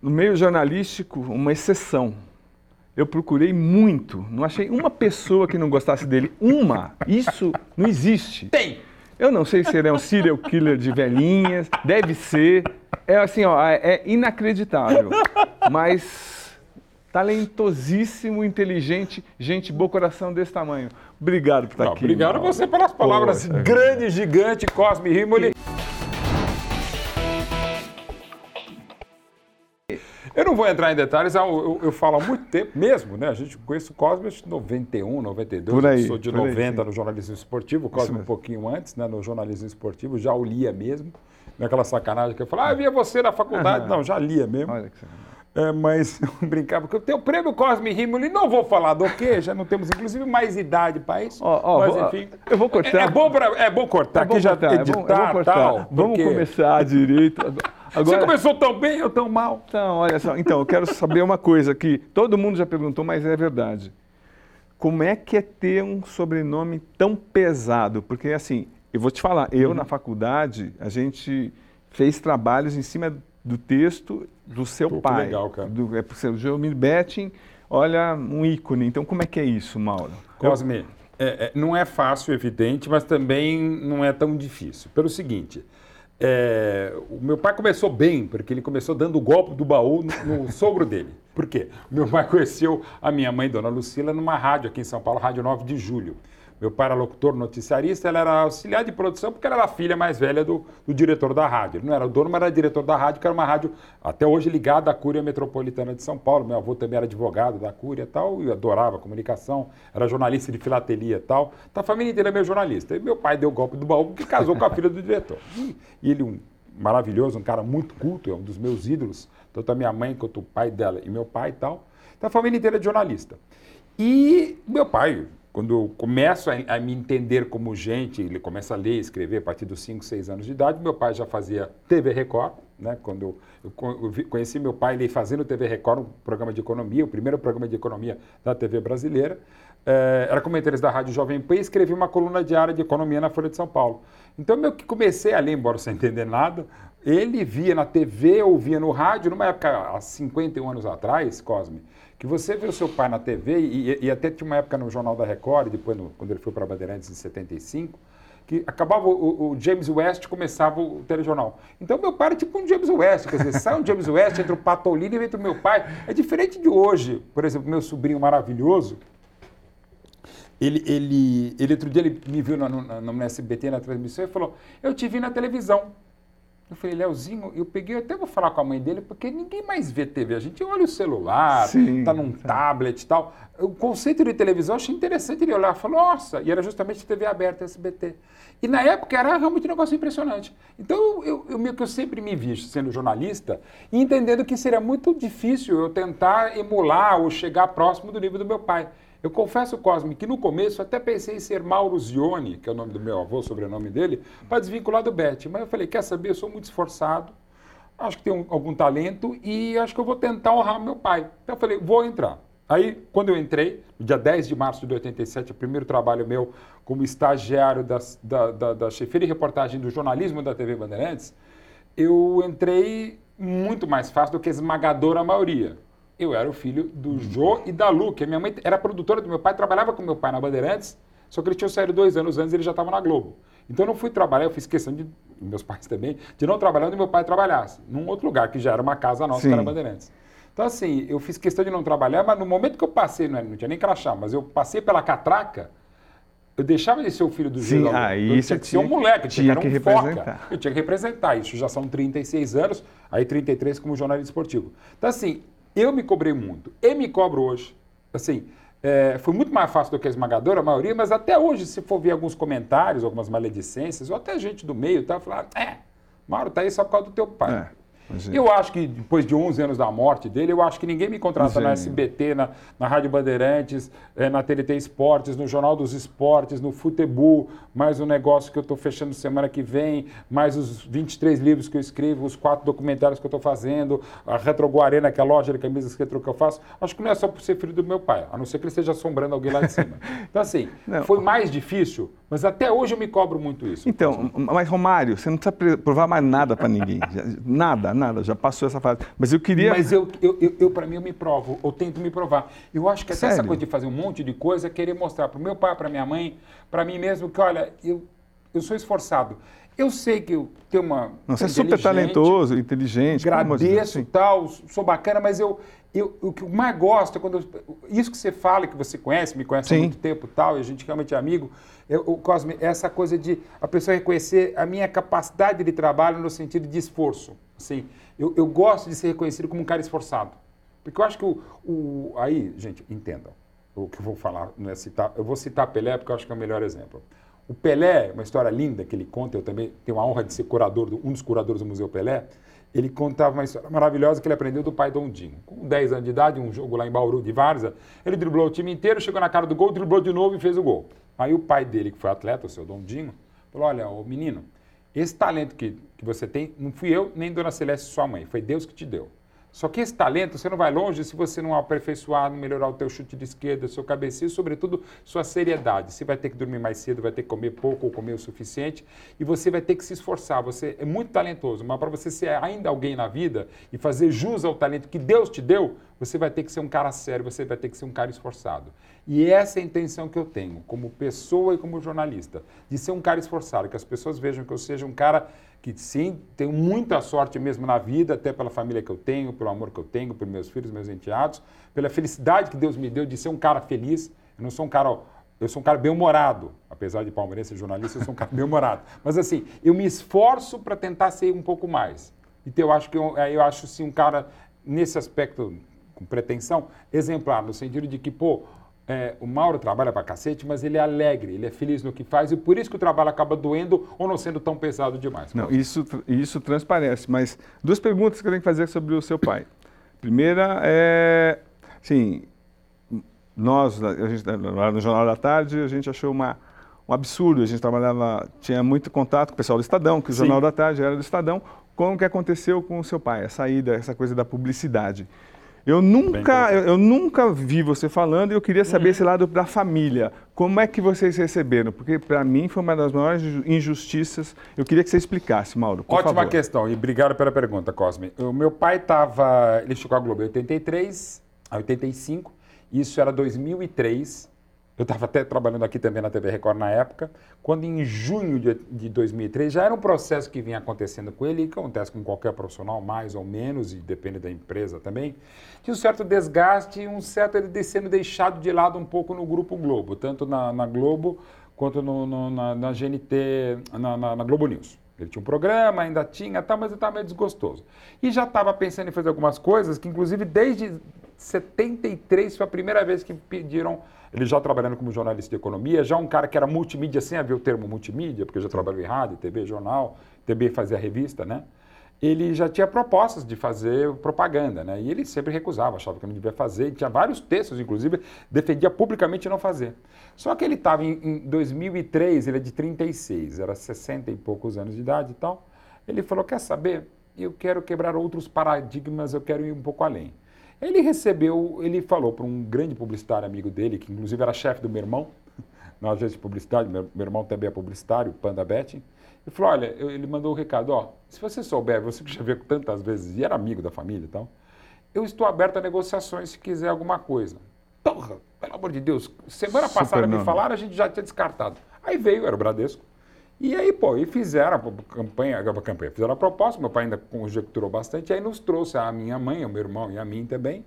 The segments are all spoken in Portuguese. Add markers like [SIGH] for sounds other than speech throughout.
no meio jornalístico, uma exceção. Eu procurei muito, não achei uma pessoa que não gostasse dele. Uma! Isso não existe. Tem! Eu não sei se ele é um serial killer de velhinhas, deve ser. É assim, ó, é inacreditável. Mas talentosíssimo, inteligente, gente boa, coração desse tamanho. Obrigado por estar não, aqui. Obrigado a você pelas palavras. Grande, gigante, Cosme Rimoli. Eu não vou entrar em detalhes, eu, eu, eu, falo há muito tempo mesmo, né? A gente conhece o Cosme de 91, 92, por aí, sou de 90 aí, no jornalismo esportivo, o Cosme um pouquinho antes, né? No jornalismo esportivo, já o lia mesmo. Naquela sacanagem que eu falava, ah, via você na faculdade. Não, já lia mesmo. Olha que é, mas [LAUGHS] eu brincava, porque eu tenho o prêmio Cosme Rimoli, não vou falar do quê, já não temos inclusive mais idade para isso. Oh, oh, mas enfim. Eu vou cortar. É, é bom, pra, é bom cortar, é bom aqui cortar, já editar, é bom, cortar. tal. Vamos porque... começar direito. Agora, Você começou tão bem, eu tão mal. Então, olha só, então, eu quero saber uma coisa que todo mundo já perguntou, mas é verdade. Como é que é ter um sobrenome tão pesado? Porque, assim, eu vou te falar, eu uhum. na faculdade, a gente fez trabalhos em cima do texto do seu Pô, pai. legal, cara. Do, é, o Jomir Betting, olha, um ícone. Então, como é que é isso, Mauro? Cosme, é, é, não é fácil, evidente, mas também não é tão difícil. Pelo seguinte, é, o meu pai começou bem, porque ele começou dando o golpe do baú no, no sogro dele. Por quê? Meu pai conheceu a minha mãe, Dona Lucila, numa rádio aqui em São Paulo, Rádio 9 de Julho. Meu pai era locutor noticiarista, ela era auxiliar de produção porque ela era a filha mais velha do, do, diretor da rádio. Ele não era o dono, mas era diretor da rádio, que era uma rádio até hoje ligada à Cúria Metropolitana de São Paulo. Meu avô também era advogado da Cúria e tal, e adorava comunicação, era jornalista de filatelia e tal. Então a família inteira é meio jornalista. E meu pai deu o golpe do baú porque casou com a filha do diretor. E, e ele, um maravilhoso, um cara muito culto, é um dos meus ídolos, tanto a minha mãe quanto o pai dela e meu pai e tal. Então a família inteira é jornalista. E meu pai, quando eu começo a, a, me entender como gente, ele começa a ler e escrever a partir dos 5, 6 anos de idade, meu pai já fazia TV Record, né? quando eu, eu, conheci meu pai, ele fazendo TV Record, um programa de economia, o primeiro programa de economia da TV brasileira, é, era comentarista da Rádio Jovem Pan e escrevi uma coluna diária de economia na Folha de São Paulo. Então, eu que comecei a ler, embora sem entender nada, ele via na TV, ouvia no rádio, numa época, há 51 anos atrás, Cosme, que você vê o seu pai na TV, e, e até tinha uma época no Jornal da Record, depois no, quando ele foi para Bandeirantes em 75, que acabava o, o, James West começava o telejornal. Então meu pai era tipo um James West, quer dizer, sai um James West entre o Patolino e entre o meu pai. É diferente de hoje. Por exemplo, meu sobrinho maravilhoso, ele, ele, ele outro dia ele me viu no, no, no SBT na transmissão e falou, eu te vi na televisão. Eu falei, Leozinho, eu peguei, eu até vou falar com a mãe dele, porque ninguém mais vê TV. A gente olha o celular, Sim, tá num tablet e tal. O conceito de televisão eu achei interessante ele olhar e falar, nossa, e era justamente TV aberta, SBT. E na época era realmente um negócio impressionante. Então eu, eu, eu, eu sempre me vi sendo jornalista e entendendo que seria muito difícil eu tentar emular ou chegar próximo do nível do meu pai. Eu confesso, Cosme, que no começo até pensei em ser Mauro Zione, que é o nome do meu avô, sobrenome dele, para desvincular do Bet. Mas eu falei, quer saber, eu sou muito esforçado, acho que tenho algum talento e acho que eu vou tentar honrar meu pai. Então eu falei, vou entrar. Aí, quando eu entrei, no dia 10 de março de 87, o primeiro trabalho meu como estagiário da, da, da chefia de reportagem do jornalismo da TV Bandeirantes, eu entrei muito mais fácil do que a esmagadora maioria eu era o filho do Jô e da Lu, que a minha mãe era produtora do meu pai, trabalhava com meu pai na Bandeirantes, só que eles tinham saído dois anos antes e ele já estava na Globo. Então eu não fui trabalhar, eu fiz questão de, meus pais também, de não trabalhar onde meu pai trabalhasse, num outro lugar, que já era uma casa nossa, Sim. que era Bandeirantes. Então assim, eu fiz questão de não trabalhar, mas no momento que eu passei, não, não tinha nem crachá, mas eu passei pela catraca, eu deixava de ser o filho do Sim, Gil. Aí eu tinha que ser um moleque, tinha que, um representar. Foca. Eu tinha que representar. Isso já são 36 anos, aí 33 como jornalista esportivo. Então, assim, eu me cobrei muito e me cobro hoje. Assim, é, foi muito mais fácil do que a esmagadora, a maioria, mas até hoje, se for ver alguns comentários, algumas maledicências, ou até gente do meio, tá, falar, é, Mauro, tá aí só por causa do teu pai. É. Eu acho que depois de 11 anos da morte dele, eu acho que ninguém me contrata na SBT, na, na Rádio Bandeirantes, é, na TNT Esportes, no Jornal dos Esportes, no Futebol, mais um negócio que eu estou fechando semana que vem, mais os 23 livros que eu escrevo, os quatro documentários que eu estou fazendo, a Retro Guarena, que é a loja de camisas retro que eu faço. Acho que não é só por ser filho do meu pai, a não ser que ele esteja assombrando alguém lá de cima. [LAUGHS] Então, assim, não. foi mais difícil, mas até hoje eu me cobro muito isso. Então, mas Romário, você não precisa provar mais nada para ninguém. [LAUGHS] Nada, nada, já passou essa fase. Mas eu queria. Mas eu, eu, eu, eu para mim, eu me provo, eu tento me provar. Eu acho que até essa coisa de fazer um monte de coisa é querer mostrar para o meu pai, para minha mãe, para mim mesmo, que olha, eu, eu sou esforçado. Eu sei que eu tenho uma. Não, você é super talentoso, inteligente. Agradeço sim. tal, sou bacana, mas eu, eu o que eu mais gosto é quando eu- isso que você fala, que você conhece, me conhece há Sim. muito tempo tal, e a gente realmente é amigo, eu, o Cosme, é essa coisa de a pessoa reconhecer a minha capacidade de trabalho no sentido de esforço. Assim, eu, eu gosto de ser reconhecido como um cara esforçado. Porque eu acho que o, o- aí, gente, entendam. O que eu vou falar não é citar, eu vou citar Pelé porque eu acho que é o melhor exemplo. O Pelé, uma história linda que ele conta, eu também tenho a honra de ser curador, do- um dos curadores do Museu Pelé. Ele contava uma história maravilhosa que ele aprendeu do pai Dondinho. Com 10 anos de idade, um jogo lá em Bauru de Várzea, ele driblou o time inteiro, chegou na cara do gol, driblou de novo e fez o gol. Aí o pai dele, que foi atleta, o seu Dondinho, falou: Olha, ô menino, esse talento que, que você tem, não fui eu nem Dona Celeste, sua mãe, foi Deus que te deu. Só que esse talento, você não vai longe se você não aperfeiçoar, não melhorar o teu chute de esquerda, seu cabeceio, sobretudo sua seriedade. Você vai ter que dormir mais cedo, vai ter que comer pouco ou comer o suficiente e você vai ter que se esforçar. Você é muito talentoso, mas para você ser ainda alguém na vida e fazer jus ao talento que Deus te deu, você vai ter que ser um cara sério, você vai ter que ser um cara esforçado. E essa é a intenção que eu tenho, como pessoa e como jornalista, de ser um cara esforçado, que as pessoas vejam que eu seja um cara que sim, tenho muita sorte mesmo na vida, até pela família que eu tenho, pelo amor que eu tenho, por meus filhos, meus enteados, pela felicidade que Deus me deu de ser um cara feliz. Eu não sou um cara, eu sou um cara bem-humorado, apesar de palmeirense jornalista, eu sou um cara [LAUGHS] bem-humorado. Mas assim, eu me esforço para tentar ser um pouco mais. Então eu acho que eu, eu acho sim um cara nesse aspecto com pretensão exemplar, no sentido de que, pô, é, o Mauro trabalha pra cacete, mas ele é alegre, ele é feliz no que faz e por isso que o trabalho acaba doendo ou não sendo tão pesado demais. Não, isso, isso transparece. Mas duas perguntas que eu tenho que fazer sobre o seu pai. Primeira é, sim, nós, a gente, lá no Jornal da Tarde, a gente achou uma, um absurdo. A gente trabalhava, tinha muito contato com o pessoal do Estadão, que o Sim. Jornal da Tarde era do Estadão. Como que aconteceu com o seu pai, a saída, essa coisa da publicidade? Eu nunca, eu, eu nunca vi você falando e eu queria saber esse lado da família. Como é que vocês receberam? Porque para mim foi uma das maiores injustiças. Eu queria que você explicasse, Mauro. Ótima favor. questão e obrigado pela pergunta, Cosme. O meu pai estava, ele chegou à Globo em 83, a 85, isso era 2003. Eu estava até trabalhando aqui também na TV Record na época, quando em junho de, de 2003 já era um processo que vinha acontecendo com ele, e que acontece com qualquer profissional, mais ou menos, e depende da empresa também, de um certo desgaste um certo ele sendo deixado de lado um pouco no Grupo Globo, tanto na, na Globo quanto no- no- na, na GNT, na, na- Globo News. Ele tinha um programa, ainda tinha, tal, mas ele estava meio desgostoso. E já estava pensando em fazer algumas coisas que, inclusive, desde 73 foi a primeira vez que pediram. Ele já trabalhando como jornalista de economia, já um cara que era multimídia, sem haver o termo multimídia, porque já trabalhou em rádio, TV, jornal, TV fazia revista, né? Ele já tinha propostas de fazer propaganda, né? E ele sempre recusava, achava que não devia fazer. Tinha vários textos, inclusive, defendia publicamente não fazer. Só que ele estava em, em 2003, ele é de 36, era 60 e poucos anos de idade e tal. Ele falou: Quer saber? Eu quero quebrar outros paradigmas, eu quero ir um pouco além. Ele recebeu, ele falou para um grande publicitário amigo dele, que inclusive era chefe do meu irmão, [LAUGHS] na agência de publicidade, meu, meu irmão também é publicitário, Panda Betting. Ele falou: Olha, eu- ele mandou o recado: Ó, se você souber, você que já viu tantas vezes e era amigo da família e tal, eu estou aberto a negociações se quiser alguma coisa. Porra, pelo amor de Deus, semana Super passada me nome. falaram, a gente já tinha descartado. Aí veio, era o Bradesco. E aí, pô, e fizeram a campanha, a campanha, fizeram a proposta, meu pai ainda conjecturou bastante, aí nos trouxe a minha mãe, o meu irmão e a mim também.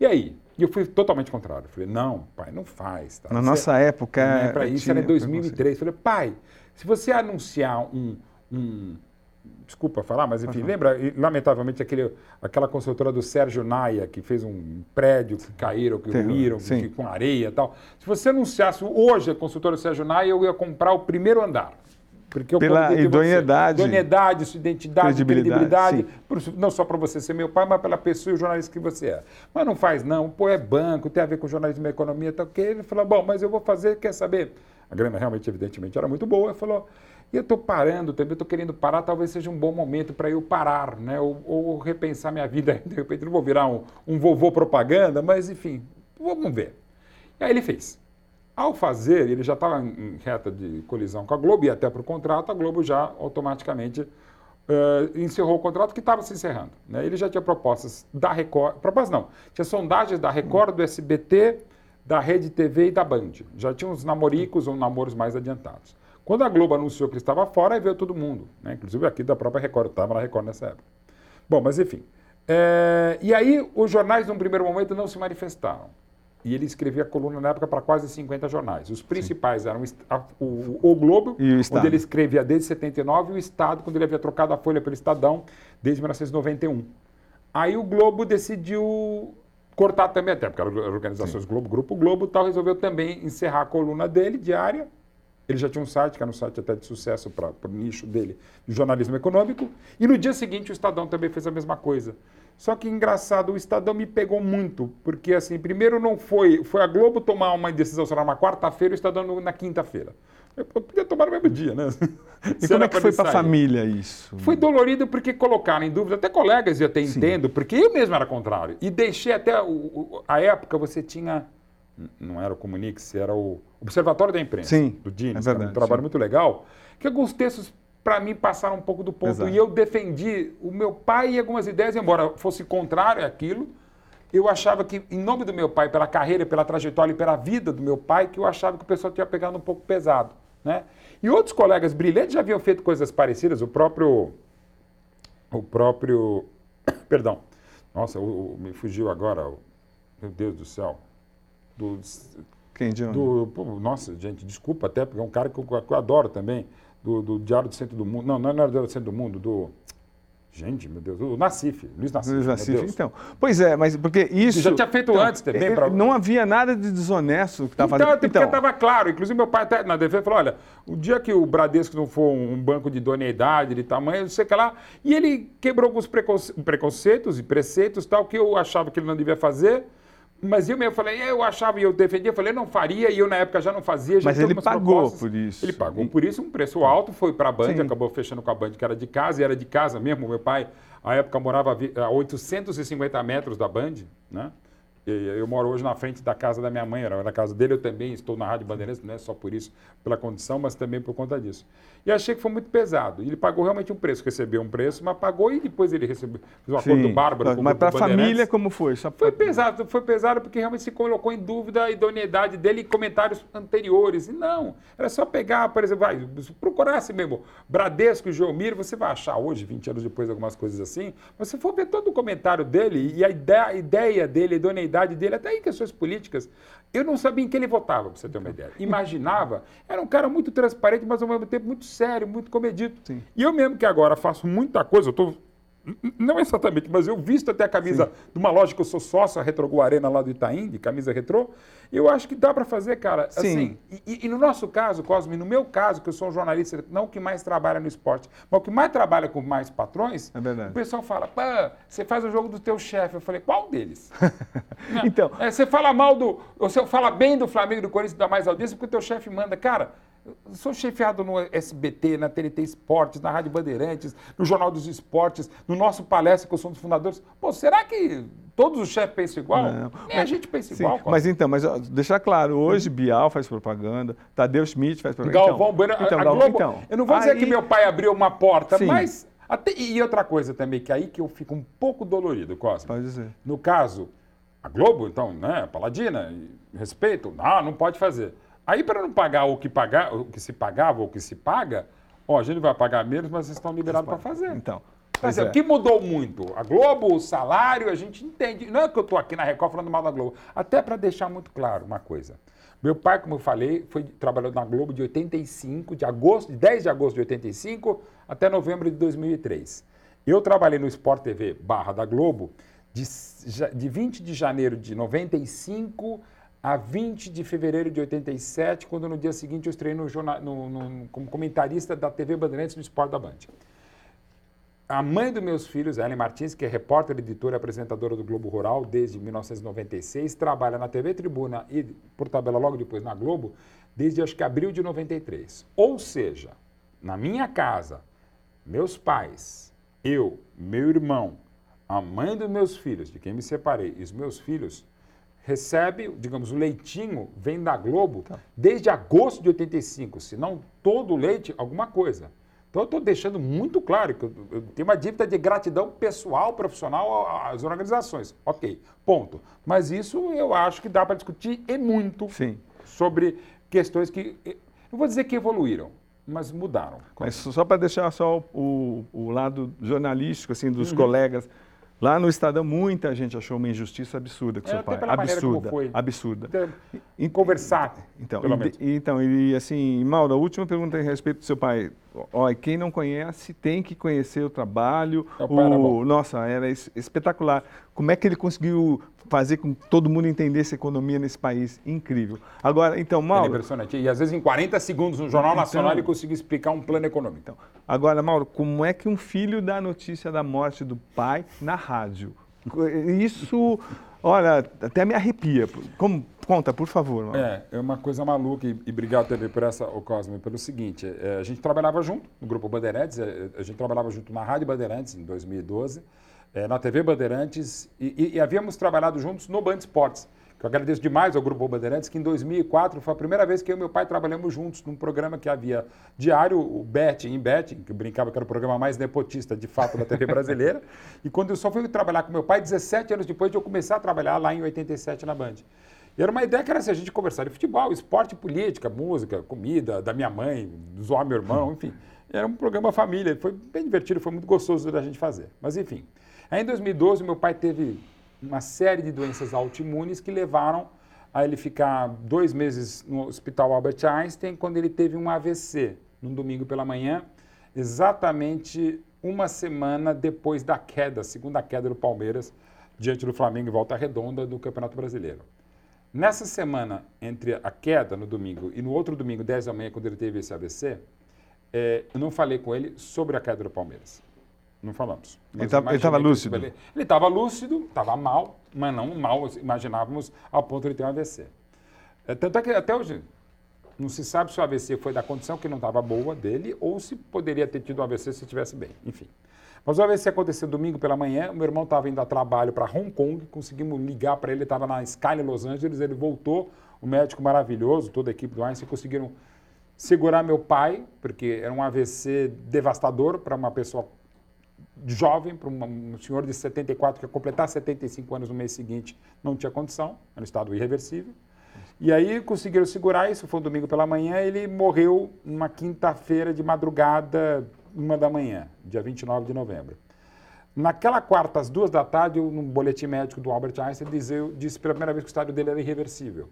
E aí? E eu fui totalmente contrário. Eu Falei, não, pai, não faz. Tá? Na Você- nossa época. é, para isso era em tinha 2003. Eu Falei, pai, se você anunciar um. um- desculpa falar, mas enfim, lembra, e, lamentavelmente, aquele, aquela consultora do Sérgio Naia, que fez um prédio que caíram, que Terror, ruíram, sim. que, com areia e tal. Se você anunciasse hoje a consultora do Sérgio Naia, eu ia comprar o primeiro andar. Porque eu Pela convidei você. idoneidade. Idoneidade, sua identidade, Credibilidade, credibilidade. não só para você ser meu pai, mas pela pessoa e o jornalista que você é. Mas não faz não, pô, é banco, tem a ver com jornalismo e economia, tal, que ele falou, bom, mas eu vou fazer, quer saber? A grana realmente, evidentemente, era muito boa, ele falou, e eu estou parando também, estou querendo parar, talvez seja um bom momento para eu parar, né? Ou, ou repensar minha vida, [LAUGHS] de repente não vou virar um, um vovô propaganda, mas enfim, vamos ver. E aí ele fez. Ao fazer, ele já estava em reta de colisão com a Globo e até para o contrato, a Globo já automaticamente uh, encerrou o contrato que estava se encerrando. Né? Ele já tinha propostas da Record, propostas não, tinha sondagens da Record, do SBT, da Rede TV e da Band. Já tinha uns namoricos ou namoros mais adiantados. Quando a Globo anunciou que estava fora, aí veio todo mundo, né? inclusive aqui da própria Record, estava na Record nessa época. Bom, mas enfim. É, e aí os jornais, num primeiro momento, não se manifestaram. E ele escrevia coluna na época para quase 50 jornais. Os principais Sim. eram o, o, Globo, o onde ele escrevia desde 79, e o Estado, quando ele havia trocado a Folha pelo Estadão desde 1991. Aí o Globo decidiu cortar também, até porque eram organizações Sim. Globo, Grupo Globo tal, resolveu também encerrar a coluna dele, diária. Ele já tinha um site, que era um site até de sucesso para o nicho dele, de jornalismo econômico. E no dia seguinte o Estadão também fez a mesma coisa. Só que engraçado, o Estadão me pegou muito, porque assim, primeiro não foi, foi a Globo tomar uma decisão só na quarta-feira, o Estadão na quinta-feira. Eu podia tomar no mesmo dia, né? [LAUGHS] E como é que foi para a família isso? Foi dolorido porque colocaram em dúvida, até colegas eu até entendo, porque eu mesmo era contrário. E deixei até, o, a época você tinha, não era o Comunix, era o Observatório da Imprensa, sim, do Dini, é um trabalho sim. muito legal, que alguns textos para mim, passaram um pouco do ponto. Exato. E eu defendi o meu pai e algumas ideias, embora fosse contrário àquilo. Eu achava que, em nome do meu pai, pela carreira, pela trajetória e pela vida do meu pai, que eu achava que o pessoal tinha pegado um pouco pesado. Né? E outros colegas brilhantes já haviam feito coisas parecidas. O próprio. O próprio. [COUGHS] Perdão. Nossa, o, o, me fugiu agora. O, meu Deus do céu. Do, Quem de onde? Do, nossa, gente, desculpa até, porque é um cara que eu, que eu adoro também do, do Diário do Centro do Mundo. Não, não era do Diário do Centro do Mundo, do. Gente, meu Deus, o Nassif, Luiz Nassif. Luiz Nassif, então. Pois é, mas porque isso. já tinha feito então, antes também. Pra... Não havia nada de desonesto que estava então, fazendo. Então, porque estava claro. Inclusive, meu pai até na defesa falou: olha, o dia que o Bradesco não for um banco de idoneidade, de tamanho, não sei o que lá. E ele quebrou alguns preconceitos e preceitos, tal, que eu achava que ele não devia fazer. Mas eu mesmo falei, eu achava e eu defendia, falei, não faria, e eu na época já não fazia. Já Mas ele pagou propostas. por isso. Ele pagou por isso, um preço alto, foi para a Band, Sim. acabou fechando com a Band, que era de casa, e era de casa mesmo. Meu pai, à época, morava a 850 metros da Band, né? Eu moro hoje na frente da casa da minha mãe, era na casa dele, eu também estou na Rádio Bandeirantes, não é só por isso, pela condição, mas também por conta disso. E achei que foi muito pesado. Ele pagou realmente um preço, recebeu um preço, mas pagou e depois ele recebeu, fez um acordo bárbaro com Mas para a família, como foi? Só foi pesado, foi pesado porque realmente se colocou em dúvida a idoneidade dele em comentários anteriores. E não, era só pegar, por exemplo, vai, procurasse mesmo Bradesco e Geomir, você vai achar hoje, 20 anos depois, algumas coisas assim, mas se for ver todo o comentário dele e a ideia, a ideia dele, a idoneidade dele, até em questões políticas, eu não sabia em que ele votava, para você ter uma ideia. Imaginava, [LAUGHS] era um cara muito transparente, mas ao mesmo tempo muito sério, muito comedido. Sim. E eu mesmo que agora faço muita coisa, eu estou não exatamente, mas eu visto até a camisa Sim. de uma loja que eu sou sócio, a Retro Arena lá do Itaim, de camisa retrô. Eu acho que dá para fazer, cara. Sim. Assim, e, e, no nosso caso, Cosme, no meu caso, que eu sou um jornalista, não o que mais trabalha no esporte, mas o que mais trabalha com mais patrões, é o pessoal fala, pá, você faz o jogo do teu chefe. Eu falei, qual deles? [LAUGHS] então. É, você fala mal do. Você fala bem do Flamengo e do Corinthians, dá mais audiência, porque o teu chefe manda. Cara, sou chefiado no SBT, na TNT Esportes, na Rádio Bandeirantes, no Jornal dos Esportes, no nosso palestra, que eu sou um dos fundadores. Pô, será que todos os chefes pensam igual? Não. Nem a gente pensa sim, igual. Mas então, mas deixar claro, hoje Bial faz propaganda, Tadeu Schmidt faz propaganda. Galvão Bueno, então, a, Globo, então, eu não vou aí... dizer que meu pai abriu uma porta, sim. mas... Até, e outra coisa também, que é aí que eu fico um pouco dolorido, Cosme. Pode dizer. No caso, a Globo, então, né, Paladina, respeito, não, não pode fazer. Aí, para não pagar o que, pagar, o que se pagava ou o que se paga, ó, a gente vai pagar menos, mas vocês estão liberados para fazer. Então. Mas é. o que mudou muito? A Globo, o salário, a gente entende. Não é que eu estou aqui na Record falando mal da Globo. Até para deixar muito claro uma coisa. Meu pai, como eu falei, foi trabalhou na Globo de 85, de agosto, de 10 de agosto de 85 até novembro de 2003. Eu trabalhei no Sport TV barra da Globo de, de 20 de janeiro de 95 a 20 de fevereiro de 87, quando no dia seguinte eu estreiei no jornal, no, no, como comentarista da TV Bandeirantes no Esporte da Band. A mãe dos meus filhos, Ellen Martins, que é repórter, editora e apresentadora do Globo Rural desde 1996, trabalha na TV Tribuna e, por tabela, logo depois na Globo, desde acho que abril de 93. Ou seja, na minha casa, meus pais, eu, meu irmão, a mãe dos meus filhos, de quem me separei, e os meus filhos, recebe, digamos, o leitinho vem da Globo tá. desde agosto de 85, se não todo o leite, alguma coisa. Então, eu estou deixando muito claro que eu, eu, tenho uma dívida de gratidão pessoal, profissional às organizações. Ok, ponto. Mas isso eu acho que dá para discutir e muito Sim. sobre questões que, não vou dizer que evoluíram, mas mudaram. Mas só para deixar só o, o, lado jornalístico assim dos uhum. colegas Lá no Estadão, muita gente achou uma injustiça absurda com é, seu pai. Absurda. Absurda. Em conversar. Então, e, então, e assim, Mauro, a última pergunta a respeito do seu pai. Olha, quem não conhece tem que conhecer o trabalho. É o, o nossa, era espetacular. Como é que ele conseguiu fazer com que todo mundo entendesse a economia nesse país? Incrível. Agora, então, Mauro. É impressionante. E às vezes em 40 segundos no Jornal então, Nacional ele conseguiu explicar um plano econômico. Então, agora, Mauro, como é que um filho dá a notícia da morte do pai na rádio? Isso, olha, até me arrepia. Como, conta, por favor. Mauro. É, é uma coisa maluca e, e obrigado também por essa, o Cosme, pelo seguinte, é, a gente trabalhava junto no Grupo Bandeirantes, é, a gente trabalhava junto na Rádio Bandeirantes em 2012, é, na TV Bandeirantes e, e, e, havíamos trabalhado juntos no Band Esportes. Que eu agradeço demais ao Grupo Bandeirantes, que em 2004 foi a primeira vez que eu e meu pai trabalhamos juntos num programa que havia diário, o Bet em Bet, que brincava que era o programa mais nepotista de fato da TV brasileira. [LAUGHS] e quando eu só fui trabalhar com meu pai, 17 anos depois de eu começar a trabalhar lá em 87 na Band. E era uma ideia que era assim, a gente conversar de futebol, esporte, política, música, comida, da minha mãe, zoar meu irmão, enfim. Era um programa família, foi bem divertido, foi muito gostoso da gente fazer. Mas enfim. Aí em 2012, meu pai teve uma série de doenças autoimunes que levaram a ele ficar dois meses no Hospital Albert Einstein, quando ele teve um AVC, num domingo pela manhã, exatamente uma semana depois da queda, segunda queda do Palmeiras, diante do Flamengo em volta redonda do Campeonato Brasileiro. Nessa semana, entre a queda no domingo e no outro domingo, 10 da manhã, quando ele teve esse AVC, é, eu não falei com ele sobre a queda do Palmeiras. Não falamos. Ele estava lúcido? Ele estava lúcido, estava mal, mas não mal imaginávamos ao ponto de ter um AVC. É, tanto é que até hoje não se sabe se o AVC foi da condição que não estava boa dele ou se poderia ter tido um AVC se estivesse bem. Enfim. Mas o AVC aconteceu domingo pela manhã, o meu irmão estava indo a trabalho para Hong Kong, conseguimos ligar para ele, ele estava na Sky Los Angeles, ele voltou, o médico maravilhoso, toda a equipe do Einstein conseguiram segurar meu pai, porque era um AVC devastador para uma pessoa jovem, para um senhor de 74 que ia completar 75 anos no mês seguinte, não tinha condição, era um estado irreversível. E aí conseguiram segurar, isso foi um domingo pela manhã, ele morreu numa quinta-feira de madrugada, uma da manhã, dia 29 de novembro. Naquela quarta, às duas da tarde, num boletim médico do Albert Einstein, disse pela primeira vez que o estado dele era irreversível.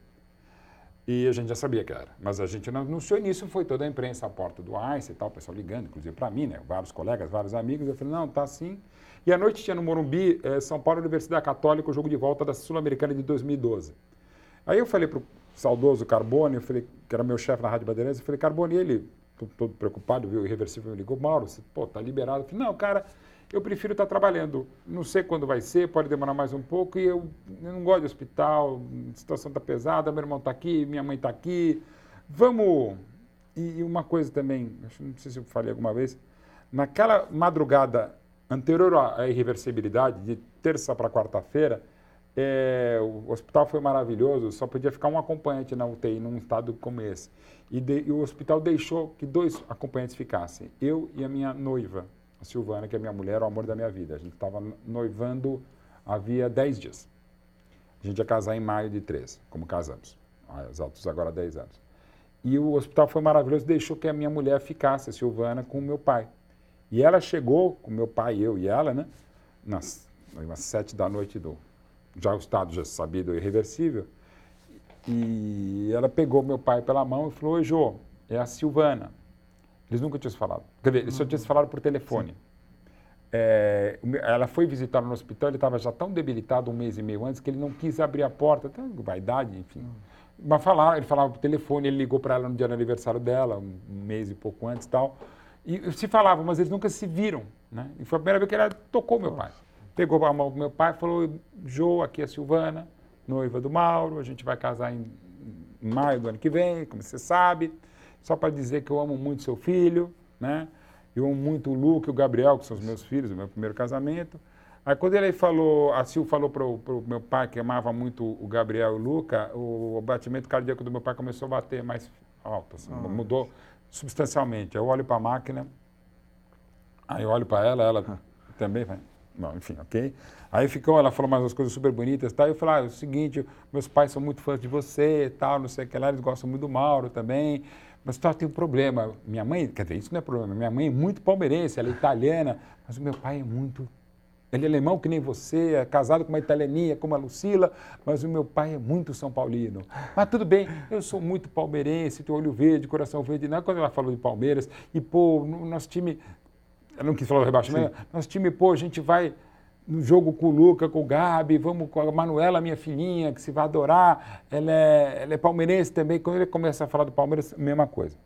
E a gente já sabia que era. Mas a gente não anunciou nisso, foi toda a imprensa à porta do Einstein e tal, o pessoal ligando, inclusive para mim, né? Vários colegas, vários amigos. Eu falei, não, tá assim. E à noite tinha no Morumbi, eh, São Paulo Universidade Católica, o jogo de volta da Sul-Americana de 2012. Aí eu falei para o saudoso Carbone, eu falei, que era meu chefe na Rádio Bandeirantes, eu falei, Carbone, ele, todo preocupado, viu irreversível, me ligou, Mauro, você, pô, tá liberado. Eu falei, não, cara, eu prefiro estar trabalhando. Não sei quando vai ser, pode demorar mais um pouco. E eu, eu não gosto de hospital, a situação está pesada, meu irmão está aqui, minha mãe está aqui. Vamos. E, e uma coisa também, não sei se eu falei alguma vez, naquela madrugada anterior à irreversibilidade, de terça para quarta-feira, é, o hospital foi maravilhoso, só podia ficar um acompanhante na UTI num estado como esse. E, de, e o hospital deixou que dois acompanhantes ficassem, eu e a minha noiva a Silvana, que é minha mulher, o amor da minha vida. A gente estava noivando havia 10 dias. A gente ia casar em maio de 13, como casamos. Exatos agora 10 anos. E o hospital foi maravilhoso, deixou que a minha mulher ficasse, a Silvana, com o meu pai. E ela chegou, com meu pai, eu e ela, né? Nas, nas sete da noite do... Já o estado já sabido irreversível. E ela pegou meu pai pela mão e falou, Oi, Jô, é a Silvana. Eles nunca tinham se falado. Quer dizer, eles só tinham se falado por telefone. É, ela foi visitar no hospital, ele estava já tão debilitado um mês e meio antes que ele não quis abrir a porta, até vaidade, enfim. Hum. Mas falar, ele falava por telefone, ele ligou para ela no dia do aniversário dela, um, mês e pouco antes tal. E se falavam, mas eles nunca se viram. Né? E foi a primeira vez que ela tocou meu pai. Pegou a mão do meu pai e falou: Jô, aqui é a Silvana, noiva do Mauro, a gente vai casar em maio do ano que vem, como você sabe só para dizer que eu amo muito seu filho, né? Eu amo muito o Luke e o Gabriel, que são os meus filhos, o meu primeiro casamento. Aí quando ele falou, a Sil falou para o meu pai que amava muito o Gabriel e o Luca, o, batimento cardíaco do meu pai começou a bater mais alto, assim, mudou substancialmente. Eu olho para a máquina, Aí eu olho para ela, ela também vai. Não, enfim, ok. Aí ficou, ela falou mais umas coisas super bonitas, tá? Eu falei, ah, é o seguinte, meus pais são muito fãs de você, tal, não sei o que lá, eles gostam muito do Mauro também. Mas só tem um problema. Minha mãe, quer dizer, isso não é problema. Minha mãe é muito palmeirense, ela é italiana, mas o meu pai é muito. Ele é alemão que nem você, é casado com uma italianinha como a Lucila, mas o meu pai é muito São Paulino. Mas tudo bem, eu sou muito palmeirense, tenho olho verde, coração verde. Não é quando ela falou de Palmeiras, e pô, no nosso time. Ela não quis falar do rebaixamento, nosso time, pô, a gente vai no jogo com o Luca, com o Gabi, vamos com a Manuela, minha filhinha, que se vai adorar. Ela é, ela é palmeirense também. Quando ele começa a falar do Palmeiras, mesma coisa.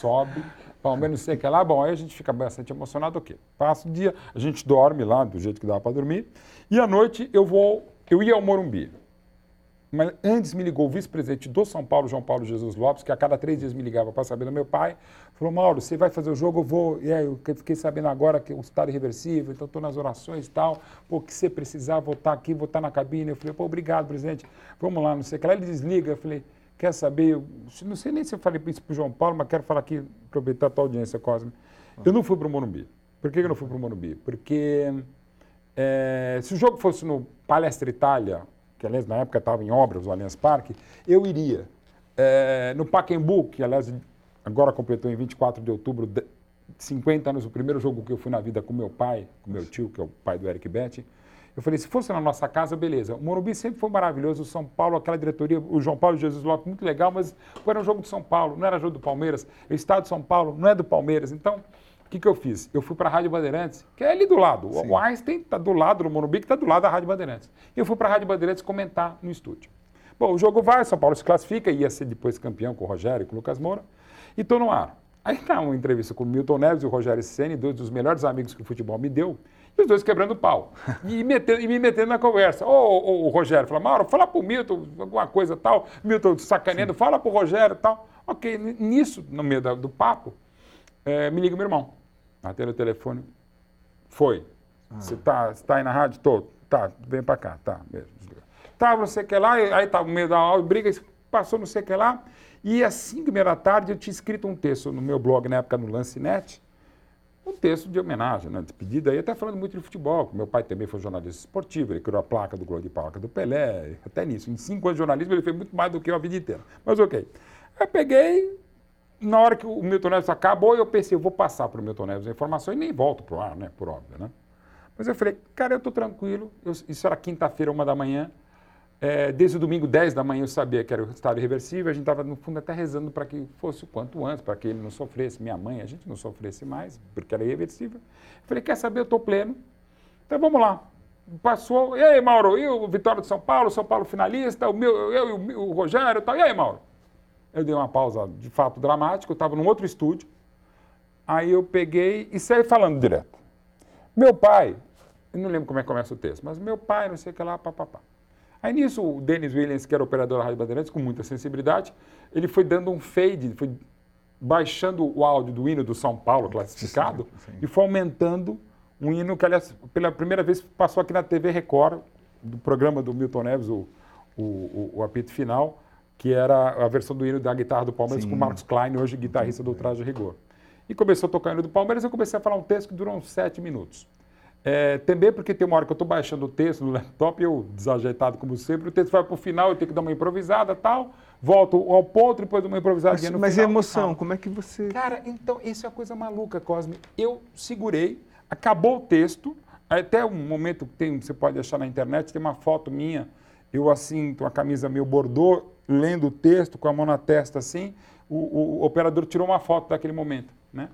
Sobe, [LAUGHS] Palmeiras não sei o que lá. Bom, aí a gente fica bastante emocionado. O quê? Passa o dia, a gente dorme lá do jeito que dá para dormir. E à noite eu vou, eu ia ao Morumbi. Mas antes me ligou o vice-presidente do São Paulo, João Paulo Jesus Lopes, que a cada três dias me ligava para saber do meu pai. Falou, Mauro, você vai fazer o jogo, eu vou. E aí, eu fiquei sabendo agora que o estado é irreversível, então estou nas orações e tal. Pô, que você precisar, vou estar aqui, vou estar na cabine. Eu falei, pô, obrigado, presidente. Vamos lá, não sei o que lá. Ele desliga. Eu falei, quer saber? Eu, não sei nem se eu falei isso para o João Paulo, mas quero falar aqui, aproveitar a tua audiência, Cosme. Eu não fui para o Morumbi. Por que eu não fui para o Morumbi? Porque é, se o jogo fosse no Palestra Itália, que aliás na época estava em obras, o Allianz Parque, eu iria. É, no Pacaembu, que aliás agora completou em 24 de outubro 50 anos, o primeiro jogo que eu fui na vida com meu pai, com meu tio, que é o pai do Eric Betti, eu falei, se fosse na nossa casa, beleza. O Morumbi sempre foi maravilhoso, o São Paulo, aquela diretoria, o João Paulo Jesus Lopes, muito legal, mas era um jogo do São Paulo, não era jogo do Palmeiras. O estado de São Paulo não é do Palmeiras. Então, que, que eu fiz? Eu fui para a Rádio Bandeirantes, que é ali do lado. Sim. O Einstein está do lado do Morumbi, que está do lado da Rádio Bandeirantes. Eu fui para a Rádio Bandeirantes comentar no estúdio. Bom, o jogo vai, São Paulo se classifica, ia ser depois campeão com o Rogério e com o Lucas Moura, e estou no ar. Aí está uma entrevista com o Milton Neves e o Rogério Ceni, dois dos melhores amigos que o futebol me deu, e os dois quebrando pau. [LAUGHS] E, metendo, e me metendo na conversa. Ô, ô, ô Rogério, fala, Mauro, fala pro Milton alguma coisa tal. Milton sacaneando, Sim. fala pro Rogério tal. Ok, nisso, no meio do papo, é, me liga meu irmão. Atendo o telefone. Foi. Ah. Você tá, tá aí na rádio? Tô. Tá, vem pra cá. Tá, mesmo. Tá, você quer lá, aí tá no meio da aula, briga, passou não sei o que lá. E às 5 da tarde eu tinha escrito um texto no meu blog, na época no Lancinete, um texto de homenagem, né, de pedido, aí até falando muito de futebol. Meu pai também foi jornalista esportivo, ele criou a placa do Gol de Placa do Pelé, até nisso. Em cinco anos de jornalismo ele fez muito mais do que eu a vida inteira. Mas ok. Eu peguei, na hora que o Milton Neves acabou, eu pensei, eu vou passar para o Milton Neves a informação e nem volto para o ar, né, por óbvio, né? Mas eu falei, cara, eu estou tranquilo, eu, isso era quinta-feira, uma da manhã, é, desde o domingo 10 da manhã eu sabia que era o estado irreversível, a gente estava no fundo até rezando para que fosse o quanto antes, para que ele não sofresse, minha mãe, a gente não sofresse mais, porque era irreversível. Eu falei, quer saber, eu estou pleno, então vamos lá. Passou, e aí, Mauro, e o Vitória de São Paulo, São Paulo finalista, o meu, eu e o, o Rogério e tal, e aí, Mauro? Eu dei uma pausa de fato dramática, eu estava num outro estúdio, aí eu peguei e saí falando direto. Meu pai, eu não lembro como é que começa o texto, mas meu pai, não sei o que lá, papapá. Aí nisso, o Dennis Williams, que era operador da Rádio Bandeirantes, com muita sensibilidade, ele foi dando um fade, foi baixando o áudio do hino do São Paulo classificado sim, sim. e foi aumentando um hino que, aliás, pela primeira vez passou aqui na TV Record, do programa do Milton Neves, o, o, o, o apito final, que era a versão do hino da guitarra do Palmeiras sim. com o Marcos Klein, hoje guitarrista do Traje Rigor. E começou a tocar o hino do Palmeiras, eu comecei a falar um texto que durou uns sete minutos. É, também porque tem uma hora que eu estou baixando o texto no laptop, eu desajeitado como sempre, o texto vai para o final, eu tenho que dar uma improvisada tal, volto ao ponto, depois de uma improvisada mas, no mas final. Mas emoção, como é que você... Cara, então, isso é uma coisa maluca, Cosme. Eu segurei, acabou o texto, até um momento que tem, você pode achar na internet, tem uma foto minha, eu assim, com a camisa meio bordô, lendo o texto, com a mão na testa assim, o, o, o operador tirou uma foto daquele momento, né?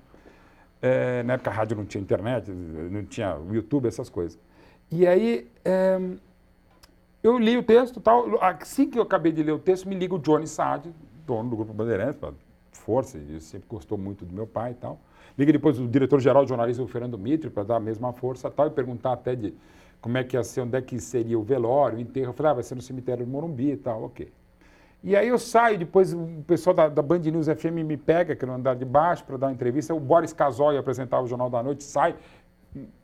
É, na época a rádio não tinha internet, não tinha YouTube, essas coisas. E aí é, eu li o texto tal. Assim que eu acabei de ler o texto, me liga o Johnny Saad, dono do Grupo Bandeirantes, força, ele sempre gostou muito do meu pai e tal. Liga depois o diretor-geral de jornalismo, Fernando Mitre, para dar a mesma força tal, e perguntar até de como é que ia ser, onde é que seria o velório, o enterro. Eu falei, ah, vai ser no cemitério do Morumbi e tal, ok. E aí eu saio, depois o pessoal da, da Band News FM me pega, que no andar de baixo, para dar uma entrevista. O Boris Casoy apresentava o Jornal da Noite, sai,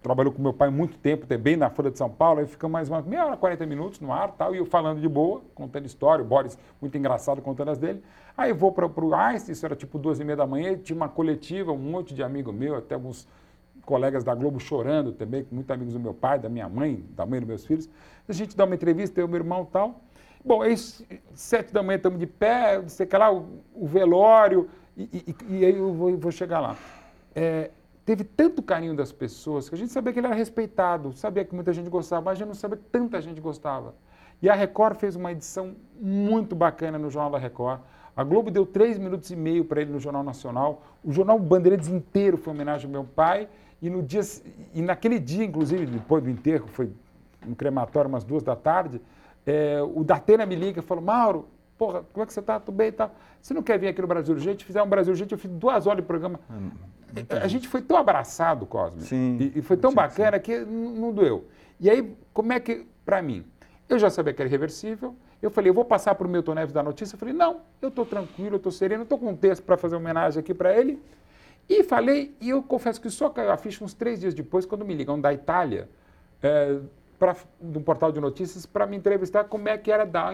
trabalhou com meu pai muito tempo também na Folha de São Paulo, aí ficamos mais uma meia hora, 40 minutos no ar tal, e eu falando de boa, contando história, o Boris muito engraçado contando as dele. Aí vou para o Einstein, isso era tipo duas e meia da manhã, tinha uma coletiva, um monte de amigo meu, até alguns colegas da Globo chorando também, muitos amigos do meu pai, da minha mãe, da mãe dos meus filhos. A gente dá uma entrevista, eu meu irmão tal. Bom, aí, sete da manhã estamos de pé, sei que lá, o, o velório, e, e, e, aí eu vou, vou chegar lá. É, teve tanto carinho das pessoas que a gente sabia que ele era respeitado, sabia que muita gente gostava, mas a gente não sabia que tanta gente gostava. E a Record fez uma edição muito bacana no Jornal da Record. A Globo deu três minutos e meio para ele no Jornal Nacional. O Jornal Bandeirantes inteiro foi homenagem ao meu pai. E, no dia, e naquele dia, inclusive, depois do enterro, foi no crematório umas duas da tarde, é, o Datena me liga e falou, Mauro, porra, como é que você está? Tudo bem e tal. Você não quer vir aqui no Brasil Urgente? Fizer um Brasil Urgente, eu fiz duas horas de programa. Hum, a gente foi tão abraçado, Cosme. Sim, e, e foi tão sim, bacana sim. que não doeu. E aí, como é que, para mim, eu já sabia que era irreversível. Eu falei, eu vou passar para o Milton Neves da notícia. Eu falei, não, eu estou tranquilo, eu estou sereno, estou com um texto para fazer homenagem aqui para ele. E falei, e eu confesso que só caiu a ficha uns três dias depois, quando me ligam da Itália, é, pra, do portal de notícias, para me entrevistar como é que era dar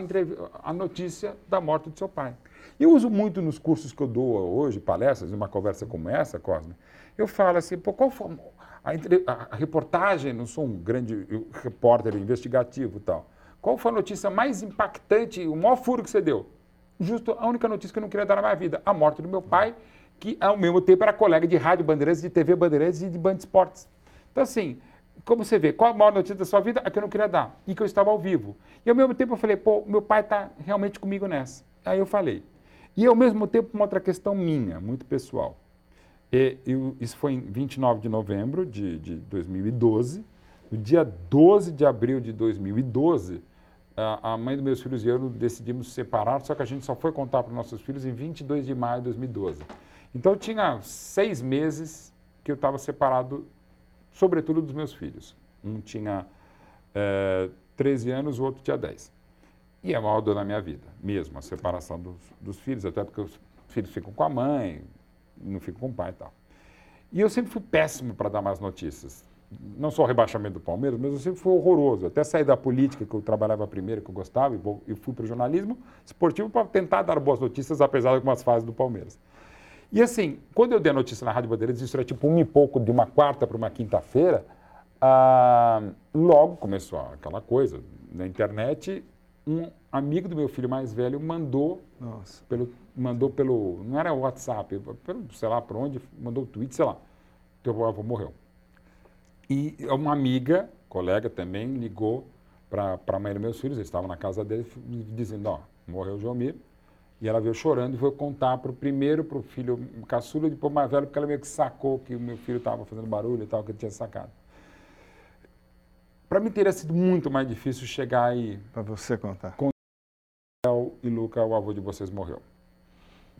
a notícia da morte do seu pai. Eu uso muito nos cursos que eu dou hoje, palestras, numa conversa como essa, Cosme, eu falo assim, pô, qual foi a, a, a reportagem, não sou um grande repórter investigativo e tal, qual foi a notícia mais impactante, o maior furo que você deu? Justo a única notícia que eu não queria dar na minha vida, a morte do meu pai, que ao mesmo tempo era colega de rádio Bandeirantes, de TV Bandeirantes e de Band Esportes. Então, assim, como você vê, qual a maior notícia da sua vida? A que eu não queria dar, e que eu estava ao vivo. E ao mesmo tempo eu falei, pô, meu pai está realmente comigo nessa. Aí eu falei. E ao mesmo tempo uma outra questão minha, muito pessoal. E, eu, isso foi em 29 de novembro de, de 2012. No dia 12 de abril de 2012, a, mãe dos meus filhos e eu decidimos separar, só que a gente só foi contar para os nossos filhos em 22 de maio de 2012. Então, tinha seis meses que eu estava separado, sobretudo dos meus filhos. Um tinha é, 13 anos, o outro tinha 10. E é a maior dor da minha vida, mesmo, a separação dos, dos filhos, até porque os filhos ficam com a mãe, não ficam com o pai e tal. E eu sempre fui péssimo para dar mais notícias não só o rebaixamento do Palmeiras, mas eu sempre fui horroroso. Até sair da política, que eu trabalhava primeiro, que eu gostava, e fui para o jornalismo esportivo para tentar dar boas notícias, apesar de algumas fases do Palmeiras. E assim, quando eu dei a notícia na Rádio Bandeirantes, isso era tipo um e pouco de uma quarta para uma quinta-feira, ah, logo começou aquela coisa. Na internet, um amigo do meu filho mais velho mandou Nossa. pelo mandou pelo não era WhatsApp, pelo sei lá por onde, mandou o tweet, sei lá. Teu avô morreu. E uma amiga, colega também, ligou para a mãe dos meus filhos, eles estavam na casa dele, dizendo, ó, morreu o Jomir. E ela veio chorando e foi contar para o primeiro, para o filho caçula, depois mais velho, porque ela meio que sacou que o meu filho estava fazendo barulho e tal, que ele tinha sacado. Para mim teria sido muito mais difícil chegar aí... Para você contar. Com e Luca, o avô de vocês morreu.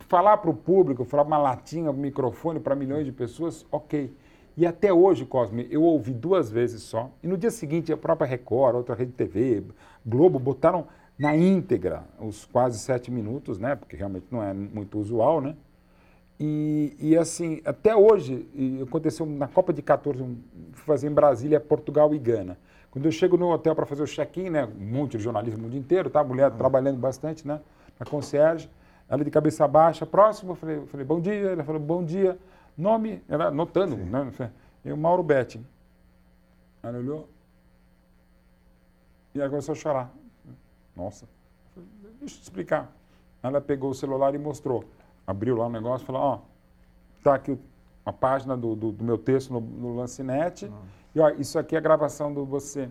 Falar para o público, falar uma latinha, um microfone para milhões de pessoas, ok. E até hoje, Cosme, eu ouvi duas vezes só. E no dia seguinte, a própria Record, outra rede TV, Globo, botaram na íntegra os quase sete minutos, né? Porque realmente não é muito usual, né? E, e assim, até hoje, aconteceu na Copa de 14, um, fazer em Brasília, Portugal e Gana. Quando eu chego no hotel para fazer o check-in, né? Um monte de jornalismo no mundo inteiro, tá? A mulher uhum. trabalhando bastante, né? Na concierge. Ela de cabeça baixa, próximo, eu falei, eu falei, bom dia. Ela falou, bom dia. Nome, ela anotando, né? E o Mauro Betti. Ela olhou e ela começou a chorar. Nossa, deixa eu te explicar. Ela pegou o celular e mostrou. Abriu lá o negócio e falou, ó, tá aqui a página do, do, do meu texto no, no Lancinete. Ah. E ó, isso aqui é a gravação do você.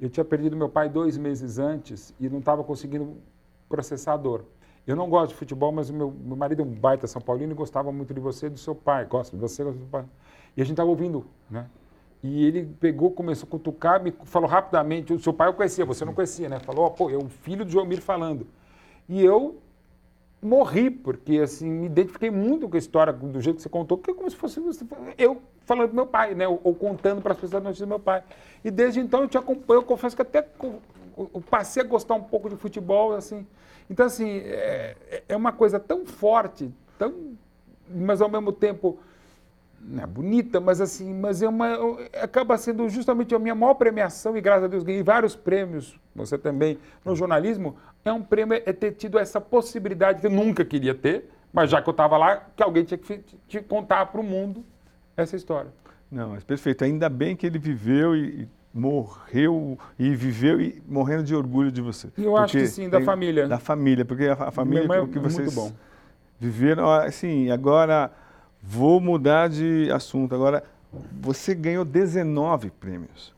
Eu tinha perdido meu pai dois meses antes e não estava conseguindo processar a dor. Eu não gosto de futebol, mas o meu, meu marido é um baita São Paulino e gostava muito de você e do seu pai. Gosta de você, gosta do pai. E a gente estava ouvindo, né? E ele pegou, começou a cutucar, me falou rapidamente, o seu pai eu conhecia, você não conhecia, né? Falou, oh, pô, é o filho do João falando. E eu morri, porque assim, me identifiquei muito com a história, do jeito que você contou, porque é como se fosse eu falando do meu pai, né? Ou, ou contando para as pessoas a notícia do meu pai. E desde então eu te acompanho, eu confesso que até eu passei a gostar um pouco de futebol, assim. Então, assim, é, é uma coisa tão forte, tão, mas ao mesmo tempo não é bonita, mas assim, mas é uma, acaba sendo justamente a minha maior premiação e graças a Deus ganhei vários prêmios, você também, no jornalismo, é um prêmio é ter tido essa possibilidade que eu nunca queria ter, mas já que eu estava lá, que alguém tinha que te contar para o mundo essa história. Não, mas perfeito. Ainda bem que ele viveu e, e morreu e viveu e morrendo de orgulho de você. Eu acho que sim, da família. Da família, porque a, a família mãe que, que é vocês muito bom. viveram, assim, agora vou mudar de assunto. Agora, você ganhou 19 prêmios.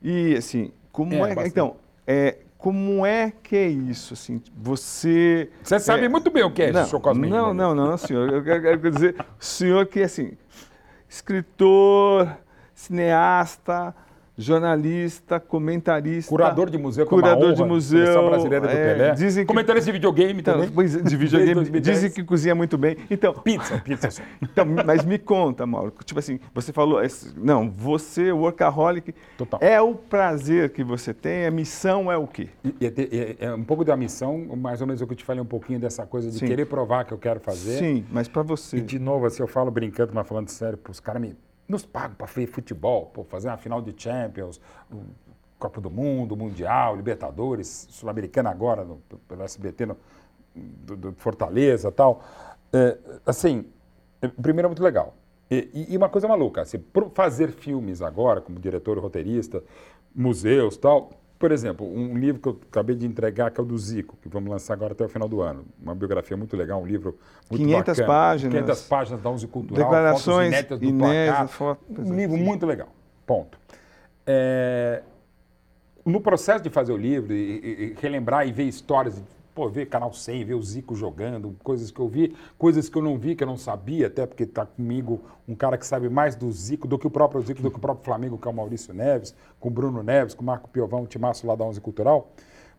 E assim, como É, é, então, é, como é que é isso assim? Você Você sabe é, muito bem o que é não, isso, seu Cosme. não, não, não, senhor. Eu quero, quero dizer, o senhor que assim, escritor, cineasta, jornalista, comentarista, Curador de museu, curador de museu, Seleção brasileira do é, Pelé. dizem que Comentarista de videogame então, também. é, de [LAUGHS] videogame, 2010. dizem que cozinha muito bem. Então, Pizza, pizza. [LAUGHS] então, mas me conta, Mauro. Tipo assim, você falou, não, você, workaholic, Total. é o prazer que você tem, a missão é o quê? E- e é É, é um pouco da missão, mais ou menos o que eu te falei um pouquinho dessa coisa de Sim. querer provar que eu quero fazer. Sim, mas para você. E de novo, assim, eu falo brincando, mas falando sério, os caras me nos pagam para futebol, pô, fazer uma final de Champions, um Copa do Mundo, Mundial, Libertadores, Sul-Americana agora, no, pelo SBT, no, do, do Fortaleza tal. É, assim, é, primeiro é muito legal. E, e- uma coisa maluca, assim, fazer filmes agora, como diretor roteirista, museus tal, por exemplo, um livro que eu acabei de entregar, que é o do Zico, que vamos lançar agora até o final do ano. Uma biografia muito legal, um livro muito 500 bacana. páginas. 500 páginas da Uzi Cultural, Declarações fotos inéditas do inéditas, placar. fotos, Um livro sim. muito legal. Ponto. É, no processo de fazer o livro e, e- e relembrar e ver histórias, pô, ver Canal 100, ver o Zico jogando, coisas que eu vi, coisas que eu não vi, que eu não sabia, até porque está comigo um cara que sabe mais do Zico do que o próprio Zico, do que o próprio Flamengo, que é o Maurício Neves, com o Bruno Neves, com o Marco Piovão, o timaço lá da Onze Cultural.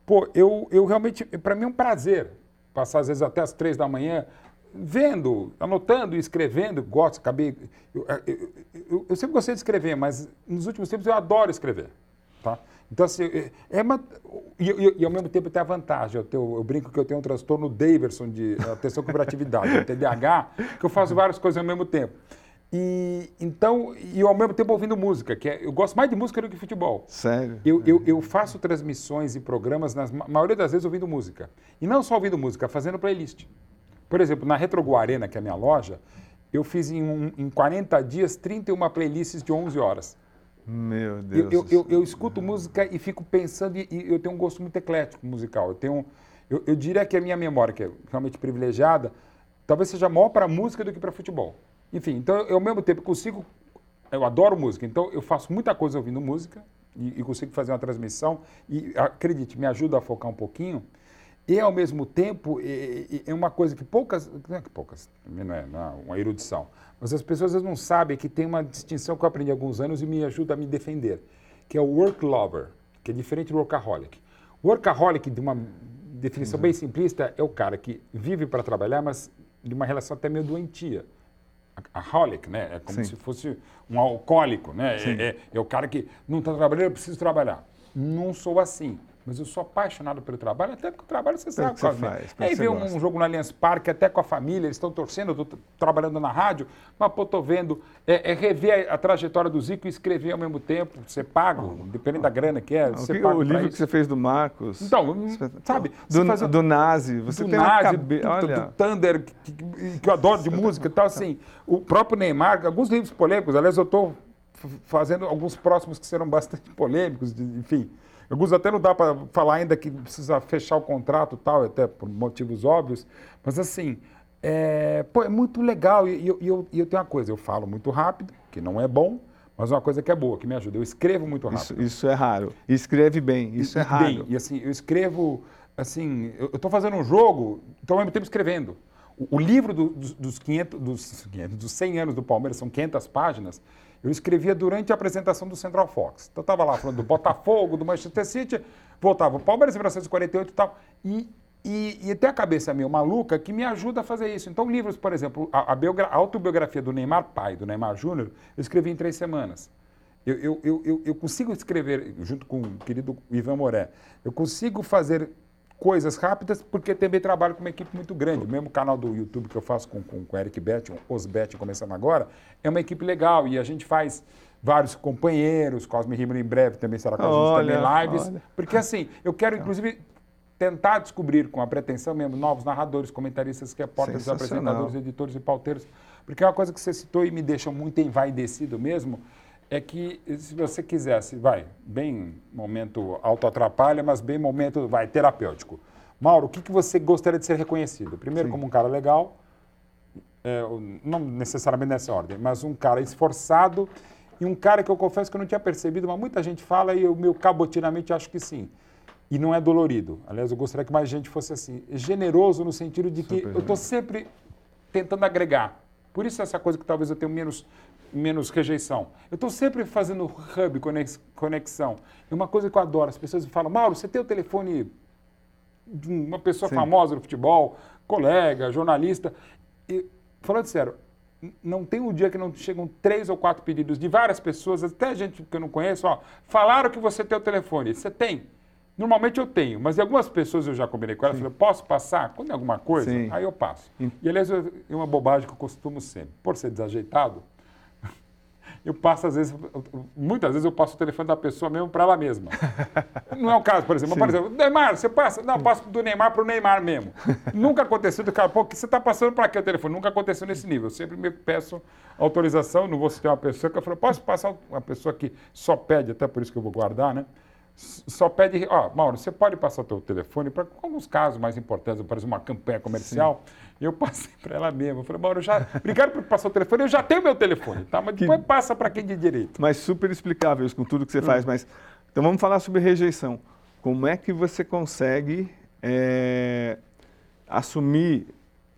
Pô, eu, eu realmente, para mim é um prazer passar às vezes até as três da manhã vendo, anotando e escrevendo, gosto, acabei... Eu, eu- eu- eu sempre gostei de escrever, mas nos últimos tempos eu adoro escrever, tá? Então, assim, é- é uma... E, e- e ao mesmo tempo tem a vantagem, eu, tenho- eu brinco que eu tenho um transtorno Davidson de atenção com hiperatividade, [LAUGHS] TDAH, que eu faço várias coisas ao mesmo tempo. E, então, e ao mesmo tempo ouvindo música, que é, eu gosto mais de música do que futebol. Sério? Eu, eu, eu faço transmissões e programas, na maioria das vezes, ouvindo música. E não só ouvindo música, fazendo playlist. Por exemplo, na Retrogu Arena, que é a minha loja, eu fiz em, um- em 40 dias 31 playlists de 11 horas. Meu Deus. Eu, eu, eu escuto música e fico pensando, e, e eu tenho um gosto muito eclético musical. Eu, tenho, eu, eu diria que a minha memória, que é realmente privilegiada, talvez seja maior para música do que para futebol. Enfim, então eu ao mesmo tempo consigo. Eu adoro música, então eu faço muita coisa ouvindo música e, e consigo fazer uma transmissão. E acredite, me ajuda a focar um pouquinho. E ao mesmo tempo, é, uma coisa que poucas, não é que poucas, não é, não é uma erudição, mas as pessoas vezes não sabem que tem uma distinção que eu aprendi há alguns anos e me ajuda a me defender, que é o work lover, que é diferente do workaholic. Workaholic, de uma definição bem simplista, é o cara que vive para trabalhar, mas de uma relação até meio doentia. A- Aholic, né? É como Sim. se fosse um alcoólico, né? É, é- é o cara que não está trabalhando, eu preciso trabalhar. Não sou assim. Mas eu sou apaixonado pelo trabalho, até porque o trabalho você sabe, que você Cosme. faz, Aí que vê um gosta. jogo no Allianz Parque, até com a família, eles estão torcendo, eu estou trabalhando na rádio, mas pô, estou vendo, é, é rever a, a trajetória do Zico e escrever ao mesmo tempo, você paga, dependendo da grana que é, O, você que- paga o livro que isso. você fez do Marcos. Então, sabe, você Do, faz um- do Nazi. Você do tem Nazi, cabeça. do, do Thunder, que, que- que eu adoro de música e tal, assim. O próprio Neymar, alguns livros polêmicos, aliás, eu estou fazendo alguns próximos que serão bastante [LAUGHS] polêmicos, de- enfim. Alguns até não dá para falar ainda que precisa fechar o contrato e tal, até por motivos óbvios, mas assim, é, pô, é muito legal. E, e eu, e eu, e eu tenho uma coisa, eu falo muito rápido, que não é bom, mas uma coisa que é boa, que me ajuda. Eu escrevo muito rápido. Isso, isso é raro. E escreve bem. Isso é E raro. bem, e assim, eu escrevo, assim, eu estou fazendo um jogo, estou ao mesmo tempo escrevendo. O, o livro do- dos, dos 500, dos, 500, dos 100 anos do Palmeiras, são 500 páginas, eu escrevia durante a apresentação do Central Fox. Então, eu estava lá falando do Botafogo, do Manchester City, voltava o Palmeiras em 1948 e tal, e, e, e tem a cabeça meio maluca que me ajuda a fazer isso. Então, livros, por exemplo, a, a a autobiografia do Neymar pai, do Neymar Júnior, eu escrevi em três semanas. Eu, eu, eu, eu consigo escrever, junto com o querido Ivan Moré, eu consigo fazer coisas rápidas porque também trabalho com uma equipe muito grande. O mesmo canal do YouTube que eu faço com, com, com o Eric Betting, os Betting começando agora, é uma equipe legal e a gente faz vários companheiros, Cosme Rimmer em breve também estará com a gente também lives. olha. Porque assim, eu quero inclusive tentar descobrir com a pretensão mesmo novos narradores, comentaristas, repórteres, apresentadores, editores e pauteiros, Porque uma coisa que você citou e me deixa muito envaidecido mesmo é que se você quisesse, vai, bem momento autoatrapalha, mas bem momento, vai, terapêutico. Mauro, o que, que você gostaria de ser reconhecido? Primeiro, Sim. como um cara legal, é, não necessariamente nessa ordem, mas um cara esforçado e um cara que eu confesso que eu não tinha percebido, mas muita gente fala e eu, meu cabotinamente acho que sim. E não é dolorido. Aliás, eu gostaria que mais gente fosse assim. Generoso no sentido de que Super eu estou sempre tentando agregar. Por isso essa coisa que talvez eu tenha menos, menos rejeição. Eu estou sempre fazendo hub, conexão. E uma coisa que eu adoro, as pessoas falam, Mauro, você tem o telefone de uma pessoa Sim. famosa no futebol, colega, jornalista. E, falando sério, não tem um dia que não chegam três ou quatro pedidos de várias pessoas, até gente que eu não conheço, ó, falaram que você tem o telefone. Você tem? Normalmente eu tenho, mas algumas pessoas eu já combinei com elas, falei, posso passar? Quando é alguma coisa, Sim. aí eu passo. E aliás, é uma bobagem que eu costumo sempre. Por ser desajeitado, eu passo às vezes, muitas vezes eu passo o telefone da pessoa mesmo para ela mesma. Não é o caso, por exemplo. Sim. Por exemplo, Neymar, você passa? Não, eu passo do Neymar para o Neymar mesmo. Nunca aconteceu do cara, pô, que você está passando para quê o telefone? Nunca aconteceu nesse nível. Eu sempre me peço autorização, não vou citar uma pessoa que eu falo, posso passar uma pessoa que só pede, até por isso que eu vou guardar, né? só pede, ó, Mauro, você pode passar o teu telefone para alguns casos mais importantes, por exemplo, uma campanha comercial. Sim. Eu passei para ela mesma. Eu falei, Mauro, já, obrigado por passar o telefone, eu já tenho meu telefone, tá? Mas depois que... passa para quem de direito. Mas super explicável isso com tudo que você faz. Mas então vamos falar sobre rejeição. Como é que você consegue é, assumir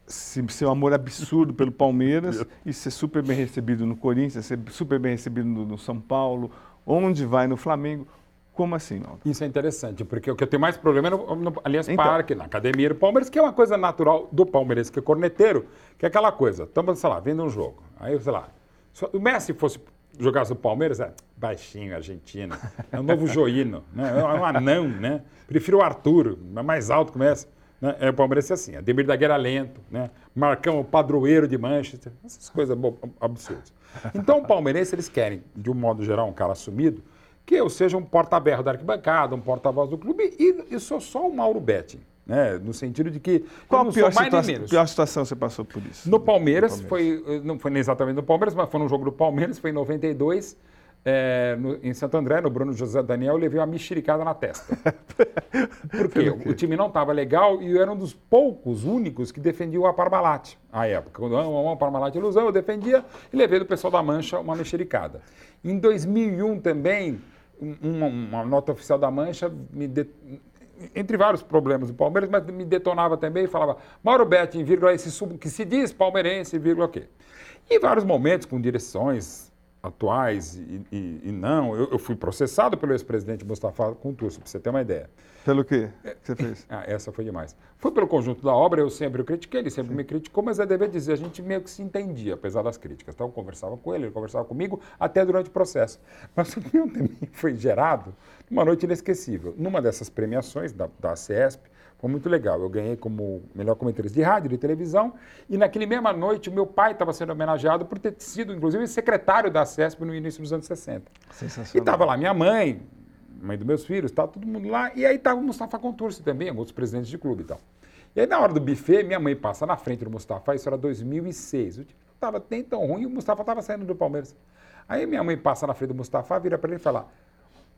seu amor absurdo pelo Palmeiras [LAUGHS] e ser super bem recebido no Corinthians, ser super bem recebido no, no São Paulo, onde vai no Flamengo? Como assim, Naldo? Isso é interessante, porque o que eu tenho mais problema é no, no Allianz então, Parque, na academia do Palmeiras, que é uma coisa natural do Palmeiras, que é corneteiro, que é aquela coisa, estamos, sei lá, vendo um jogo. Aí, sei lá, se o Messi fosse jogar no Palmeiras, é baixinho, argentino, é um novo joíno, né? é um anão, né? Prefiro o Arthur, é mais alto que o Messi. Né? É, o Palmeiras é assim, Ademir da Guerra lento, né? Marcão, o padroeiro de Manchester, essas coisas absurdas. Então, o palmeirense, eles querem, de um modo geral, um cara assumido, que eu seja um porta-berro da arquibancada, um porta-voz do clube, e eu sou só o Mauro Betting. Né? No sentido de que. Qual a pior, situa pior situação você passou por isso? No Palmeiras, no Palmeiras, foi. Não foi exatamente no Palmeiras, mas foi no jogo do Palmeiras, foi em 92. É, no, em Santo André, no Bruno José Daniel, eu levei uma mexericada na testa. [LAUGHS] Por quê? O time não estava legal e eu era um dos poucos, únicos, que defendia o Parmalat à época. Quando o Parmalat ilusão, eu defendia e levei do pessoal da Mancha uma mexericada. Em 2001 também, uma, uma nota oficial da Mancha me de, entre vários problemas do Palmeiras, mas me detonava também e falava Mauro Betti, vírgula, esse sub, que se diz palmeirense, vírgula, o quê? E vários momentos com direções atuais e, e, e não. Eu, eu, fui processado pelo ex-presidente Mustafa Conturso, para você ter uma ideia. Pelo quê que você fez? [LAUGHS] Ah, essa foi demais. Foi pelo conjunto da obra, eu sempre o critiquei, ele sempre Sim. me criticou, mas é dever dizer, a gente meio que se entendia, apesar das críticas. Então eu conversava com ele, ele conversava comigo, até durante o processo. Mas [LAUGHS] o meu também foi gerado numa noite inesquecível. Numa dessas premiações da, da CESP, foi muito legal. Eu ganhei como melhor comentarista de rádio e de televisão. E naquele mesma noite, o meu pai estava sendo homenageado por ter sido, inclusive, secretário da CESP no início dos anos 60. Sensacional. E estava lá minha mãe, mãe dos meus filhos, estava todo mundo lá. E aí estava o Mustafa Contursi também, outros presidentes de clube e tal. E aí, na hora do buffet, minha mãe passa na frente do Mustafa, isso era 2006. O time não estava nem tão ruim, o Mustafa estava saindo do Palmeiras. Aí minha mãe passa na frente do Mustafa, vira para ele e fala: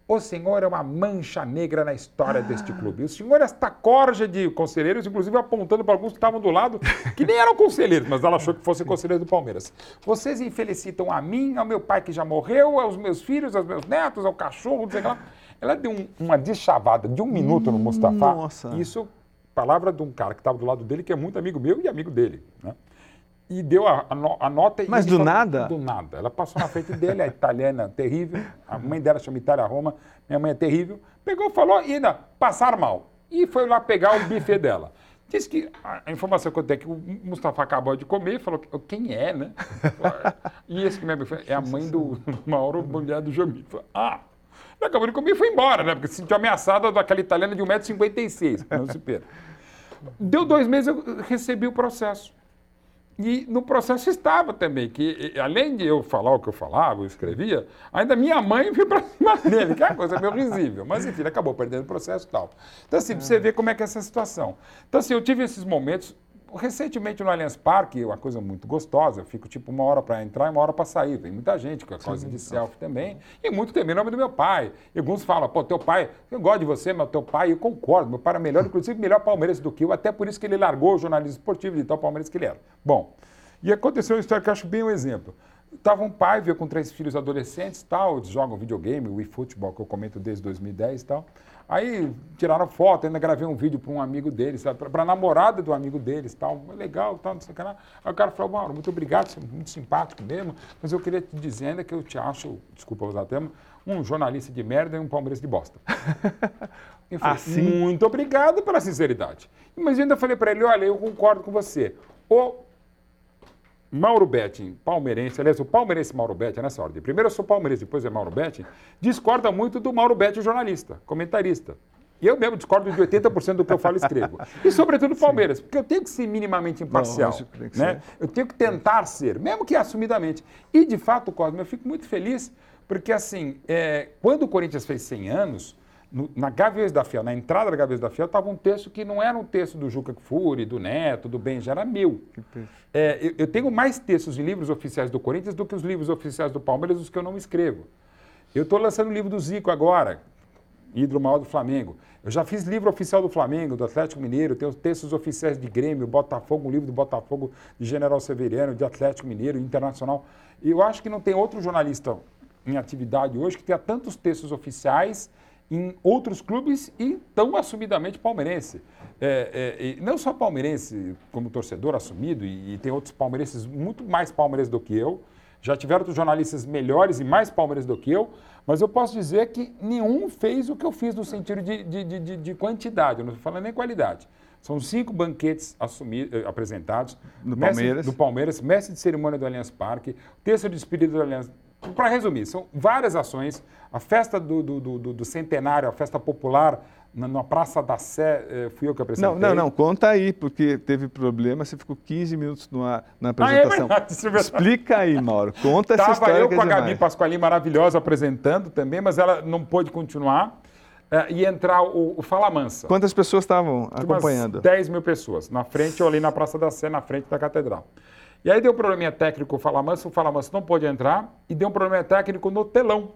o senhor é uma mancha negra na história ah. deste clube. O senhor é esta corja de conselheiros, inclusive apontando para alguns que estavam do lado, que nem eram conselheiros, mas ela achou que fossem conselheiros do Palmeiras. Vocês infelicitam a mim, ao meu pai que já morreu, aos meus filhos, aos meus netos, ao cachorro, não sei lá. Ela deu um, uma deschavada de um minuto no Mustafa. Nossa. Isso, palavra de um cara que estava do lado dele, que é muito amigo meu e amigo dele. Né? E deu a, a, nota. Mas do nada? Do nada. Ela passou na frente dele, a italiana terrível, a mãe dela chama Itália Roma, minha mãe é terrível. Pegou, falou ainda passaram mal. E foi lá pegar o buffet dela. Disse que a informação que eu tenho é que o Mustafa acabou de comer, falou quem é, né? e esse que me é a mãe do [LAUGHS] Mauro, mulher do Jamil. Ah, ele acabou de comer e foi embora, né? Porque se sentiu ameaçada daquela italiana de 1,56m, não se perca. Deu dois meses, eu recebi o processo. E no processo estava também, que além de eu falar o que eu falava, eu escrevia, ainda minha mãe veio para cima [LAUGHS] dele, que é uma coisa meio risível. Mas enfim, acabou perdendo o processo e tal. Então, assim, para você ver como é que é essa situação. Então, assim, eu tive esses momentos, recentemente no Allianz Parque, uma coisa muito gostosa, eu fico tipo uma hora para entrar e uma hora para sair. Tem muita gente com a coisa de selfie também. E muito também em nome do meu pai. E alguns falam, pô, teu pai, eu gosto de você, mas teu pai, eu concordo, meu pai era melhor, inclusive melhor palmeirense do que eu, até por isso que ele largou o jornalismo esportivo de tal palmeirense que ele era. Bom, e aconteceu uma história que eu acho bem um exemplo. Tava um pai, veio com três filhos adolescentes tal, eles jogam videogame, o eFootball, que eu comento desde 2010 e tal. Aí tiraram foto, ainda gravei um vídeo para um amigo deles, para a namorada do amigo deles, tal, legal, tal, não sei o que lá. Aí o cara falou, Mauro, muito obrigado, você é muito simpático mesmo, mas eu queria te dizer ainda que eu te acho, desculpa usar o termo, um jornalista de merda e um palmeirense de bosta. [LAUGHS] Eu falei, Assim? muito obrigado pela sinceridade. Mas eu ainda falei para ele, olha, eu concordo com você. Mauro Betting, palmeirense, aliás, o palmeirense Mauro Betting, nessa ordem. Primeiro eu sou palmeirense, depois é Mauro Betting, discorda muito do Mauro Betting, jornalista, comentarista. E eu mesmo discordo de 80% do que eu falo e escrevo. E sobretudo [LAUGHS] Palmeiras, porque eu tenho que ser minimamente imparcial. Que né? Eu tenho que tentar ser, mesmo que assumidamente. E, de fato, Cosme, eu fico muito feliz, porque, assim, é, quando o Corinthians fez 100 anos, no, na Gaviões da Fiel, na entrada da Gaviões da Fiel, estava um texto que não era um texto do Juca Kfouri, do Neto, do Benja, era meu. É, eu, eu tenho mais textos de livros oficiais do Corinthians do que os livros oficiais do Palmeiras, os que eu não escrevo. Eu estou lançando o livro do Zico agora, Hidro Maior do Flamengo. Eu já fiz livro oficial do Flamengo, do Atlético Mineiro, tenho textos oficiais de Grêmio, Botafogo, um livro do Botafogo de General Severiano, de Atlético Mineiro, Internacional. E eu acho que não tem outro jornalista em atividade hoje que tenha tantos textos oficiais em outros clubes e tão assumidamente palmeirense. É, é, não só palmeirense como torcedor assumido, e, e, tem outros palmeirenses muito mais palmeirenses do que eu, já tiveram outros jornalistas melhores e mais palmeirenses do que eu, mas eu posso dizer que nenhum fez o que eu fiz no sentido de, de, de, de quantidade, eu não estou falando nem qualidade. São cinco banquetes assumidos, apresentados. No mestre, Palmeiras. Do Palmeiras, mestre de cerimônia do Allianz Parque, terça de espírito do Allianz para resumir, são várias ações. A festa do, do, do, do centenário, a festa popular na, na, Praça da Sé, eh, fui eu que apresentei. Não, não, não, conta aí, porque teve problema, você ficou 15 minutos na, na apresentação. Ah, é verdade. Explica aí, Mauro, conta essa história. eu que é com a Gabi demais. Pasqualini maravilhosa apresentando também, mas ela não pôde continuar. eh, e entrar o, o Fala Mansa. Quantas pessoas estavam Umas acompanhando? 10 mil pessoas. Na frente, eu ali na Praça da Sé, na frente da Catedral. E aí deu um probleminha técnico com o Fala Mansa, o Fala Mansa não pôde entrar, e deu um problema técnico no telão.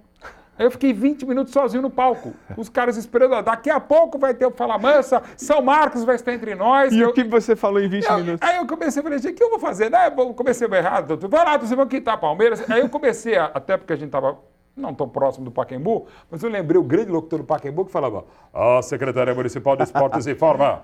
Aí eu fiquei 20 minutos sozinho no palco. Os caras esperando, "Ah, daqui a pouco vai ter o Fala Mansa, São Marcos vai estar entre nós. E Eu- o que você falou em 20 eu- minutos? Aí eu comecei a falar, gente, o que eu vou fazer? Né? Eu comecei errado, doutor. Vai lá, vocês vão quitar Palmeiras. Aí eu comecei, a, até porque a gente estava não tão próximo do Pacaembu, mas eu lembrei o grande locutor do Pacaembu que falava: A Secretaria Municipal de Esportes [LAUGHS] informa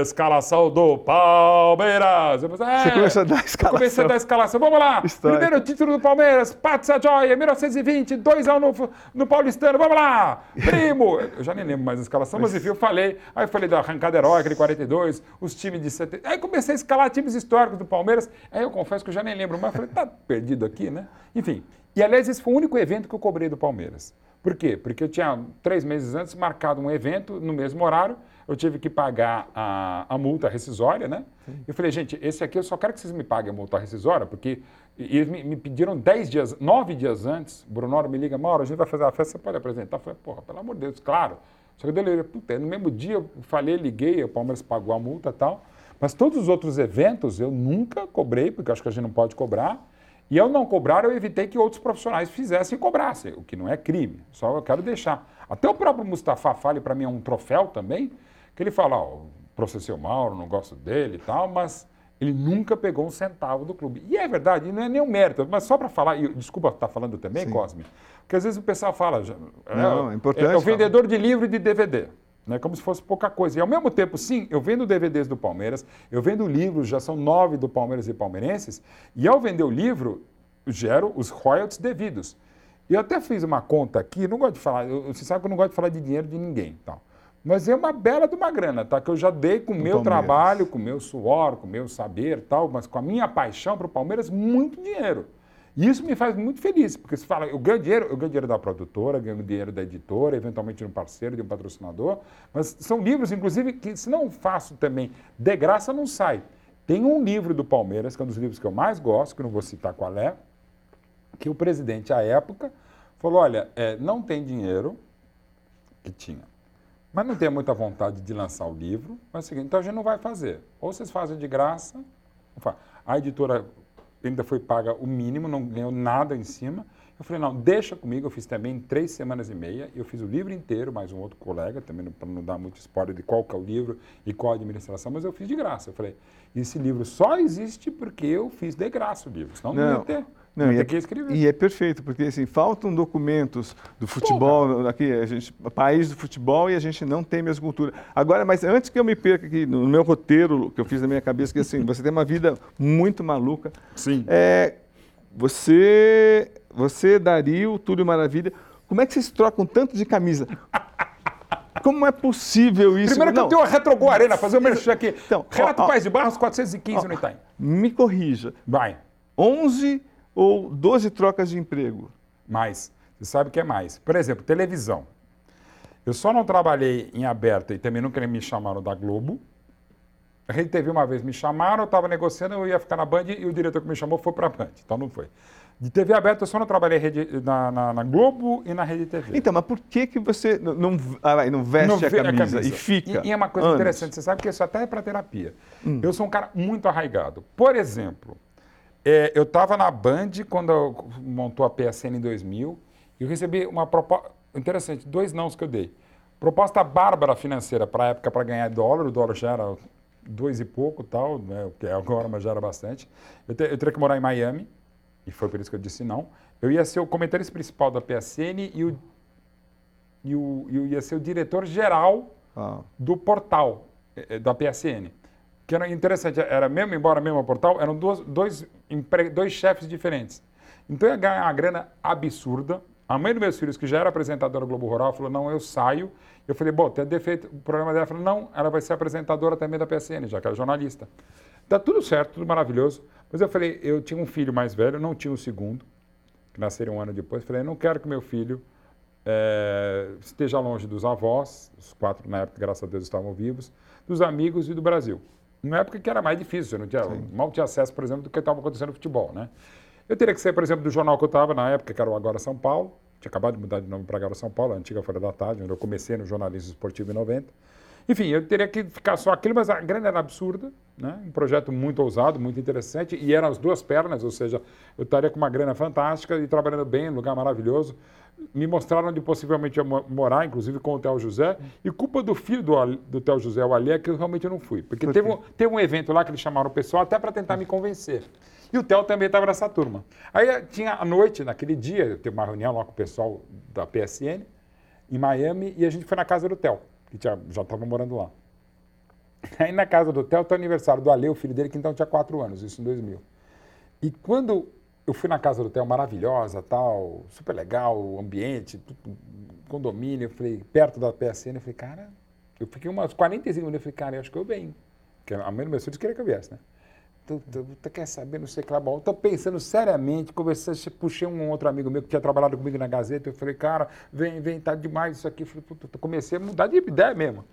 escalação do Palmeiras. Eu Você "É." começou a dar a Eu comecei a escalação. dar a escalação. Vamos lá. Histórico. Primeiro título do Palmeiras, Patsa Joia, 1920, 2x1 no, no Paulistano. Vamos lá. Primo. Eu já nem lembro mais a escalação, mas enfim, eu falei. Aí eu falei da arrancada heróica de 42, os times de 70. Aí comecei a escalar times históricos do Palmeiras. Aí eu confesso que eu já nem lembro mais. Falei, tá perdido aqui, né? Enfim. E aliás, esse foi o único evento que eu cobrei do Palmeiras. Por quê? Porque eu tinha três meses antes marcado um evento no mesmo horário, eu tive que pagar a, a multa rescisória, né? Eu falei, gente, esse aqui eu só quero que vocês me paguem a multa rescisória, porque e eles me, me pediram dez dias, nove dias antes, Brunoro me liga, Mauro, a gente vai fazer a festa, você pode apresentar? Eu falei, porra, pelo amor de Deus, claro. Só que eu falei, puta, no mesmo dia eu falei, liguei, o Palmeiras pagou a multa e tal, mas todos os outros eventos eu nunca cobrei, porque eu acho que a gente não pode cobrar, e ao não cobrar, eu evitei que outros profissionais fizessem e cobrassem, o que não é crime. Só eu quero deixar. Até o próprio Mustafa fale para mim é um troféu também, que ele fala, ó, processei o Mauro, não gosto dele e tal, mas ele nunca pegou um centavo do clube. E é verdade, não é nem um mérito, mas só para falar, e, desculpa estar falando também, Sim. Cosme, porque às vezes o pessoal fala, Não, é importante é o vendedor de livro e de DVD. Né, como se fosse pouca coisa. E ao mesmo tempo, sim, eu vendo DVDs do Palmeiras, eu vendo livros, já são nove do Palmeiras e palmeirenses, e ao vender o livro, gero os royalties devidos. E eu até fiz uma conta aqui, não gosto de falar, eu, você sabe que eu não gosto de falar de dinheiro de ninguém. Tal. Mas é uma bela de uma grana, tá? Que eu já dei com o meu Palmeiras. trabalho, com o meu suor, com o meu saber tal, mas com a minha paixão para o Palmeiras, muito dinheiro. E isso me faz muito feliz, porque você fala, eu ganho dinheiro, eu ganho dinheiro da produtora, ganho dinheiro da editora, eventualmente de um parceiro, de um patrocinador, mas são livros, inclusive, que se não faço também de graça, não sai. Tem um livro do Palmeiras, que é um dos livros que eu mais gosto, que não vou citar qual é, que o presidente, à época, falou, olha, é, não tem dinheiro, que tinha, mas não tem muita vontade de lançar o livro. Mas é o seguinte, então a gente não vai fazer. Ou vocês fazem de graça, a editora ainda foi paga o mínimo, não ganhou nada em cima. Eu falei, não, deixa comigo. Eu fiz também três semanas e meia. Eu fiz o livro inteiro, mais um outro colega, também para não dar muito spoiler de qual que é o livro e qual a administração, mas eu fiz de graça. Eu falei, esse livro só existe porque eu fiz de graça o livro, senão não, não ia ter. Não, e, é, e é perfeito, porque assim, faltam documentos do futebol, Porra. aqui, a gente, país do futebol e a gente não tem mesmo cultura. Agora, mas antes que eu me perca aqui no meu roteiro que eu fiz na minha cabeça, que assim, você tem uma vida muito maluca. Sim. É, você, você, Dario, Túlio Maravilha, como é que vocês trocam tanto de camisa? Como é possível isso? Primeiro que não. eu tenho a Retrogol Arena, fazer o um merchan aqui. Então, Renato ó, ó, Paz de Barros, 415 ó, no Itaim. Me corrija. Vai. 11 ou 12 trocas de emprego? Mais. Você sabe que é mais. Por exemplo, televisão. Eu só não trabalhei em aberta e também nunca me chamaram da Globo. A Rede TV uma vez me chamaram, eu estava negociando, eu ia ficar na Band e o diretor que me chamou foi para a Band. Então não foi. De TV aberta eu só não trabalhei rede, na, na, na, Globo e na Rede TV. Então, mas por que, que você não, não, ah, não veste não a, camisa a, camisa e fica? E, e é uma coisa anos. interessante, você sabe que isso até é para terapia. Hum. Eu sou um cara muito arraigado. Por exemplo, é, eu estava na Band quando montou a PSN em 2000 e eu recebi uma proposta. Interessante, dois nãos que eu dei. Proposta bárbara financeira para a época para ganhar dólar, o dólar já era dois e pouco, tal, né, o que é agora, mas já era bastante. Eu, te, eu teria que morar em Miami, e foi por isso que eu disse não. Eu ia ser o comentarista principal da PSN e, o, e o, eu ia ser o diretor-geral ah. do portal eh, da PSN que era interessante, era mesmo, embora mesmo portal, eram duas, dois, dois chefes diferentes. Então ia ganhar uma grana absurda. A mãe dos meus filhos, que já era apresentadora do Globo Rural, falou: não, eu saio. Eu falei: bom, tem defeito. O programa dela falou: não, ela vai ser apresentadora também da PSN, já que era jornalista. Tá tudo certo, tudo maravilhoso. Mas eu falei: eu tinha um filho mais velho, não tinha o um segundo, que nasceria um ano depois. Eu falei: não quero que meu filho é, esteja longe dos avós, os quatro na época, graças a Deus, estavam vivos, dos amigos e do Brasil. Numa época que era mais difícil, não tinha, mal tinha acesso, por exemplo, do que estava acontecendo no futebol, né? Eu teria que ser, por exemplo, do jornal que eu estava na época, que era o Agora São Paulo. Tinha acabado de mudar de nome para Agora São Paulo, a antiga Folha da Tarde, onde eu comecei no jornalismo esportivo em 90. Enfim, eu teria que ficar só aquilo, mas a grana era absurda, né? um projeto muito ousado, muito interessante, e eram as duas pernas, ou seja, eu estaria com uma grana fantástica e trabalhando bem, um lugar maravilhoso me mostraram onde possivelmente ia morar, inclusive com o Theo José, e culpa do filho do, do Theo José, o Ali, é que eu realmente não fui. Porque teve um, teve um evento lá que eles chamaram o pessoal até para tentar me convencer. E o Theo também estava nessa turma. Aí eh, tinha à noite, naquele dia, teve uma reunião lá com o pessoal da PSN, em Miami, e a gente foi na casa do Theo, que já estava morando lá. [LAUGHS] Aí na casa do Theo tem o aniversário do Ale, o filho dele, que então tinha quatro anos, isso em 2000. E quando eu fui na casa do hotel maravilhosa, tal, super legal, o ambiente, tudo, condomínio, eu falei, perto da PSN, eu falei, cara, eu fiquei umas 45 minutos, eu falei, cara, eu acho que eu venho. Porque a mãe do meu filho queria que eu viesse, né? Tu, tu, tu, quer saber, não sei o que lá, bom, estou pensando seriamente, conversei, puxei um outro amigo meu que tinha trabalhado comigo na Gazeta, eu falei, cara, vem, vem, tá demais isso aqui. Eu falei, comecei a mudar de ideia mesmo.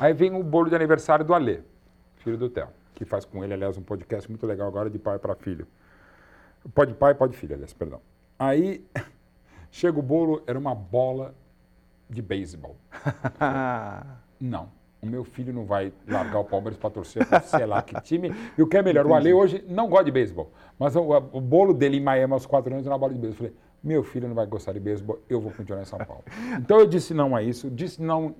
Aí vem o bolo de aniversário do Alê, filho do Theo, que faz com ele, aliás, um podcast muito legal agora de pai para filho. Pode pai, pode filho, aliás, perdão. Aí [LAUGHS] chega o bolo, era uma bola de beisebol. [LAUGHS] não, o meu filho não vai largar o Palmeiras para torcer para sei lá que time. E o que é melhor, Entendi. o Ale hoje não gosta de beisebol. Mas o, o, bolo dele em Miami aos quatro anos era uma bola de beisebol. Eu falei, meu filho não vai gostar de beisebol, eu vou continuar em São Paulo. [LAUGHS] Então eu disse não a isso, disse não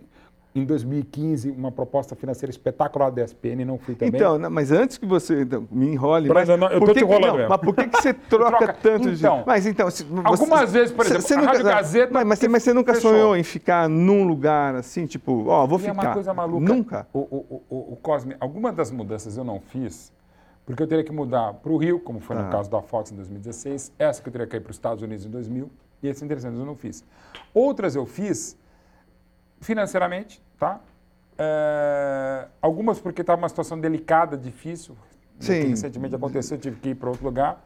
em 2015 uma proposta financeira espetacular da ESPN, não fui também. Então, não, mas antes que você então, me enrole, mas, não, eu estou te enrolando não, Mas por que, que você [LAUGHS] troca, troca. tanto então, de... Mas então, se, você, algumas vezes, por exemplo, você, nunca, Gazeta... Mas, mas, mas você nunca fechou. sonhou em ficar num lugar assim, tipo, ó, oh, vou e ficar... é uma coisa maluca. Nunca? O, o, o, o Cosme, algumas das mudanças eu não fiz, porque eu teria que mudar para o Rio, como foi ah. no caso da Fox em 2016, essa que eu teria que ir para os Estados Unidos em 2000, e esses interessantes eu não fiz. Outras eu fiz financeiramente, tá? É, algumas porque estava uma situação delicada, difícil. Sim. recentemente aconteceu, eu tive que ir para outro lugar.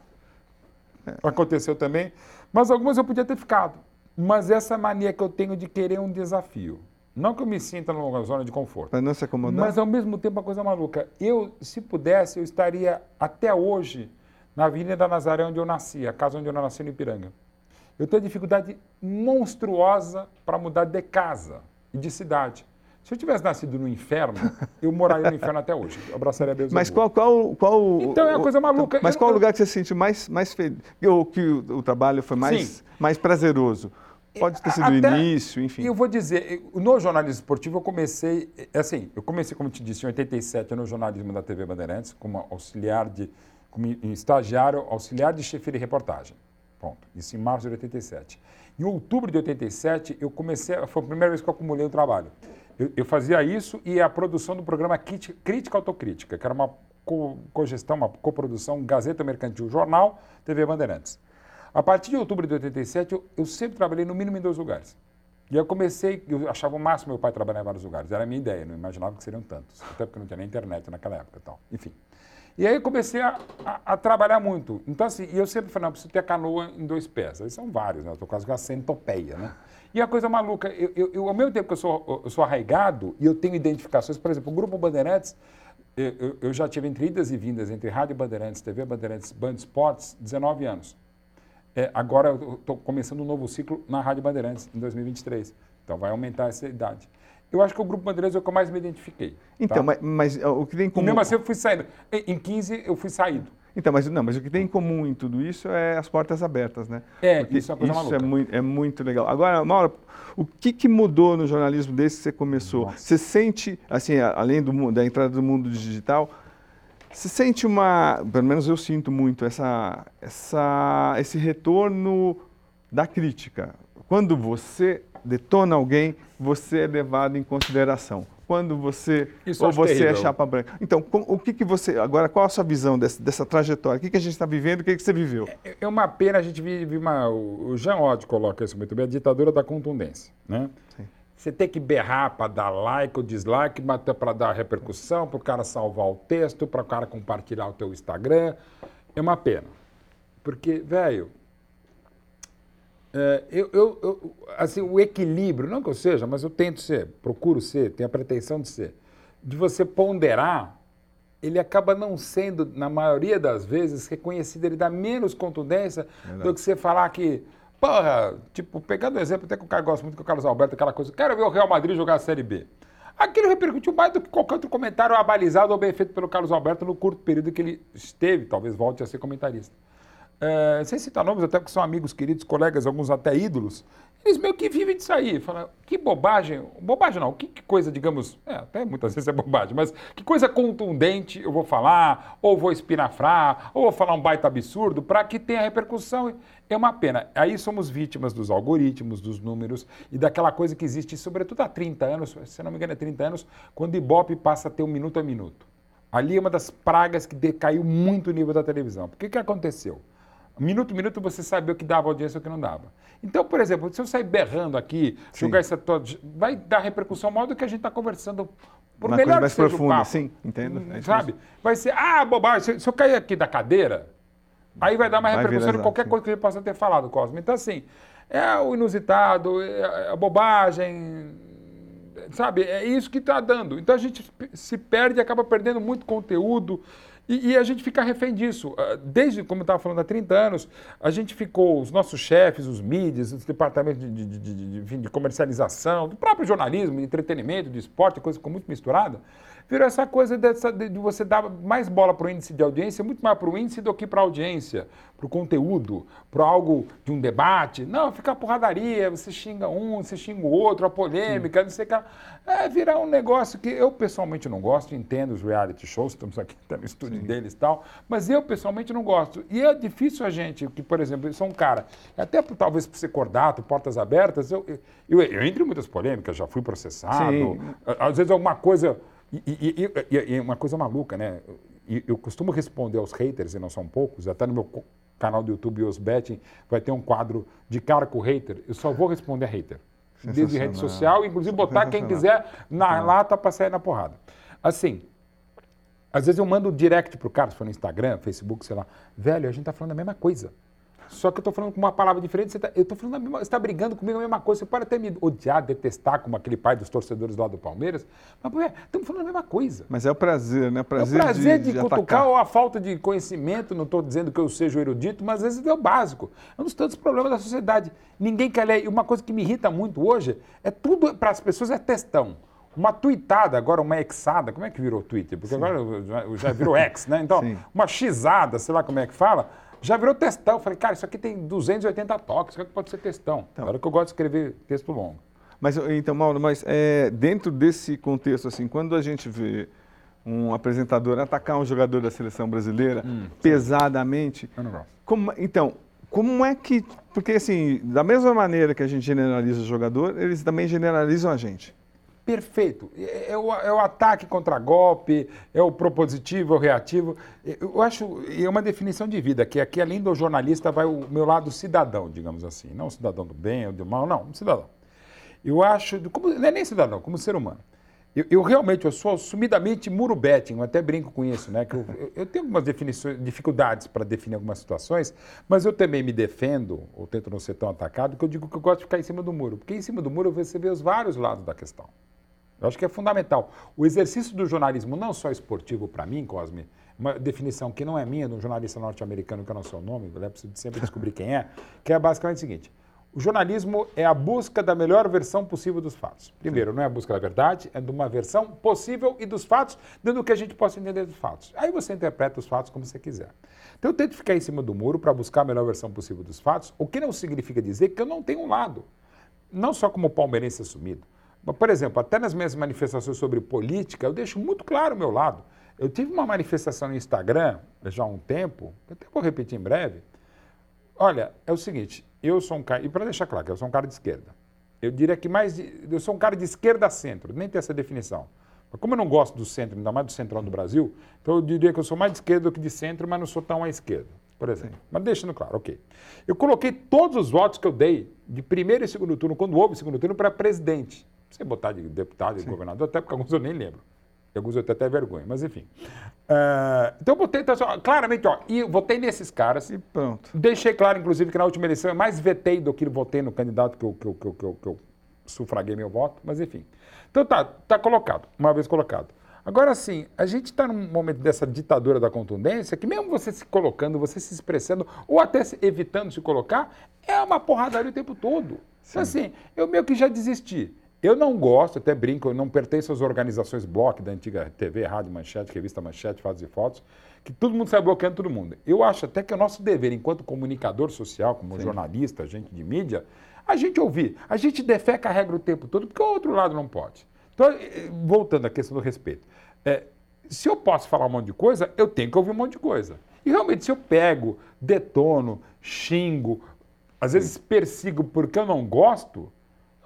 É. Aconteceu também. Mas algumas eu podia ter ficado. Mas essa mania que eu tenho de querer um desafio. Não que eu me sinta numa zona de conforto. Para não se acomodar. Mas ao mesmo tempo uma coisa maluca. Eu, se pudesse, eu estaria até hoje na Avenida Nazaré, onde eu nasci, a casa onde eu nasci no Ipiranga. Eu tenho dificuldade monstruosa para mudar de casa e de cidade. Se eu tivesse nascido no inferno, eu moraria no inferno até hoje. Eu abraçaria Deus. Mas qual, qual, qual. Então é uma coisa maluca. Mas Eu- qual eu- lugar que você se sentiu mais, mais feliz? Ou que o, o trabalho foi mais, Sim. mais prazeroso? Pode ter sido o Até- início, enfim. E eu vou dizer, no jornalismo esportivo eu comecei, é assim, eu comecei, como te disse, em 87 no jornalismo da TV Bandeirantes, como auxiliar de, como estagiário, auxiliar de chefia de reportagem. Ponto. Isso em março de 87. Em outubro de 87, eu comecei, foi a primeira vez que eu acumulei o trabalho. Eu, eu fazia isso e a produção do programa Crítica, Crítica Autocrítica, que era uma co- cogestão, uma coprodução Gazeta Mercantil Jornal, TV Bandeirantes. A partir de outubro de 87, eu, eu sempre trabalhei no mínimo em dois lugares. E eu comecei, eu achava o máximo meu pai trabalhar em vários lugares. Era a minha ideia, não imaginava que seriam tantos. Até porque não tinha nem internet naquela época e tal. Enfim. E aí comecei a, a- a trabalhar muito. Então, assim, e eu sempre falei, não, preciso ter canoa em dois pés. Aí são vários, né? Eu estou quase com a centopeia, né? E a coisa maluca, eu, eu, eu, ao mesmo tempo que eu sou, eu sou arraigado e eu tenho identificações, por exemplo, o Grupo Bandeirantes, eu- eu já tive entre idas e vindas entre Rádio Bandeirantes, TV Bandeirantes, Band Esportes, 19 anos. É, agora eu estou começando um novo ciclo na Rádio Bandeirantes, em 2023. Então vai aumentar essa idade. Eu acho que o Grupo Bandeirantes é o que eu mais me identifiquei. Então, tá? mas, mas, o que tem em E comum. mesmo assim eu fui saindo. Em em 15 eu fui saído. Então, mas, não, mas o que tem em comum em tudo isso é as portas abertas, né? É, Porque isso é uma coisa isso maluca. é muito, é muito legal. Agora, Mauro, o que, que mudou no jornalismo desde que você começou? Nossa. Você sente, assim, além do, da entrada do mundo digital, você sente uma, pelo menos eu sinto muito, essa, essa, esse retorno da crítica. Quando você detona alguém, você é levado em consideração. Quando você Isso ou você é terrível. chapa branca. Então, com- o que, que você agora qual a sua visão dessa, dessa trajetória? O que, que a gente está vivendo? O que, que você viveu? É- É uma pena a gente vive uma. O Jean Ott coloca isso muito bem, a ditadura da contundência. Né? Sim. Você tem que berrar para dar like ou dislike, para dar repercussão, para o cara salvar o texto, para o cara compartilhar o teu Instagram. É uma pena. Porque, velho, é, eu, eu- eu- assim, o equilíbrio, não que eu seja, mas eu tento ser, procuro ser, tenho a pretensão de ser, de você ponderar, ele acaba não sendo, na maioria das vezes, reconhecido, ele dá menos contundência do que você falar que, porra, tipo, pegando o exemplo, até que o cara gosta muito que o Carlos Alberto, aquela coisa, quero ver o Real Madrid jogar a Série B. Aquilo repercutiu mais do que qualquer outro comentário abalizado ou bem feito pelo Carlos Alberto no curto período que ele esteve, talvez volte a ser comentarista é, sem citar nomes, até porque são amigos queridos, colegas, alguns até ídolos, eles meio que vivem disso aí. Falam, que bobagem, bobagem não, que, que coisa, digamos, é, até muitas vezes é bobagem, mas que coisa contundente eu vou falar, ou vou espinafrar, ou vou falar um baita absurdo, para que tenha repercussão. É uma pena. Aí somos vítimas dos algoritmos, dos números e daquela coisa que existe, sobretudo há 30 anos, se não me engano é 30 anos, quando o Ibope passa a ter um minuto a minuto. Ali é uma das pragas que decaiu muito o nível da televisão. Por que que aconteceu? Minuto a minuto você sabia o que dava audiência e o que não dava. Então, por exemplo, se eu sair berrando aqui, Sim. jogar essa toda, vai dar repercussão maior do que a gente está conversando. Por Uma melhor coisa mais que seja profunda, o papo, sim, entendo. É sabe? Vai ser, ah, bobagem, se, eu cair aqui da cadeira, aí vai dar uma Vai repercussão em qualquer sim. coisa que gente possa ter falado, Cosme. Então, assim, é o inusitado, é a bobagem, sabe? É isso que está dando. Então a gente se perde, acaba perdendo muito conteúdo e, e a gente fica refém disso. Ah, Desde, como eu estava falando, há 30 anos, a gente ficou, os nossos chefes, os mídias, os departamentos de, de, de, de- de- comercialização, do próprio jornalismo, de entretenimento, de esporte, coisa ficou muito misturada. Virou essa coisa dessa, de, de você dar mais bola para o índice de audiência, muito mais para o índice do que para a audiência, para o conteúdo, para algo de um debate. Não, fica a porradaria, você xinga um, você xinga o outro, a polêmica, não sei o que. É virar um negócio que eu pessoalmente não gosto, entendo os reality shows, estamos aqui até no estúdio deles e tal, mas eu pessoalmente não gosto. E é difícil a gente, que, por exemplo, eu sou um cara, até por- talvez por ser cordato, portas abertas, eu, eu, eu entro em muitas polêmicas, já fui processado, Sim. às vezes alguma coisa. E, e- e- e- uma coisa maluca, né? Eu costumo responder aos haters, e não são poucos, até no meu canal do YouTube, Os Betting, vai ter um quadro de cara com hater. Eu só vou responder a hater. Desde rede social, inclusive botar quem quiser na lata para sair na porrada. Assim, às vezes eu mando direct pro cara, se for no Instagram, Facebook, sei lá. Velho, a gente tá falando a mesma coisa. Só que eu tô falando com uma palavra diferente, você tá, eu tô falando mesma, você tá brigando comigo a mesma coisa. Você pode até me odiar, detestar, como aquele pai dos torcedores lá do Palmeiras, mas, ué, estamos falando a mesma coisa. Mas é o prazer, né? O É o prazer, prazer de, de, cutucar atacar. ou a falta de conhecimento, não estou dizendo que eu seja o erudito, mas às vezes é o básico. É um dos tantos problemas da sociedade. Ninguém quer ler. E uma coisa que me irrita muito hoje é tudo, para as pessoas, é textão. uma tweetada, agora uma exada, como é que virou Twitter? Porque Sim. agora já, virou X, né? [LAUGHS] Então, Sim. uma xada, sei lá como é que fala, já virou textão. Eu falei, cara, isso aqui tem 280 toques, isso aqui pode ser textão. Então, Agora que eu gosto de escrever texto longo. Mas, então, Mauro, mas é, dentro desse contexto, assim, quando a gente vê um apresentador atacar um jogador da seleção brasileira hum, pesadamente. Eu não gosto. Como, então, como é que. Porque, assim, da mesma maneira que a gente generaliza o jogador, eles também generalizam a gente. Perfeito. É, é, o, é o ataque contra golpe, é o propositivo, é o reativo. Eu acho, é uma definição de vida, que aqui, além do jornalista, vai o meu lado cidadão, digamos assim. Não cidadão do bem ou do mal, não, cidadão. Eu acho, como, não é nem cidadão, como ser humano. Eu, eu, realmente, eu sou assumidamente murubete, eu até brinco com isso, né? Que eu, eu tenho algumas dificuldades para definir algumas situações, mas eu também me defendo, ou tento não ser tão atacado, que eu digo que eu gosto de ficar em cima do muro. Porque em cima do muro você vê os vários lados da questão. Eu acho que é fundamental. O exercício do jornalismo, não só esportivo para mim, Cosme, uma definição que não é minha, de um jornalista norte-americano que eu não sei o nome, eu preciso sempre descobrir quem é, que é basicamente o seguinte. O jornalismo é a busca da melhor versão possível dos fatos. Primeiro, Sim. não é a busca da verdade, é de uma versão possível e dos fatos, dentro do que a gente possa entender dos fatos. Aí você interpreta os fatos como você quiser. Então eu tento ficar em cima do muro para buscar a melhor versão possível dos fatos, o que não significa dizer que eu não tenho um lado. Não só como palmeirense assumido. Mas, por exemplo, até nas minhas manifestações sobre política, eu deixo muito claro o meu lado. Eu tive uma manifestação no Instagram já há um tempo, que até vou repetir em breve. Olha, é o seguinte, eu sou um cara, e para deixar claro que eu sou um cara de esquerda, eu diria que mais, de, eu sou um cara de esquerda a centro, nem tem essa definição. Mas como eu não gosto do centro, ainda mais do centrão do Brasil, então eu diria que eu sou mais de esquerda do que de centro, mas não sou tão à esquerda, por exemplo. Sim. Mas deixando claro, ok. Eu coloquei todos os votos que eu dei de primeiro e segundo turno, quando houve segundo turno, para presidente. Sem botar de deputado e governador, até porque alguns eu nem lembro. Alguns eu tenho até vergonha, mas enfim. Uh, então eu botei, então, claramente, ó, e votei nesses caras. E pronto. Deixei claro, inclusive, que na última eleição eu mais vetei do que votei no candidato que eu, que eu, que eu, que eu, que eu sufraguei meu voto, mas enfim. Então tá, tá colocado, uma vez colocado. Agora sim, a gente está num momento dessa ditadura da contundência que mesmo você se colocando, você se expressando, ou até se evitando se colocar, é uma porradaria o tempo todo. Então assim, eu meio que já desisti. Eu não gosto, até brinco, eu não pertenço às organizações bloco da antiga TV, Rádio Manchete, Revista Manchete, Fatos e Fotos, que todo mundo sai bloqueando todo mundo. Eu acho até que é o nosso dever, enquanto comunicador social, como Sim. jornalista, gente de mídia, a gente ouvir. A gente defeca a regra o tempo todo, porque o outro lado não pode. Então, eh, voltando à questão do respeito. É, se eu posso falar um monte de coisa, eu tenho que ouvir um monte de coisa. E realmente, se eu pego, detono, xingo, às vezes persigo porque eu não gosto,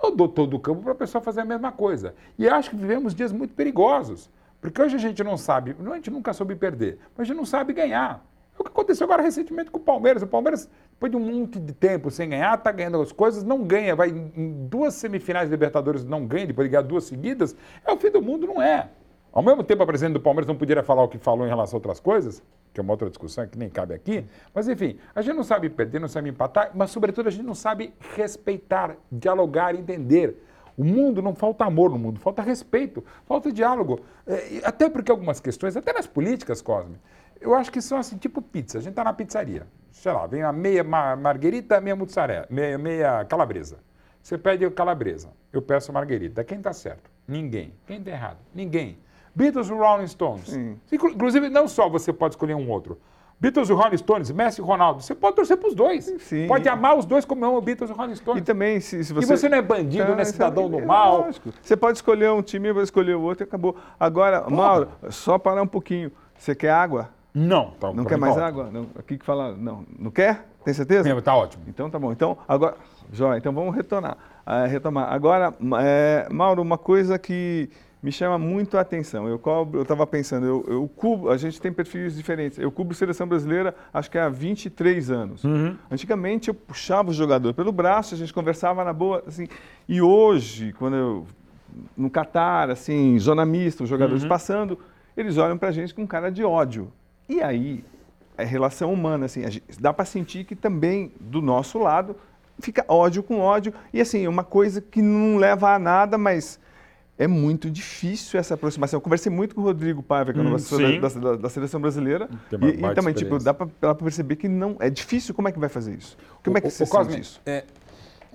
eu dou todo o campo para a pessoa fazer a mesma coisa. E acho que vivemos dias muito perigosos. Porque hoje a gente não sabe, a gente nunca soube perder, mas a gente não sabe ganhar. É o que aconteceu agora recentemente com o Palmeiras. O Palmeiras, depois de um monte de tempo sem ganhar, está ganhando as coisas, não ganha, vai em duas semifinais de Libertadores, não ganha, depois de ganhar duas seguidas. É o fim do mundo, não é. Ao mesmo tempo, a presidente do Palmeiras não poderia falar o que falou em relação a outras coisas, que é uma outra discussão que nem cabe aqui. Mas, enfim, a gente não sabe perder, não sabe empatar, mas, sobretudo, a gente não sabe respeitar, dialogar, entender. O mundo não falta amor no mundo, falta respeito, falta diálogo. É, até porque algumas questões, até nas políticas, Cosme, eu acho que são assim, tipo pizza. A gente está na pizzaria. Sei lá, vem a meia marguerita, meia mussarela, meia, meia calabresa. Você pede calabresa, eu peço marguerita. Quem está certo? Ninguém. Quem está errado? Ninguém. Beatles e Rolling Stones. Sim. Inclusive, não só você pode escolher um outro. Beatles e Rolling Stones, Messi e Ronaldo. Você pode torcer para os dois. Sim. Pode amar os dois como ama Beatles e Rolling Stones. E também, se, se você... E você não é bandido, não, não é cidadão é, do mal. Lógico. Você pode escolher um time, vai escolher o outro e acabou. Agora, Porra. Mauro, só parar um pouquinho. Você quer água? Não. Tá, não quer mais tá água? Não, aqui que fala, não. Não quer? Tem certeza? Está ótimo. Então tá bom. Então, agora, Jóia, então vamos retornar, uh, retomar. Agora, é, Mauro, uma coisa que me chama muito a atenção. Eu eu estava pensando, eu, eu cubro, a gente tem perfis diferentes. Eu cubro seleção brasileira, acho que há 23 anos. Uhum. Antigamente eu puxava o jogador pelo braço, a gente conversava na boa, assim. E hoje, quando eu no Catar, assim, zona mista, os jogadores uhum. passando, eles olham para a gente com cara de ódio. E aí, é relação humana, assim, gente, dá para sentir que também do nosso lado fica ódio com ódio e assim, é uma coisa que não leva a nada, mas é muito difícil essa aproximação. Eu conversei muito com o Rodrigo Paiva, que é o hum, da, da, da, seleção brasileira. E, e, também, tipo, dá para perceber que não é difícil. Como é que vai fazer isso? Como o, é que você o, sente isso? É,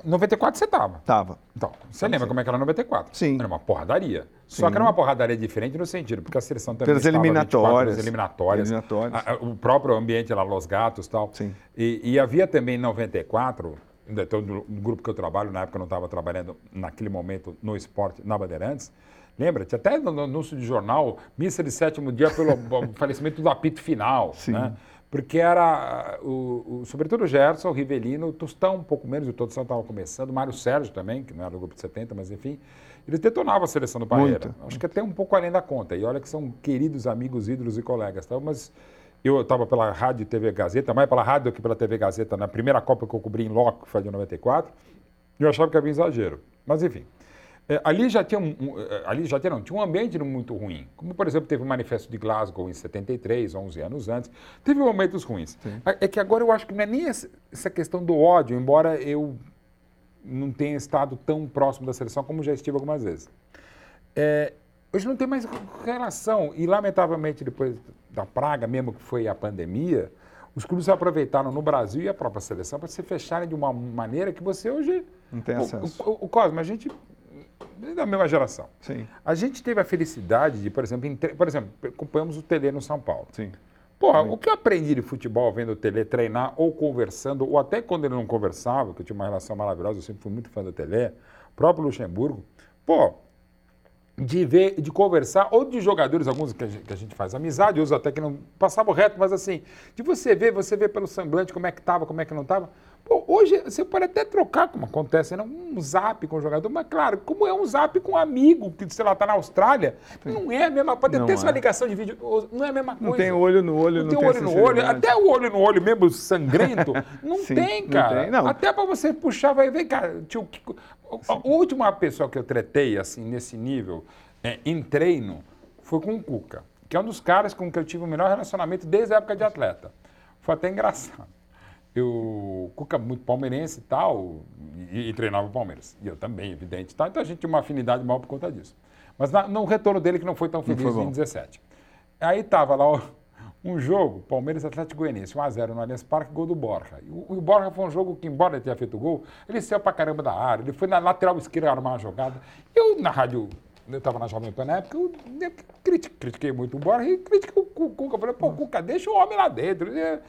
94 você tava. Tava. Então, você lembra como é que era 94? Sim. Era uma porradaria. Só Sim. que era uma porradaria diferente no sentido, porque a seleção também Pelas estava 24 eliminatórias. nas eliminatórias. Eliminatórias. A- a- o próprio ambiente lá, Los Gatos e tal. Sim. E, e havia também em 94, tem um grupo que eu trabalho, na época eu não estava trabalhando naquele momento no esporte, na Bandeirantes. Lembra? Tinha até no no anúncio de jornal, missa de sétimo dia pelo [LAUGHS] falecimento do apito final. Sim. Né? Porque era, o, o- sobretudo o Gerson, o Rivelino, o Tostão um pouco menos, o Tostão estava começando, o Mário Sérgio também, que não era do grupo de 70, mas enfim, eles detonavam a seleção do Parreira. Muito. Acho que até um pouco além da conta. E olha que são queridos amigos, ídolos e colegas. Tá? Mas eu estava pela Rádio e TV Gazeta, mais pela rádio do que pela TV Gazeta, na primeira Copa que eu cobri em loco, que foi de 94, e eu achava que havia exagero. Mas enfim. É, ali já tinha um, um, é, ali já tinha, não, tinha um ambiente muito ruim. Como, por exemplo, teve o Manifesto de Glasgow em 73, 11 anos antes. Teve momentos ruins. É que agora eu acho que não é nem essa essa questão do ódio, embora eu não tenha estado tão próximo da seleção como já estive algumas vezes. É, hoje não tem mais relação. E, lamentavelmente, depois da praga, mesmo que foi a pandemia, os clubes aproveitaram no Brasil e a própria seleção para se fecharem de uma maneira que você hoje. Não tem acesso. O, o, o Cosme, a gente. é da mesma geração. Sim. A gente teve a felicidade de, por exemplo, entre- por exemplo, acompanhamos o Tele no São Paulo. Sim. Porra, o que eu aprendi de futebol vendo o Tele treinar ou conversando, ou até quando ele não conversava, que eu tinha uma relação maravilhosa, eu sempre fui muito fã do Tele, próprio Luxemburgo, pô, de ver, de conversar, ou de jogadores, alguns que a gente, que a gente faz amizade, outros até que não passavam reto, mas assim, de você ver, você ver pelo semblante como é que estava, como é que não estava. Pô, hoje você pode até trocar, como acontece, né, um zap com o jogador, mas claro, como é um zap com um amigo que, sei lá, está na Austrália, não é a mesma, pode Não ter essa é. ligação de vídeo, não é a mesma coisa. Não tem olho no olho, Não, não, tem olho no olho, até o olho no olho mesmo sangrento, [LAUGHS] não Sim, tem, não cara. tem, não. Até para você puxar, vai ver, cara, tio, a, última pessoa que eu tretei, assim, nesse nível, é, em treino, foi com o Cuca, que é um dos caras com que eu tive o melhor relacionamento desde a época de atleta. Foi até [LAUGHS] engraçado. Eu, o Cuca muito palmeirense e tal, e, e treinava o Palmeiras. E eu também, evidente. Tal. Então a gente tinha uma afinidade maior por conta disso. Mas na- no retorno dele, que não foi tão feliz foi em 17. Aí tava lá ó, um jogo, Palmeiras Atlético Goianiense, 1x0 no Allianz Parque, gol do Borja. O, o Borja foi um jogo que, embora ele tenha feito gol, ele saiu pra caramba da área, ele foi na lateral esquerda armar uma jogada. Eu, na rádio, eu estava na Jovem Pan na época, eu, eu criti- critiquei muito o Borja e critiquei o, Cu- Cuca. Eu falei, pô, Cuca, deixa o homem lá dentro. Ele, é,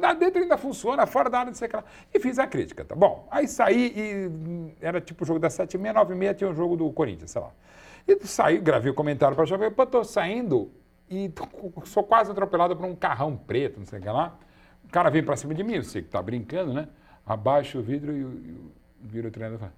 Lá dentro ainda funciona, fora da área de secretário. E fiz a crítica, tá bom? Aí saí e hum, era tipo o jogo das 7h30, 9h30 tinha o jogo do Corinthians, sei lá. E saí, gravei o comentário para a Jovem Pan, tô saindo e sou quase atropelado por um carrão preto, não sei o que lá. O cara vem para cima de mim, eu sei que tá brincando, né? Abaixa o vidro e, o- e o- vira o treinador e fala,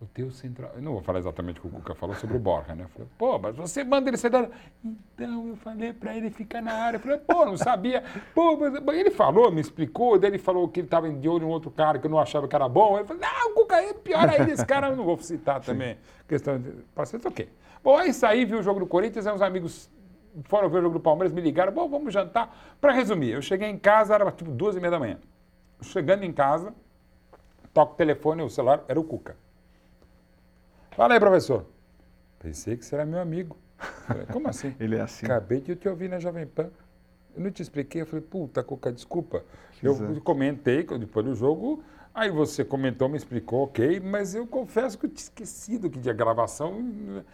o teu central... Eu não vou falar exatamente o que o Cuca falou sobre o Borja, né? Eu falei, pô, mas você manda ele sair da... Então, eu falei para ele ficar na área. Eu falei, pô, não sabia. Pô, mas... ele falou, me explicou, daí ele falou que ele estava de olho em outro cara que eu não achava que era bom. Ele falou, não, o Cuca é pior ainda, esse cara eu não vou citar [LAUGHS] também. Questão de... Paciência, ok. Bom, aí saí, vi o jogo do Corinthians, aí uns amigos foram ver o jogo do Palmeiras, me ligaram, bom, vamos jantar. Para resumir, eu cheguei em casa, era tipo duas e meia da manhã. Chegando em casa, toco o telefone, o celular, era o Cuca. Fala aí, professor. Pensei que você era meu amigo. Falei, Como assim? [LAUGHS] Ele é assim. Acabei de te ouvir na Jovem Pan. Eu não te expliquei. Eu falei, puta, Cuca, desculpa. Eu comentei depois do jogo, aí você comentou, me explicou, ok, mas eu confesso que eu tinha esquecido que tinha gravação.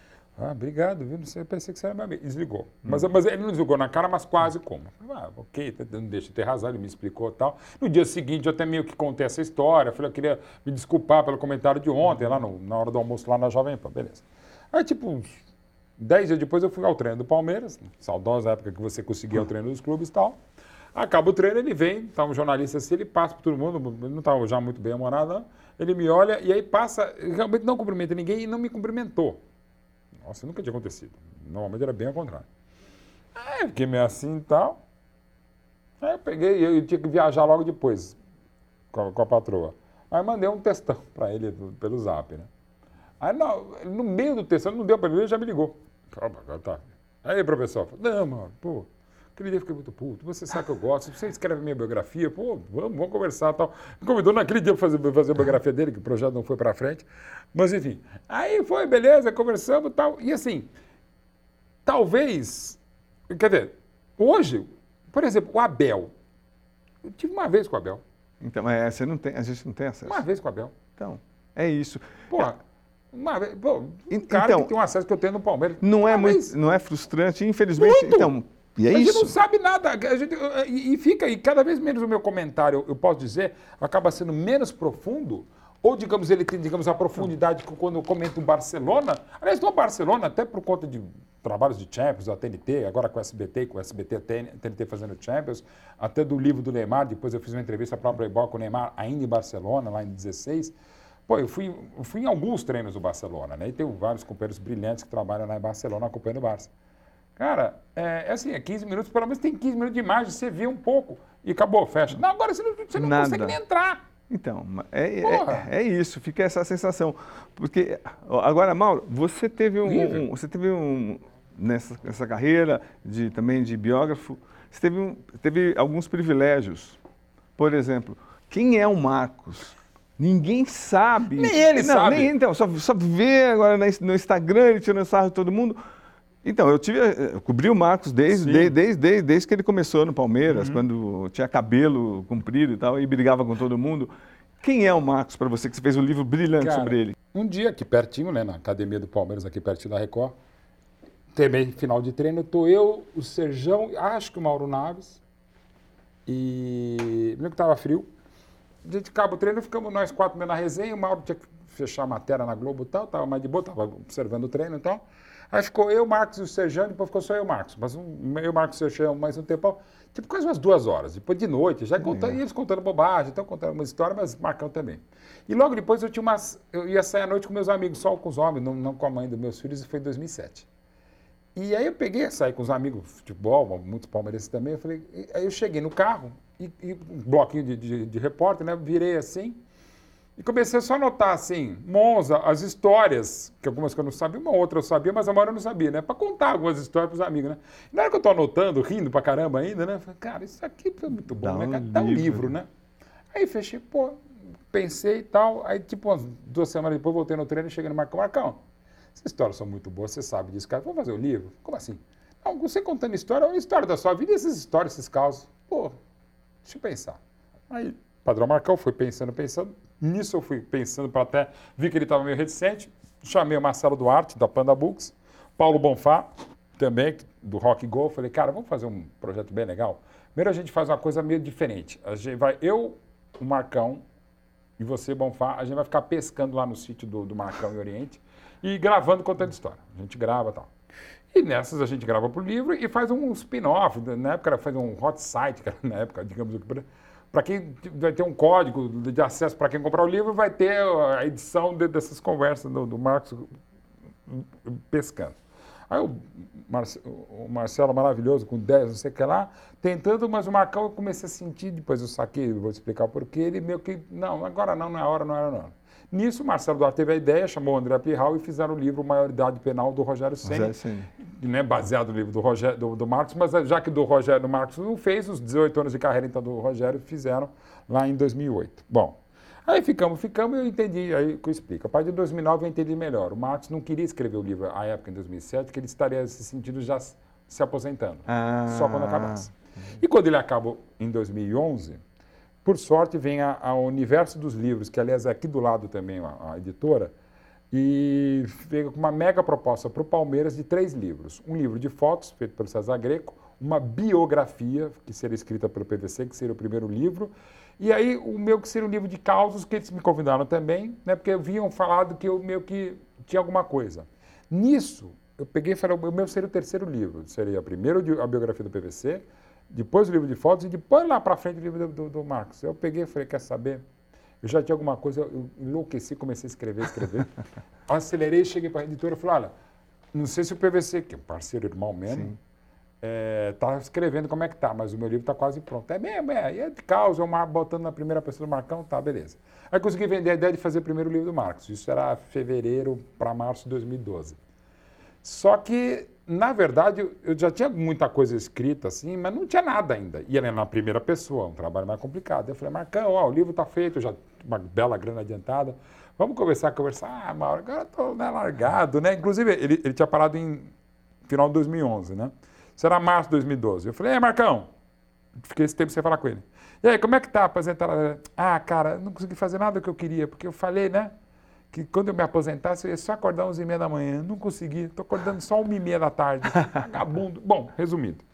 Ah, obrigado, viu? Não sei, eu pensei que você era meu amigo. Desligou. Mas, mas ele não desligou na cara, mas quase como. Ah, ok, tá- não deixa de ter razão, ele me explicou e tal. No dia seguinte, eu até meio que contei essa história. Falei, eu queria me desculpar pelo comentário de ontem, lá no- na hora do almoço lá na Jovem Pan, beleza. Aí, tipo, dez dias depois eu fui ao treino do Palmeiras, saudosa época que você conseguia o treino dos clubes e tal. Acaba o treino, ele vem, tá um jornalista assim, ele passa por todo mundo, não estava já muito bem amorado, não. ele me olha e aí passa, realmente não cumprimenta ninguém e não me cumprimentou. Nossa, nunca tinha acontecido. Normalmente era bem ao contrário. Aí eu fiquei meio assim e tal. Aí eu peguei, eu tinha que viajar logo depois com a, com a patroa. Aí eu mandei um textão [LAUGHS] para ele pelo zap, né? Aí no, no meio do textão, não deu para ele, ele já me ligou. Calma, agora tá. Aí, professor, eu não, mano, pô, aquele dia eu fiquei muito puto, você sabe que eu gosto, você escreve minha biografia, pô, vamos, vamos conversar e tal. Me convidou naquele dia para fazer, fazer a biografia dele, que o projeto não foi para frente. Mas enfim, aí foi, beleza, conversamos e tal. E assim, talvez, quer dizer, hoje, por exemplo, o Abel. Eu tive uma vez com o Abel. Então, é, você não tem, a gente não tem acesso. Uma vez com o Abel. Então, É isso. Porra, uma vez- pô, um cara então- que tem um acesso que eu tenho no Palmeiras. Não é, muito, não é frustrante, infelizmente. Muito! Então, e é a gente isso. não sabe nada. Gente- e, e fica aí, cada vez menos o meu comentário, eu posso dizer, acaba sendo menos profundo, ou digamos, ele tem, digamos, a profundidade que quando eu comento o Barcelona. Aliás, no Barcelona, até por conta de trabalhos de Champions, da TNT, agora com o SBT, com o SBT TN TNT fazendo Champions, até do livro do Neymar, depois eu fiz uma entrevista para o Playboy com o Neymar, ainda em Barcelona, lá em 16. Pô, eu fui, eu fui em alguns treinos do Barcelona, né? E tenho vários companheiros brilhantes que trabalham lá em Barcelona acompanhando o Barça. Cara, é, é assim, é 15 minutos, pelo menos tem 15 minutos de imagem, você vê um pouco e acabou, fecha. Não, agora você não, você não Nada. consegue nem entrar. Então, é, é, é isso, fica essa sensação. Porque, agora, Mauro, você teve um, um- você teve um, nessa, nessa carreira de, também de biógrafo, você teve, um- teve alguns privilégios. Por exemplo, quem é o Marcos? Ninguém sabe. Nem ele Não, sabe. Nem, então, só, só vê agora no Instagram ele tirando sarro de todo mundo. Então, eu tive, eh, eu cobri o Marcos desde, desde, desde, desde, que ele começou no Palmeiras, quando tinha cabelo comprido e tal, e brigava com todo mundo. Quem é o Marcos para você que você fez um livro brilhante Cara, sobre ele? Um dia aqui pertinho, né, na academia do Palmeiras, aqui pertinho da Record, também final de treino, tô eu, o Serjão, acho que o Mauro Naves, e lembro que tava frio. A gente acaba o treino, ficamos nós quatro na resenha, o Mauro tinha que fechar a matéria na Globo e tal, tava mais de boa, tava observando o treino e tal. Aí ficou eu, Marcos e o Serjão, depois ficou só eu Marcos. Mas um, eu, Marcos e o Serjão mais um tempo, tipo quase umas duas horas. Depois de noite, já contando, e eles contando bobagem, então contando uma história, mas marcando também. E logo depois eu tinha umas. Eu ia sair à noite com meus amigos, só com os homens, não, não com a mãe dos meus filhos, e foi em 2007. E aí eu peguei, saí com os amigos de futebol, muitos palmeirenses também. Eu falei, aí eu cheguei no carro, e, e um bloquinho de, de, de repórter, né? Virei assim. E comecei só a anotar, assim, Monza, as histórias, que algumas que eu não sabia, uma outra eu sabia, mas a maioria eu não sabia, né? Para contar algumas histórias para os amigos, né? E na hora que eu tô anotando, rindo pra caramba ainda, né? Falei, cara, isso aqui foi muito bom, Dá né? um cara? Dá um livro, livro, né? Aí fechei, pô, pensei e tal. Aí, tipo, umas duas semanas depois, voltei no treino e cheguei no Marcão. Marcão, essas histórias são muito boas, você sabe disso, cara. Vamos fazer o livro? Como assim? Não, você contando história, é uma história da sua vida e essas histórias, esses casos. Pô, deixa eu pensar. Aí, padrão Marcão, fui pensando, pensando. Nisso eu fui pensando para até. Vi que ele estava meio reticente. Chamei o Marcelo Duarte, da Panda Books. Paulo Bonfá, também, do Rock Go. Falei, cara, vamos fazer um projeto bem legal. Primeiro a gente faz uma coisa meio diferente. A gente vai, eu, o Marcão e você, Bonfá, a gente vai ficar pescando lá no sítio do, do Marcão e Oriente e gravando contando história. A gente grava e tal. E nessas a gente grava pro livro e faz um spin-off. Na época era fazer um hot site, na época, digamos, para quem vai ter um código de acesso para quem comprar o livro, vai ter a edição de- dessas conversas do, do Marcos pescando. Aí o, Marce- o Marcelo maravilhoso, com 10, não sei o que lá, tentando, mas o Marcão eu comecei a sentir, depois eu saquei, vou explicar porquê, ele meio que, não, agora não, não é hora, não era não. Nisso, o Marcelo Duarte teve a ideia, chamou o André Pirral e fizeram o livro Maioridade Penal do Rogério Senna, né, baseado no livro do, Rogério, do, do Marcos, mas já que do Rogério do Marcos não fez, os 18 anos de carreira então do Rogério fizeram lá em 2008. Bom, aí ficamos, ficamos e eu entendi, aí que eu explico. A partir de 2009 eu entendi melhor. O Marcos não queria escrever o livro à época, em 2007, que ele estaria nesse sentido já se se aposentando, Ah. só quando acabasse. E quando ele acabou em 2011, por sorte vem a, a Universo dos Livros, que aliás é aqui do lado também a, a editora, e veio com uma mega proposta para o Palmeiras de três livros. Um livro de fotos, feito pelo César Greco, uma biografia, que seria escrita pelo PVC, que seria o primeiro livro, e aí o meu que seria um livro de causos, que eles me convidaram também, né, porque haviam falado que eu meio que tinha alguma coisa. Nisso, eu peguei e falei, o meu seria o terceiro livro, seria primeiro a biografia do PVC, depois o livro de fotos e depois lá para frente o livro do, do, do Marcos. Eu peguei e falei, quer saber? Eu já tinha alguma coisa, eu enlouqueci, comecei a escrever, escrever. [LAUGHS] Acelerei, cheguei para a editora e falei, olha, não sei se o PVC, que é um parceiro irmão mesmo, está escrevendo como é que tá, mas o meu livro está quase pronto. É mesmo, é, e é de causa, é uma botando na primeira pessoa do Marcão, tá, beleza. Aí consegui vender a ideia de fazer o primeiro livro do Marcos. Isso era fevereiro para março de 2012. Só que, na verdade, eu- já tinha muita coisa escrita, assim, mas não tinha nada ainda. E era na primeira pessoa, um trabalho mais complicado. Eu falei, Marcão, ó, o livro está feito, já uma bela grana adiantada. Vamos conversar, conversar. Ah, Mauro, agora estou né, largado, né? Inclusive, ele, ele tinha parado em final de 2011, né? Isso era março de 2012. Eu falei, é, Marcão, fiquei esse tempo sem falar com ele. E aí, como é que tá apresentar? Ah, cara, não consegui fazer nada que eu queria, porque eu falei, né? Que quando eu me aposentasse, eu ia só acordar às 11 e meia da manhã. Não consegui, estou acordando só 1 e meia da tarde. [LAUGHS] Vagabundo. Bom, resumindo.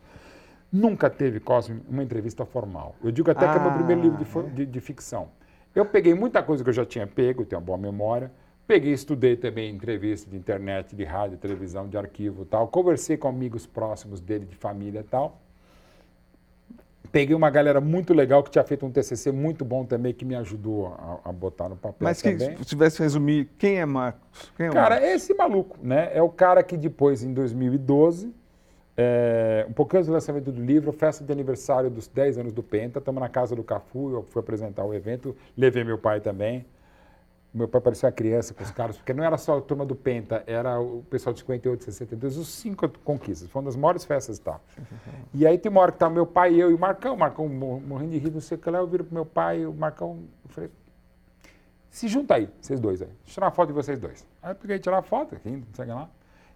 Nunca teve, Cosme, uma entrevista formal. Eu digo até ah, que é meu primeiro livro de, é. de, de, ficção. Eu peguei muita coisa que eu já tinha pego, tenho uma boa memória. Peguei, estudei também entrevista de internet, de rádio, televisão, de arquivo tal. Conversei com amigos próximos dele, de família e tal. Peguei uma galera muito legal que tinha feito um TCC muito bom também, que me ajudou a, a botar no papel Mas que, se tivesse resumir, quem é Marcos? Quem é cara, Marcos? é esse maluco, né? É o cara que depois, em 2012, é, um pouquinho antes do lançamento do livro, festa de aniversário dos 10 anos do Penta, estamos na casa do Cafu, eu fui apresentar o evento, levei meu pai também. Meu pai parecia uma criança com os caras, porque não era só a turma do Penta, era o pessoal de 58, 62, os cinco conquistas. Foi uma das maiores festas e tal. E aí tem uma hora que tá meu pai, eu e o Marcão, o Marcão morrendo de rir, não sei o que lá, eu viro pro meu pai, o Marcão, eu falei, se junta aí, vocês dois aí, deixa eu tirar uma foto de vocês dois. Aí eu peguei tirar a foto, aqui, não sei lá.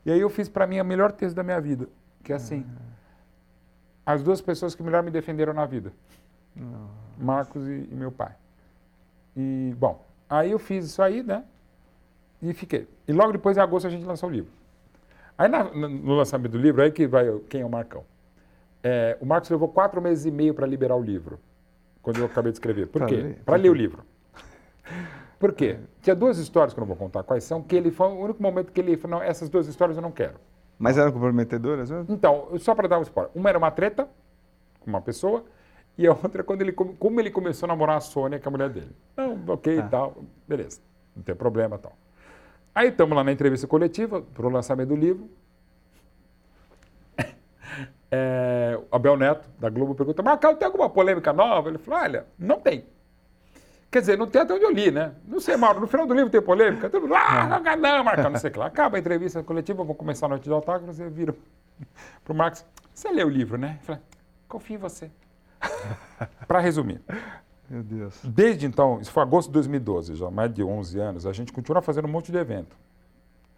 E aí eu fiz para mim a melhor texto da minha vida, que é assim, as duas pessoas que melhor me defenderam na vida, Marcos e, e meu pai. E, bom, Aí eu fiz isso aí, né? E fiquei. E logo depois, em agosto, a gente lançou o livro. Aí na, no lançamento do livro, aí que vai quem é o Marcão. É, o Marcos levou quatro meses e meio para liberar o livro, quando eu acabei de escrever. Por quê? Para ler o livro. Por quê? Tinha duas histórias que eu não vou contar quais são, que ele foi o único momento que ele falou, não, essas duas histórias eu não quero. Mas eram comprometedoras mesmo? Então, só para dar um spoiler. Uma era uma treta com uma pessoa, e a outra é quando ele, como ele começou a namorar a Sônia, que é a mulher dele. Não, ok e tá. tal, beleza, não tem problema tal. Aí estamos lá na entrevista coletiva para o lançamento do livro. [LAUGHS] É, Abel Neto, da Globo, pergunta, Marcão, tem alguma polêmica nova? Ele falou, olha, não tem. Quer dizer, não tem até onde eu li, né? Não sei, Mauro, no final do livro tem polêmica? Todo mundo, ah, não, não, Marcão, não sei o que lá. Acaba a entrevista coletiva, vou começar a noite de autógrafo, você vira para o Marcos, você leu o livro, né? Ele falou, confio em você. [LAUGHS] Para resumir. Meu Deus. Desde então, isso foi agosto de 2012, já mais de 11 anos, a gente continua fazendo um monte de evento.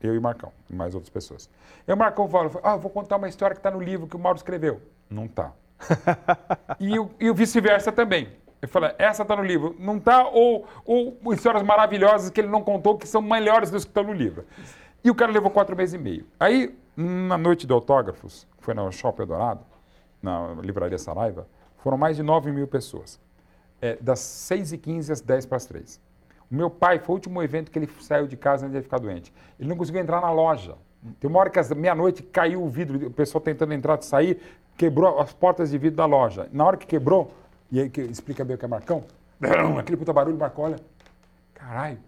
Eu e Marcão, e mais outras pessoas. E o Marcão fala, ah, vou contar uma história que está no livro que o Mauro escreveu. Não está. [LAUGHS] e o, e o vice-versa também. Ele fala, essa está no livro. Não está, ou, ou histórias maravilhosas que ele não contou, que são melhores do que estão no livro. E o cara levou quatro meses e meio. Aí, na noite de autógrafos, foi no Shopping Dourado, na Livraria Saraiva, foram mais de 9 mil pessoas. É, das 6h15 às 10 para as 3. O meu pai foi o último evento que ele saiu de casa antes de ficar doente. Ele não conseguiu entrar na loja. Tem uma hora que às meia-noite caiu o vidro, o pessoal tentando entrar e sair, quebrou as portas de vidro da loja. Na hora que quebrou, e aí que explica bem o que é Marcão, [COUGHS] aquele puta barulho, Marcão, olha, caralho,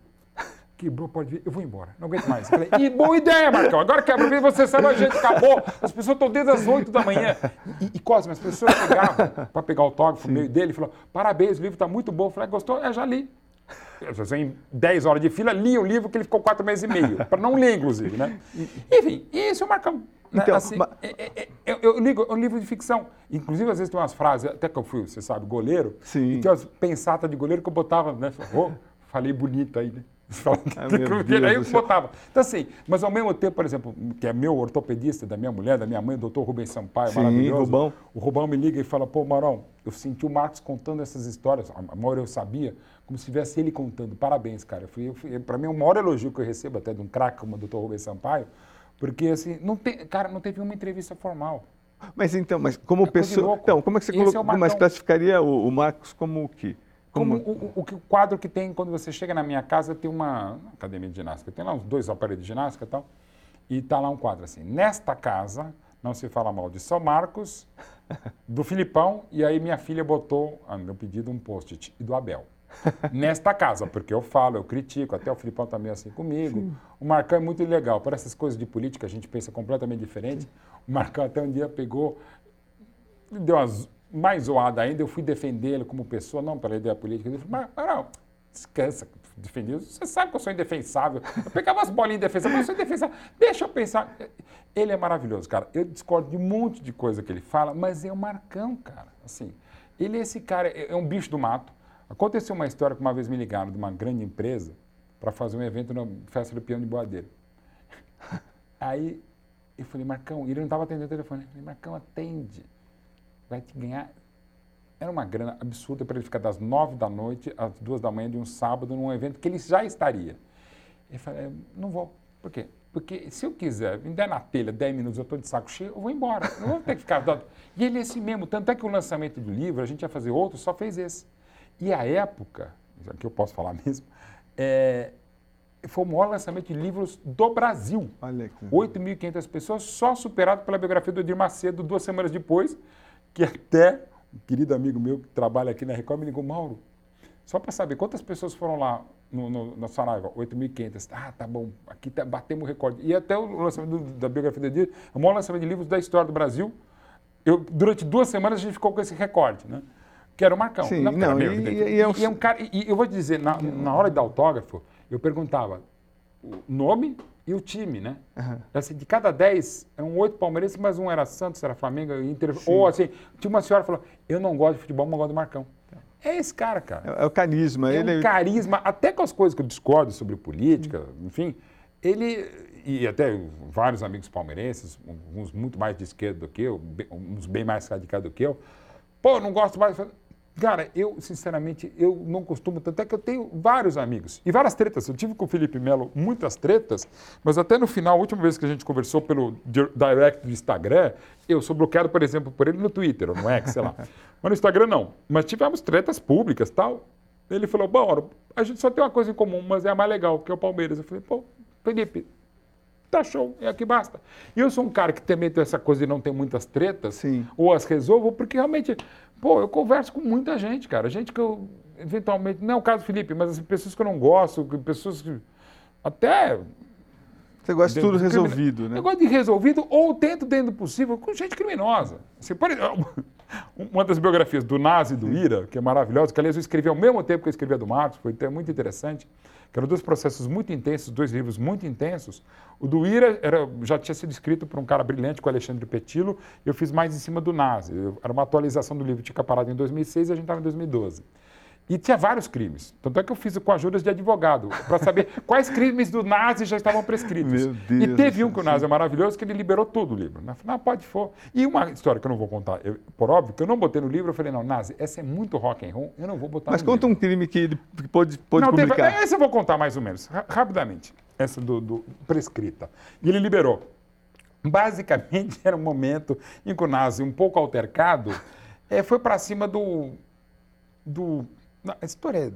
Quebrou, pode vir, eu vou embora, não aguento mais. falei, e boa ideia, Marcão. Agora quebra o você sabe, a gente acabou. As pessoas estão desde as 8 da manhã. E, e Cosme, as pessoas chegavam para pegar o autógrafo meio dele e falou: parabéns, o livro está muito bom. Eu falei, gostou? É, já li. Eu, em 10 horas de fila, li o livro que ele ficou 4 meses e meio. Para não ler, inclusive, né? Enfim, esse é o Marcão. Né? Então, assim, mas... é, é, é, eu, ligo, é um livro de ficção. Inclusive, às vezes tem umas frases, até que eu fui, você sabe, goleiro, Sim. e tem umas pensatas de goleiro que eu botava, né? Oh, falei bonito aí, né? [LAUGHS] Ah, aí eu botava. Então, assim, mas ao mesmo tempo, por exemplo, que é meu ortopedista, da minha mulher, da minha mãe, o doutor Rubens Sampaio, Sim, maravilhoso. Rubão. O Rubão me liga e fala, pô, Marão, eu senti o Marcos contando essas histórias, a maior eu sabia, como se tivesse ele contando. Parabéns, cara. Para mim é o maior elogio que eu recebo até de um craque como o doutor Rubens Sampaio, porque, assim, não tem, cara, não teve uma entrevista formal. Mas então, mas como é pessoa. Então, como é que você colocou, é mas classificaria o, o Marcos como o quê? Como, o, o, o, quadro que tem quando você chega na minha casa, tem uma, academia de ginástica, tem lá uns dois aparelhos de ginástica e tal, e está lá um quadro assim, nesta casa não se fala mal de São Marcos, do Filipão, e aí minha filha botou, a meu pedido, um post-it, e do Abel. [LAUGHS] Nesta casa, porque eu falo, eu critico, até o Filipão também tá assim comigo. Sim. O Marcão é muito legal. Para essas coisas de política, a gente pensa completamente diferente. Sim. O Marcão até um dia pegou, deu umas mais zoada ainda, eu fui defender ele como pessoa, não pela ideia política. Ele falou, mas não, descansa, defender. Você sabe que eu sou indefensável. Eu pegava as bolinhas indefensáveis, mas eu sou indefensável. Deixa eu pensar. Ele é maravilhoso, cara. Eu discordo de um monte de coisa que ele fala, mas é o Marcão, cara. Assim, ele é esse cara, é, é um bicho do mato. Aconteceu uma história que uma vez me ligaram de uma grande empresa para fazer um evento na festa do Piano de Boadeiro. [LAUGHS] Aí eu falei, Marcão, ele não estava atendendo o telefone. Eu falei, Marcão, atende vai te ganhar. Era uma grana absurda para ele ficar das nove da noite às duas da manhã de um sábado num evento que ele já estaria. Ele falou, não vou. Por quê? Porque se eu quiser, me der na telha 10 minutos, eu estou de saco cheio, eu vou embora. Não vou ter que ficar... E ele é assim mesmo. Tanto é que o lançamento do livro, a gente ia fazer outro, só fez esse. E a época, que eu posso falar [LAUGHS] mesmo, é, foi o maior lançamento de livros do Brasil. Olha que... 8.500 pessoas, só superado pela biografia do Edir Macedo, duas semanas depois, que até um querido amigo meu que trabalha aqui na Record me ligou, Mauro, só para saber quantas pessoas foram lá no, no, na Saraiva, 8.500. Ah, tá bom, aqui tá, batemos o recorde. E até o lançamento da biografia do Edir, é o maior lançamento de livros da história do Brasil. Eu, durante duas semanas a gente ficou com esse recorde, né? Que era o Marcão. Sim, não, não e, e, e, é um... e, é um cara, e eu vou te dizer, na, na hora de autógrafo, eu perguntava o nome e o time, né? Uhum. Assim, de cada 10, um oito palmeirenses, mas um era Santos, era Flamengo, Inter. Sim. Ou assim, tinha uma senhora que falou: Eu não gosto de futebol, mas gosto do Marcão. É esse cara, cara. É, é o carisma. É ele... um carisma, até com as coisas que eu discordo sobre política, enfim, ele, e até vários amigos palmeirenses, uns muito mais de esquerda do que eu, uns bem mais radicados do que eu, pô, não gosto mais. Cara, eu, sinceramente, eu não costumo, tanto é que eu tenho vários amigos e várias tretas. Eu tive com o Felipe Melo muitas tretas, mas até no final, a última vez que a gente conversou pelo direct do Instagram, eu sou bloqueado, por exemplo, por ele no Twitter, ou no X, sei lá. [LAUGHS] mas no Instagram não. Mas tivemos tretas públicas tal. Ele falou, bom, a gente só tem uma coisa em comum, mas é a mais legal, que é o Palmeiras. Eu falei, pô, Felipe, tá show, é aqui basta. E eu sou um cara que também tem essa coisa de não ter muitas tretas, Sim. ou as resolvo, porque realmente Pô, eu converso com muita gente, cara. Gente que eu, eventualmente, não é o caso do Felipe, mas assim, pessoas que eu não gosto, pessoas que. Até. Você gosta de tudo resolvido, né? Eu gosto de resolvido ou tento, dentro do possível, com gente criminosa. Assim, por exemplo, [LAUGHS] uma das biografias do Nazi e do Ira, que é maravilhosa, que aliás eu escrevi ao mesmo tempo que eu escrevi a do Marcos, foi muito interessante que eram dois processos muito intensos, dois livros muito intensos. O do Ira era, já tinha sido escrito por um cara brilhante, com o Alexandre Petilo, eu fiz mais em cima do Nazi. Eu, era uma atualização do livro, tinha parado em 2006 e a gente estava em 2012. E tinha vários crimes. Tanto é que eu fiz com ajuda de advogado, para saber [LAUGHS] quais crimes do Nazi já estavam prescritos. Meu Deus e teve um que o Nazi é maravilhoso, que ele liberou tudo o livro. Né? Falei, ah, pode for. E uma história que eu não vou contar, eu, por óbvio, que eu não botei no livro, eu falei, não, Nazi, essa é muito rock and roll, eu não vou botar Mas conta livro. um crime que ele pode, pode não, publicar. Teve, essa eu vou contar mais ou menos, rapidamente. Essa do, do prescrita. E ele liberou. Basicamente, [LAUGHS] era um momento em que o Nazi, um pouco altercado, é, foi para cima do, do não, a história é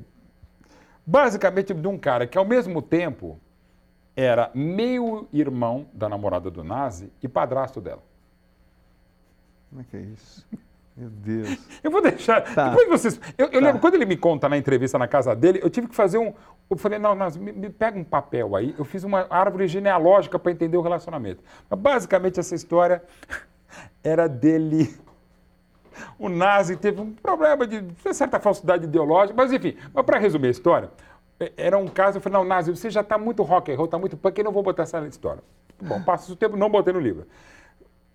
basicamente de um cara que, ao mesmo tempo, era meio irmão da namorada do Nazi e padrasto dela. Como é que é isso? Meu Deus. [LAUGHS] Eu vou deixar. Tá. Depois vocês. Eu, eu tá. lembro, quando ele me conta na entrevista na casa dele, eu tive que fazer um. Eu falei, não, Nazi, me, me pega um papel aí. Eu fiz uma árvore genealógica para entender o relacionamento. Mas, basicamente, essa história [LAUGHS] era dele o nazi teve um problema de certa falsidade ideológica, mas enfim, mas para resumir a história, é, era um caso, eu falei, não, nazi, você já está muito rock and roll, está muito punk, eu não vou botar essa história. Bom, passa o tempo, não botei no livro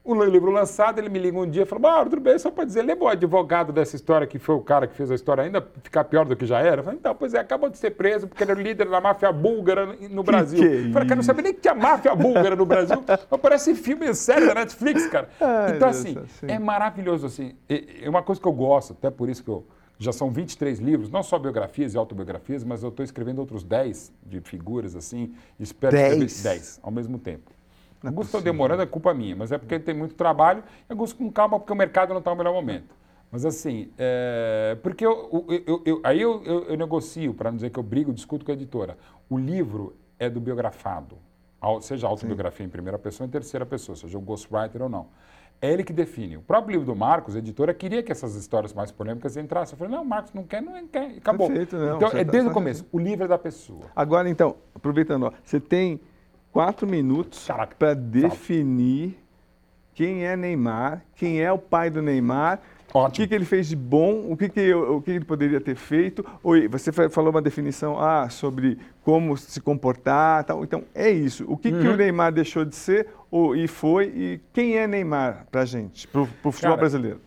o livro lançado, ele me liga um dia e fala, Mauro, tudo bem, só para dizer, lembra o advogado dessa história que foi o cara que fez a história ainda ficar pior do que já era? Eu falei, então, pois é, acabou de ser preso porque era o líder da máfia búlgara no Brasil. Que que é falei, cara, não sabia nem que tinha máfia búlgara no Brasil. [LAUGHS] Parece filme sério da Netflix, cara. Ai, então, assim, assim, é maravilhoso, assim. É uma coisa que eu gosto, até por isso que eu já são 23 livros, não só biografias e autobiografias, mas eu estou escrevendo outros 10 de figuras, assim, espero 10? escrever 10 ao mesmo tempo. Não Augusto está demorando, é culpa minha, mas é porque tem muito trabalho e Augusto com calma, porque o mercado não está no melhor momento. Mas assim, é, porque eu, eu, eu, aí eu, negocio, para não dizer que eu brigo, discuto com a editora. O livro é do biografado, seja autobiografia Sim. em primeira pessoa ou em terceira pessoa, seja o ghostwriter ou não. É ele que define. O próprio livro do Marcos, a editora, queria que essas histórias mais polêmicas entrassem. Eu falei, não, Marcos não quer, não quer, acabou. Perfeito, não, então, é tá desde o começo. O livro é da pessoa. Agora, então, aproveitando, ó, você tem quatro minutos para definir quem é Neymar, quem é o pai do Neymar, Ótimo. o que, que ele fez de bom, o que, que, o que ele poderia ter feito. Oi, você falou uma definição ah, sobre como se comportar. Tal. Então, é isso. O que, uhum. que o uhum. Neymar deixou de ser ou, e foi, e quem é Neymar para a gente, para o futebol Cara, brasileiro?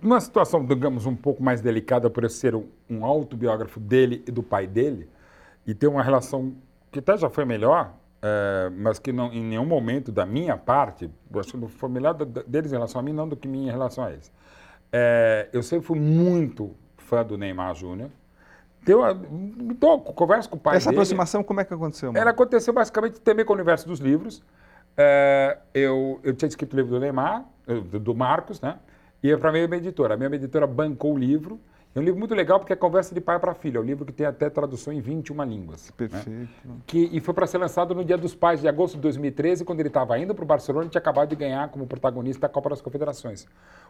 Numa situação, digamos, um pouco mais delicada por eu ser um, um autobiógrafo dele e do pai dele, e ter uma relação que até já foi melhor, é, mas que não, em nenhum momento da minha parte, acho que foi melhor deles em relação a mim, não do que minha em relação a eles. É, eu sempre fui muito fã do Neymar Júnior, Deu então, converso com o pai Essa dele. aproximação, como é que aconteceu? Mauro? Ela aconteceu basicamente também com o universo dos livros. É, eu, eu tinha escrito o livro do Neymar, do, do Marcos, né? E é para a minha editora. A minha editora bancou o livro. É um livro muito legal porque é conversa de pai para filho. É um livro que tem até tradução em 21 línguas. né? Perfeito. Que, e foi para ser lançado no Dia dos Pais de agosto de 2013, quando ele estava indo para o Barcelona e tinha acabado de ganhar como protagonista a Copa das Confederações.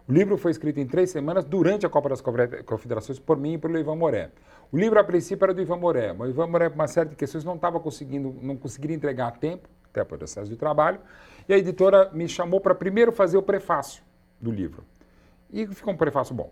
O livro foi escrito em três semanas durante a Copa das Confederações por mim e pelo Ivan Moré. O livro, a princípio, era do Ivan Moré, mas o Ivan Moré, por uma série de questões, não estava conseguindo, não conseguiria entregar a tempo, até por excesso de trabalho, e a editora me chamou para primeiro fazer o prefácio do livro. E ficou um prefácio bom.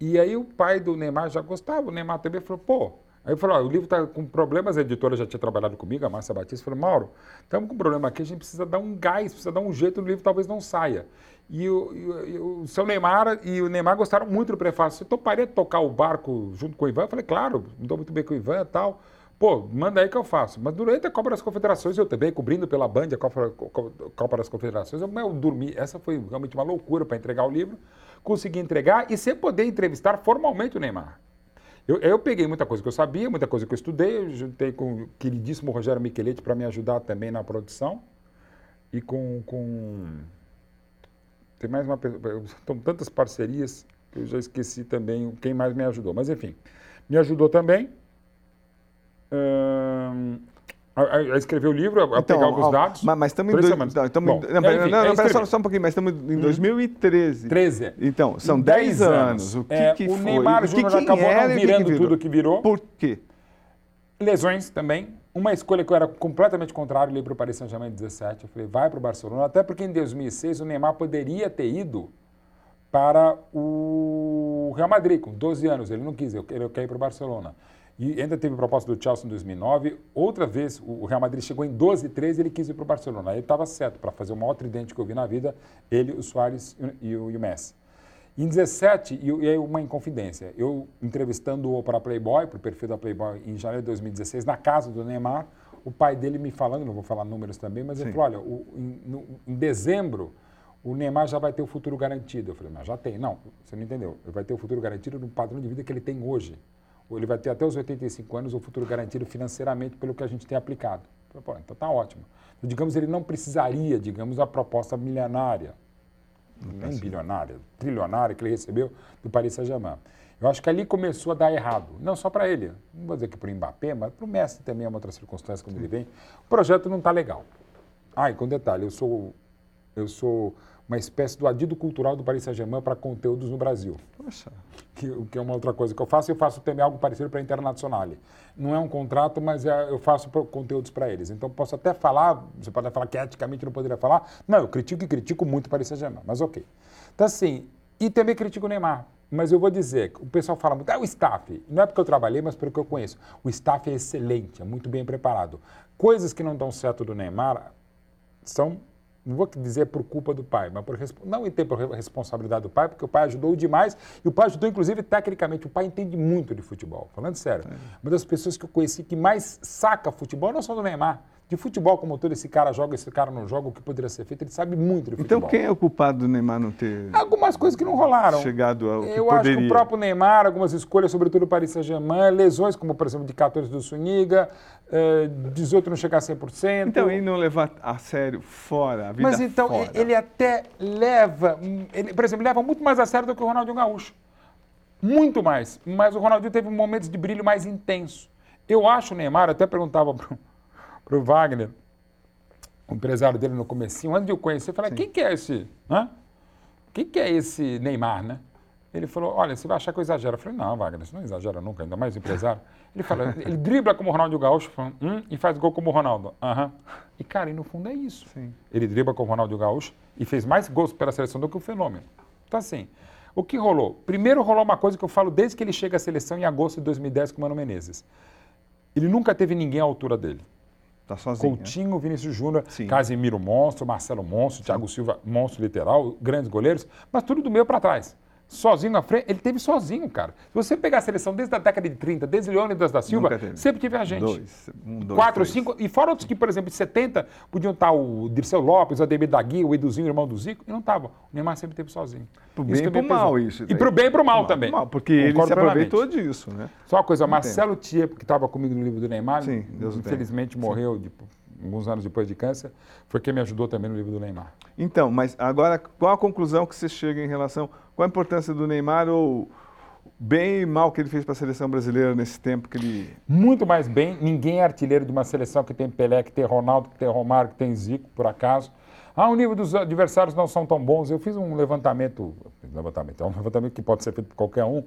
E aí o pai do Neymar já gostava, o Neymar também falou, pô. Aí falei, ó, o livro está com problemas, a editora já tinha trabalhado comigo, a Márcia Batista, falou, Mauro, estamos com um problema aqui, a gente precisa dar um gás, precisa dar um jeito, o livro talvez não saia. E o, e e o seu Neymar e o Neymar gostaram muito do prefácio. Você toparia de tocar o barco junto com o Ivan? Eu falei, claro, me dou muito bem com o Ivan e tal. Pô, manda aí que eu faço. Mas durante a Copa das Confederações, eu também, cobrindo pela Band a Copa, Co- Copa das Confederações, eu, eu dormi. Essa foi realmente uma loucura para entregar o livro. Consegui entregar e sem poder entrevistar formalmente o Neymar. Eu, eu peguei muita coisa que eu sabia, muita coisa que eu estudei, eu juntei com o queridíssimo Rogério Micheletti para me ajudar também na produção. E com. com... Tem mais uma pessoa. Estão [LAUGHS] tantas parcerias que eu já esqueci também quem mais me ajudou. Mas enfim, me ajudou também. Ahn, a, a- a escrever o livro, a, a pegar alguns dados. Então, Mas, estamos em dois, não, estamos Bom, em- não, enfim, não, é não, pera só, só um pouquinho, mas estamos em 2013. 13. Então, são Em 10 anos. O que, É, que o foi? Neymar Que- Júnior acabou não era e o que virando que tudo que virou. Por quê? Lesões também. Uma escolha que eu era completamente contrário, eu para o Paris Saint-Germain em 17. Eu falei, vai para o Barcelona. Até porque em 2006 o Neymar poderia ter ido para o Real Madrid, com 12 anos. Ele não quis, eu- ele quer ir para o Barcelona. E ainda teve proposta do Chelsea em 2009. Outra vez, o Real Madrid chegou em 12 e 13 ele quis ir para o Barcelona. Aí ele estava certo para fazer o maior tridente que eu vi na vida, ele, o Soares e o, e o Messi. Em 17, e e aí uma inconfidência, eu entrevistando-o para a Playboy, para o perfil da Playboy em janeiro de 2016, na casa do Neymar, o pai dele me falando, não vou falar números também, mas ele Sim. falou, olha, o- em, no- em dezembro o Neymar já vai ter o futuro garantido. Eu falei, mas já tem. Não, você não entendeu. Ele vai ter o futuro garantido no padrão de vida que ele tem hoje. Ele vai ter até os 85 anos o futuro garantido financeiramente pelo que a gente tem aplicado. Então tá ótimo. Então, digamos, ele não precisaria, digamos, da proposta milionária nem bilionária, trilionária que ele recebeu do Paris Saint-Germain. Eu acho que ali começou a dar errado. Não só para ele, não vou dizer que para o Mbappé, mas para o Messi também é uma outra circunstância quando ele vem. O projeto não está legal. Ah, e com detalhe, eu sou, eu sou uma espécie do adido cultural do Paris Saint-Germain para conteúdos no Brasil Poxa, que, que é uma outra coisa que eu faço, eu faço também algo parecido para a Internacional. Não é um contrato, mas é- eu faço conteúdos para eles. Então, posso até falar, você pode falar que eticamente não poderia falar. Não, eu critico e critico muito o Paris Saint-Germain, mas ok. Então, assim, e também critico o Neymar. Mas eu vou dizer, o pessoal fala muito, ah, o staff. Não é porque eu trabalhei, mas pelo que eu conheço. O staff é excelente, é muito bem preparado. Coisas que não dão certo do Neymar são, não vou dizer por culpa do pai, mas por, não tem por responsabilidade do pai, porque o pai ajudou demais, e o pai ajudou, inclusive, tecnicamente. O pai entende muito de futebol, falando sério. Uma das pessoas que eu conheci que mais saca futebol, não só do Neymar, de futebol como todo, esse cara joga, esse cara não joga, o que poderia ser feito, ele sabe muito de futebol. então quem é o culpado do Neymar não ter Algumas coisas que não rolaram. chegado ao que Eu acho que poderia? o próprio Neymar, algumas escolhas, sobretudo o Paris Saint-Germain, lesões, como por exemplo de 14 do Suniga, eh, 18 não chegar a 100%. Então, e não levar a sério fora, a vida Mas então, fora. ele até leva, ele, por exemplo, leva muito mais a sério do que o Ronaldinho Gaúcho. Muito mais. Mas o Ronaldinho teve momentos de brilho mais intenso. Eu acho o Neymar, até perguntava para o Wagner, o empresário dele no comecinho, antes de eu conhecer, eu falei, quem que é esse? Hã? Quem que é esse Neymar, né? Ele falou, olha, você vai achar que eu exagero. Eu falei, não, Wagner, você não exagera nunca, ainda mais empresário. Ele falou, [LAUGHS] ele dribla como o Ronaldo Gaúcho, hum, e faz gol como o Ronaldo. Aham. E, cara, e no fundo é isso. Sim. Ele dribla como o Ronaldo Gaúcho e fez mais gols pela seleção do que o fenômeno. Então, assim, o que rolou? Primeiro rolou uma coisa que eu falo desde que ele chega à seleção em agosto de 2010 com o Mano Menezes. Ele nunca teve ninguém à altura dele. Tá sozinho. né? Coutinho, Vinícius Júnior, Sim. Casemiro monstro, Marcelo monstro, Thiago Silva monstro literal, grandes goleiros, mas tudo do meio para trás. Sozinho à frente, ele teve sozinho, cara. Se você pegar a seleção desde a década de 30, desde Leônidas da Silva, sempre teve a gente. Dois, um, dois, Quatro, três. cinco, e fora outros que, por exemplo, em 70, podiam estar o Dirceu Lopes, o Ademir Dagui, o Eduzinho, o irmão do Zico, e não estavam. O Neymar sempre teve sozinho. Pro bem e pro mal isso. E pro bem e pro mal, mal também. Mal, porque ele se aproveitou disso, né? Só uma coisa, Marcelo Tiepo, que estava comigo no livro do Neymar, Sim, Deus infelizmente morreu Sim. de alguns anos depois de câncer, foi quem me ajudou também no livro do Neymar. Então, mas agora, qual a conclusão que você chega em relação, qual a importância do Neymar ou bem e mal que ele fez para a seleção brasileira nesse tempo que ele... Muito mais bem, ninguém é artilheiro de uma seleção que tem Pelé, que tem Ronaldo, que tem Romário, que tem Zico, por acaso. Ah, o nível dos adversários não são tão bons. Eu fiz um levantamento, levantamento, é um [LAUGHS] levantamento que pode ser feito por qualquer um,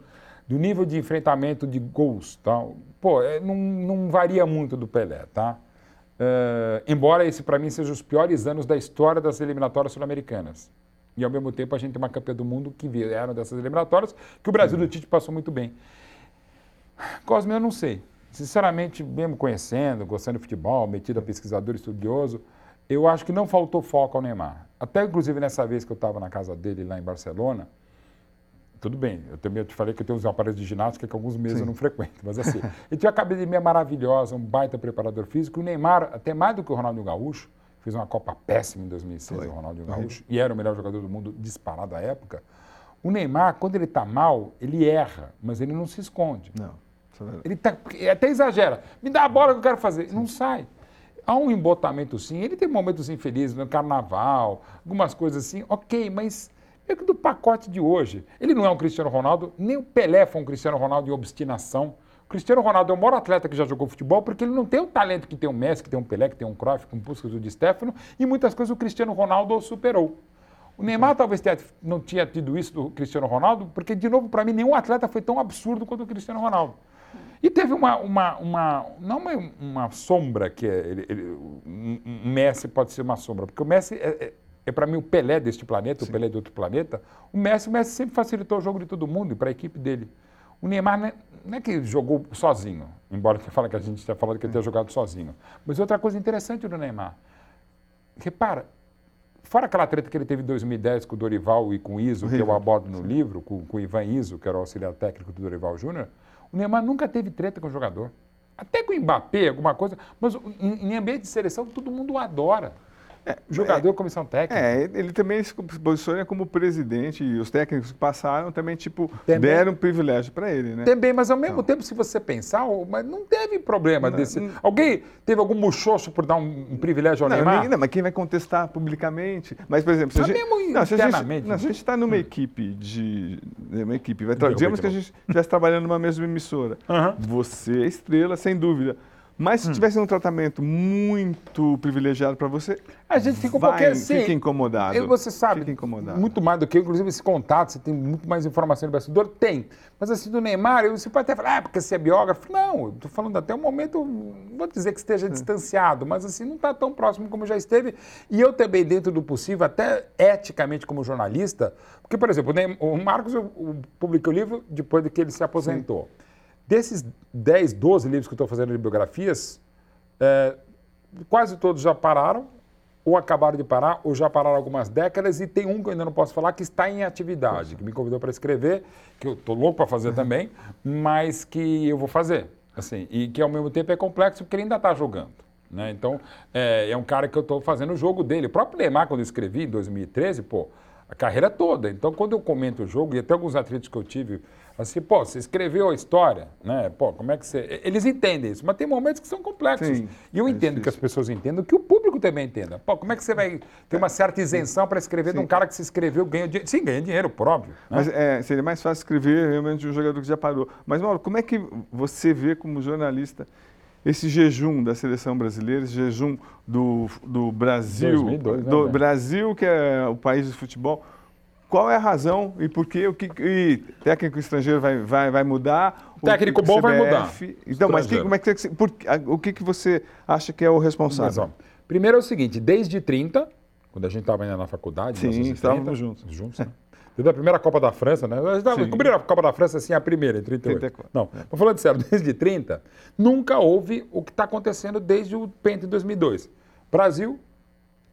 do nível de enfrentamento de gols. Tá? Pô, é, não, não varia muito do Pelé, tá? Uh, embora esse, para mim, seja os piores anos da história das eliminatórias sul-americanas. E, ao mesmo tempo, a gente tem uma campeã do mundo que vieram dessas eliminatórias, que o Brasil do Tite passou muito bem. Cosme, eu não sei. Sinceramente, mesmo conhecendo, gostando de futebol, metido a pesquisador estudioso, eu acho que não faltou foco ao Neymar. Até, inclusive, nessa vez que eu estava na casa dele lá em Barcelona, tudo bem, eu também eu te falei que eu tenho uns aparelhos de ginástica que alguns meses Sim. eu não frequento, mas assim, ele [LAUGHS] tinha uma academia maravilhosa, um baita preparador físico, o Neymar, até mais do que o Ronaldinho Gaúcho, fez uma Copa péssima em 2006, Foi. o Ronaldinho Gaúcho, e era o melhor jogador do mundo disparado à época. O Neymar, quando ele está mal, ele erra, mas ele não se esconde. Não. É ele tá, até exagera. Me dá a bola que eu quero fazer. Sim. Não sai. Há um embotamento sim. Ele tem momentos infelizes no carnaval, algumas coisas assim. Ok, mas é que do pacote de hoje. Ele não é um Cristiano Ronaldo, nem o Pelé foi um Cristiano Ronaldo de obstinação. O Cristiano Ronaldo é o maior atleta que já jogou futebol porque ele não tem o talento que tem o Messi, que tem o Pelé, que tem o Cruyff, com Puskas, o Di Stefano, e muitas coisas o Cristiano Ronaldo superou. O Neymar talvez tenha, não tinha tido isso do Cristiano Ronaldo, porque, de novo, para mim, nenhum atleta foi tão absurdo quanto o Cristiano Ronaldo. E teve uma, uma, uma não uma, uma sombra, que é, ele, ele, um Messi pode ser uma sombra, porque o Messi é, é é para mim o Pelé deste planeta, Sim. o Pelé de outro planeta. O Messi, o Messi sempre facilitou o jogo de todo mundo e para a equipe dele. O Neymar não é, não é, que jogou sozinho, embora você fale que a gente está falando que ele tenha jogado sozinho. Mas outra coisa interessante do Neymar. Repara, fora aquela treta que ele teve em 2010 com o Dorival e com o Iso, que eu abordo no livro, com, com o Ivan Iso, que era o auxiliar técnico do Dorival Júnior, o Neymar nunca teve treta com o jogador. Até com o Mbappé, alguma coisa, mas em, em ambiente de seleção todo mundo o adora. É, Jogador, é, comissão técnica. É, ele também se posiciona como presidente e os técnicos que passaram também, tipo, também, deram um privilégio para ele, né? Também, mas ao mesmo então. tempo, se você pensar, mas não teve problema não, desse. Não, Alguém teve algum muxoxo por dar um, um privilégio ao não, Neymar? Não, mas quem vai contestar publicamente? Mas, por exemplo, se a gente, não, se a gente, não, se a gente está numa hum. equipe de. Uma equipe, vai, digamos que a gente estivesse trabalhando numa mesma emissora. Você é estrela, sem dúvida. Mas se hum. tivesse um tratamento muito privilegiado para você, a gente fica um pouquinho assim. Fica incomodado. Eu, você sabe, fica incomodado. muito mais do que eu, inclusive esse contato, você tem muito mais informação do bastidor? Tem. Mas assim, do Neymar, você pode até falar, ah, porque você é biógrafo. Não, eu estou falando até o momento, não vou dizer que esteja distanciado, mas assim, não está tão próximo como já esteve. E eu também, dentro do possível, até eticamente como jornalista, porque, por exemplo, o Marcos eu, eu publiquei o livro depois de que ele se aposentou. Sim. Desses 10, 12 livros que eu estou fazendo de biografias, é, quase todos já pararam, ou acabaram de parar, ou já pararam algumas décadas, e tem um que eu ainda não posso falar que está em atividade, que me convidou para escrever, que eu estou louco para fazer também, mas que eu vou fazer. Assim, e que ao mesmo tempo é complexo porque ele ainda está jogando. Né? Então, é, é, um cara que eu estou fazendo o jogo dele. O próprio Neymar, quando eu escrevi em 2013, pô, a carreira toda. Então, quando eu comento o jogo, e até alguns atletas que eu tive Assim, pô, você escreveu a história, né? Pô, como é que você. Eles entendem isso, mas tem momentos que são complexos. Sim, e eu é entendo difícil. que as pessoas entendam, que o público também entenda. Pô, como é que você vai ter uma certa isenção para escrever Sim. de um cara que se escreveu, ganha dinheiro? Sim, ganha dinheiro, próprio. Né? Mas é, seria mais fácil escrever realmente de um jogador que já parou. Mas, Mauro, como é que você vê como jornalista esse jejum da seleção brasileira, esse jejum do, do Brasil, 2002, do né, Brasil, que é o país do futebol, qual é a razão e por que o que e técnico estrangeiro vai, vai, vai mudar? Técnico o, bom CBF, vai mudar. Então, mas que, como é que, por, o que, que você acha que é o responsável? Mas, ó, primeiro é o seguinte, desde 30, quando a gente estava ainda na faculdade, Sim, estávamos juntos. Juntos, né? Desde a primeira Copa da França, né? Cobriram a Copa da França assim, a primeira, em 38. 34. Não, é. falando sério, [LAUGHS] desde 30, nunca houve o que está acontecendo desde o Penta em 2002. Brasil,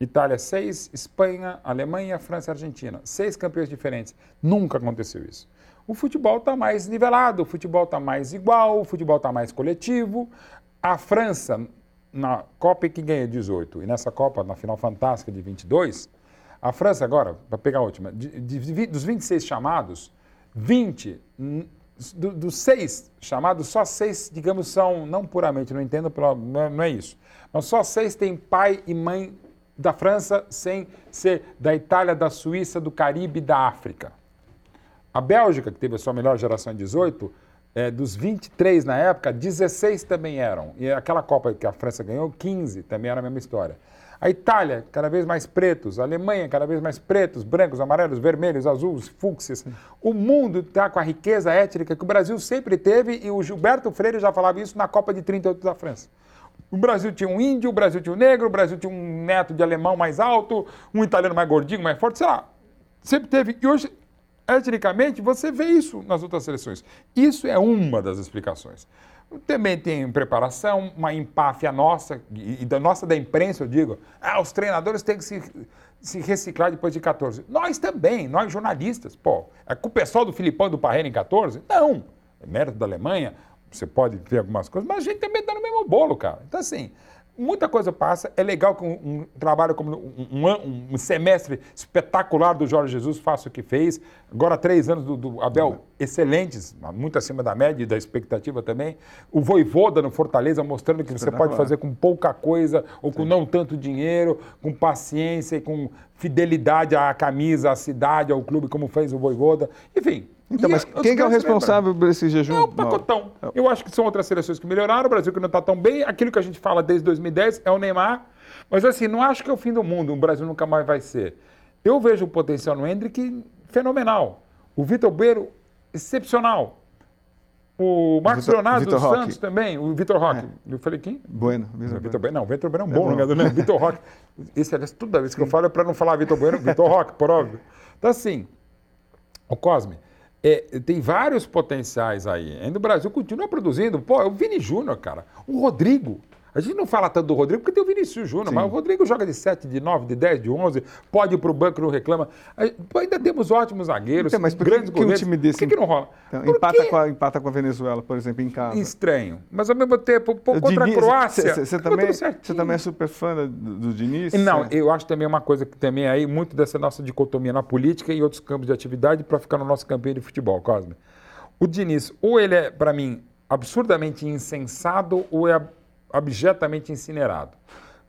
Itália, seis. Espanha, Alemanha, França e Argentina. Seis campeões diferentes. Nunca aconteceu isso. O futebol está mais nivelado, o futebol está mais igual, o futebol está mais coletivo. A França, na Copa que ganha 18 e nessa Copa, na final fantástica de 22, a França agora, para pegar a última, de, de, de, dos 26 chamados, 20, do, dos seis chamados, só seis, digamos, são, não puramente, não entendo, é, não é isso, mas só seis têm pai e mãe da França sem ser da Itália, da Suíça, do Caribe da África. A Bélgica, que teve a sua melhor geração em 18, é, dos 23 na época, 16 também eram. E aquela Copa que a França ganhou, 15 também era a mesma história. A Itália, cada vez mais pretos. A Alemanha, cada vez mais pretos, brancos, amarelos, vermelhos, azuis, fúcsias. O mundo está com a riqueza étnica que o Brasil sempre teve e o Gilberto Freire já falava isso na Copa de 38 da França. O Brasil tinha um índio, o Brasil tinha um negro, o Brasil tinha um neto de alemão mais alto, um italiano mais gordinho, mais forte, sei lá. Sempre teve. E hoje etnicamente, você vê isso nas outras seleções. Isso é uma das explicações. Também tem preparação, uma empáfia nossa, e da nossa da imprensa, eu digo, ah, os treinadores têm que se, se reciclar depois de 14. Nós também, nós jornalistas, pô, é com o pessoal do Filipão e do Parreira em 14? Não, é mérito da Alemanha, você pode ver algumas coisas, mas a gente também está no mesmo bolo, cara. Então, assim, muita coisa passa. É legal que um, um trabalho como um, um, um, semestre espetacular do Jorge Jesus faça o que fez. Agora, três anos do, do Abel excelentes, muito acima da média e da expectativa também. O Voivoda no Fortaleza mostrando que você pode fazer com pouca coisa ou com Sim. não tanto dinheiro, com paciência e com fidelidade à camisa, à cidade, ao clube, como fez o Voivoda. Enfim, então, mas quem que é o responsável por esse jejum? É o pacotão. Eu acho que são outras seleções que melhoraram, o Brasil que não está tão bem. Aquilo que a gente fala desde 2010 é o Neymar. Mas assim, não acho que é o fim do mundo, o Brasil nunca mais vai ser. Eu vejo o potencial no Hendrick fenomenal. O Vitor Beiro, excepcional. O Marcos Vitor, Leonardo Vitor dos Roque. Santos também, o Vitor Roque. É. Eu falei quem? Bueno. Vitor Bueno. Não, Vitor Bueno é um bom, é bom. jogador, né? [LAUGHS] Vitor Roque. Esse, aliás, toda vez que eu falo é para não falar Vitor Bueno, Vitor Roque, por óbvio. Então, assim, o Cosme, é, tem vários potenciais aí. Ainda o Brasil continua produzindo. Pô, é o Vini Júnior, cara. O Rodrigo. A gente não fala tanto do Rodrigo porque tem o Vinícius Júnior, mas o Rodrigo joga de 7, de 9, de 10, de 11, pode ir para o banco, não reclama. Ainda temos ótimos zagueiros, então, mas por grandes que, que um time desse... Por que, que não rola? Então, empata, com a, empata com a Venezuela, por exemplo, em casa. Estranho. Mas ao mesmo tempo, pô, contra Diniz, a Croácia... Você também, também é super fã do, do Diniz? Não, é. eu acho também uma coisa que também é aí, muito dessa nossa dicotomia na política e outros campos de atividade para ficar no nosso campeão de futebol, Cosme. O Diniz, ou ele é, para mim, absurdamente insensado ou é abjetamente incinerado.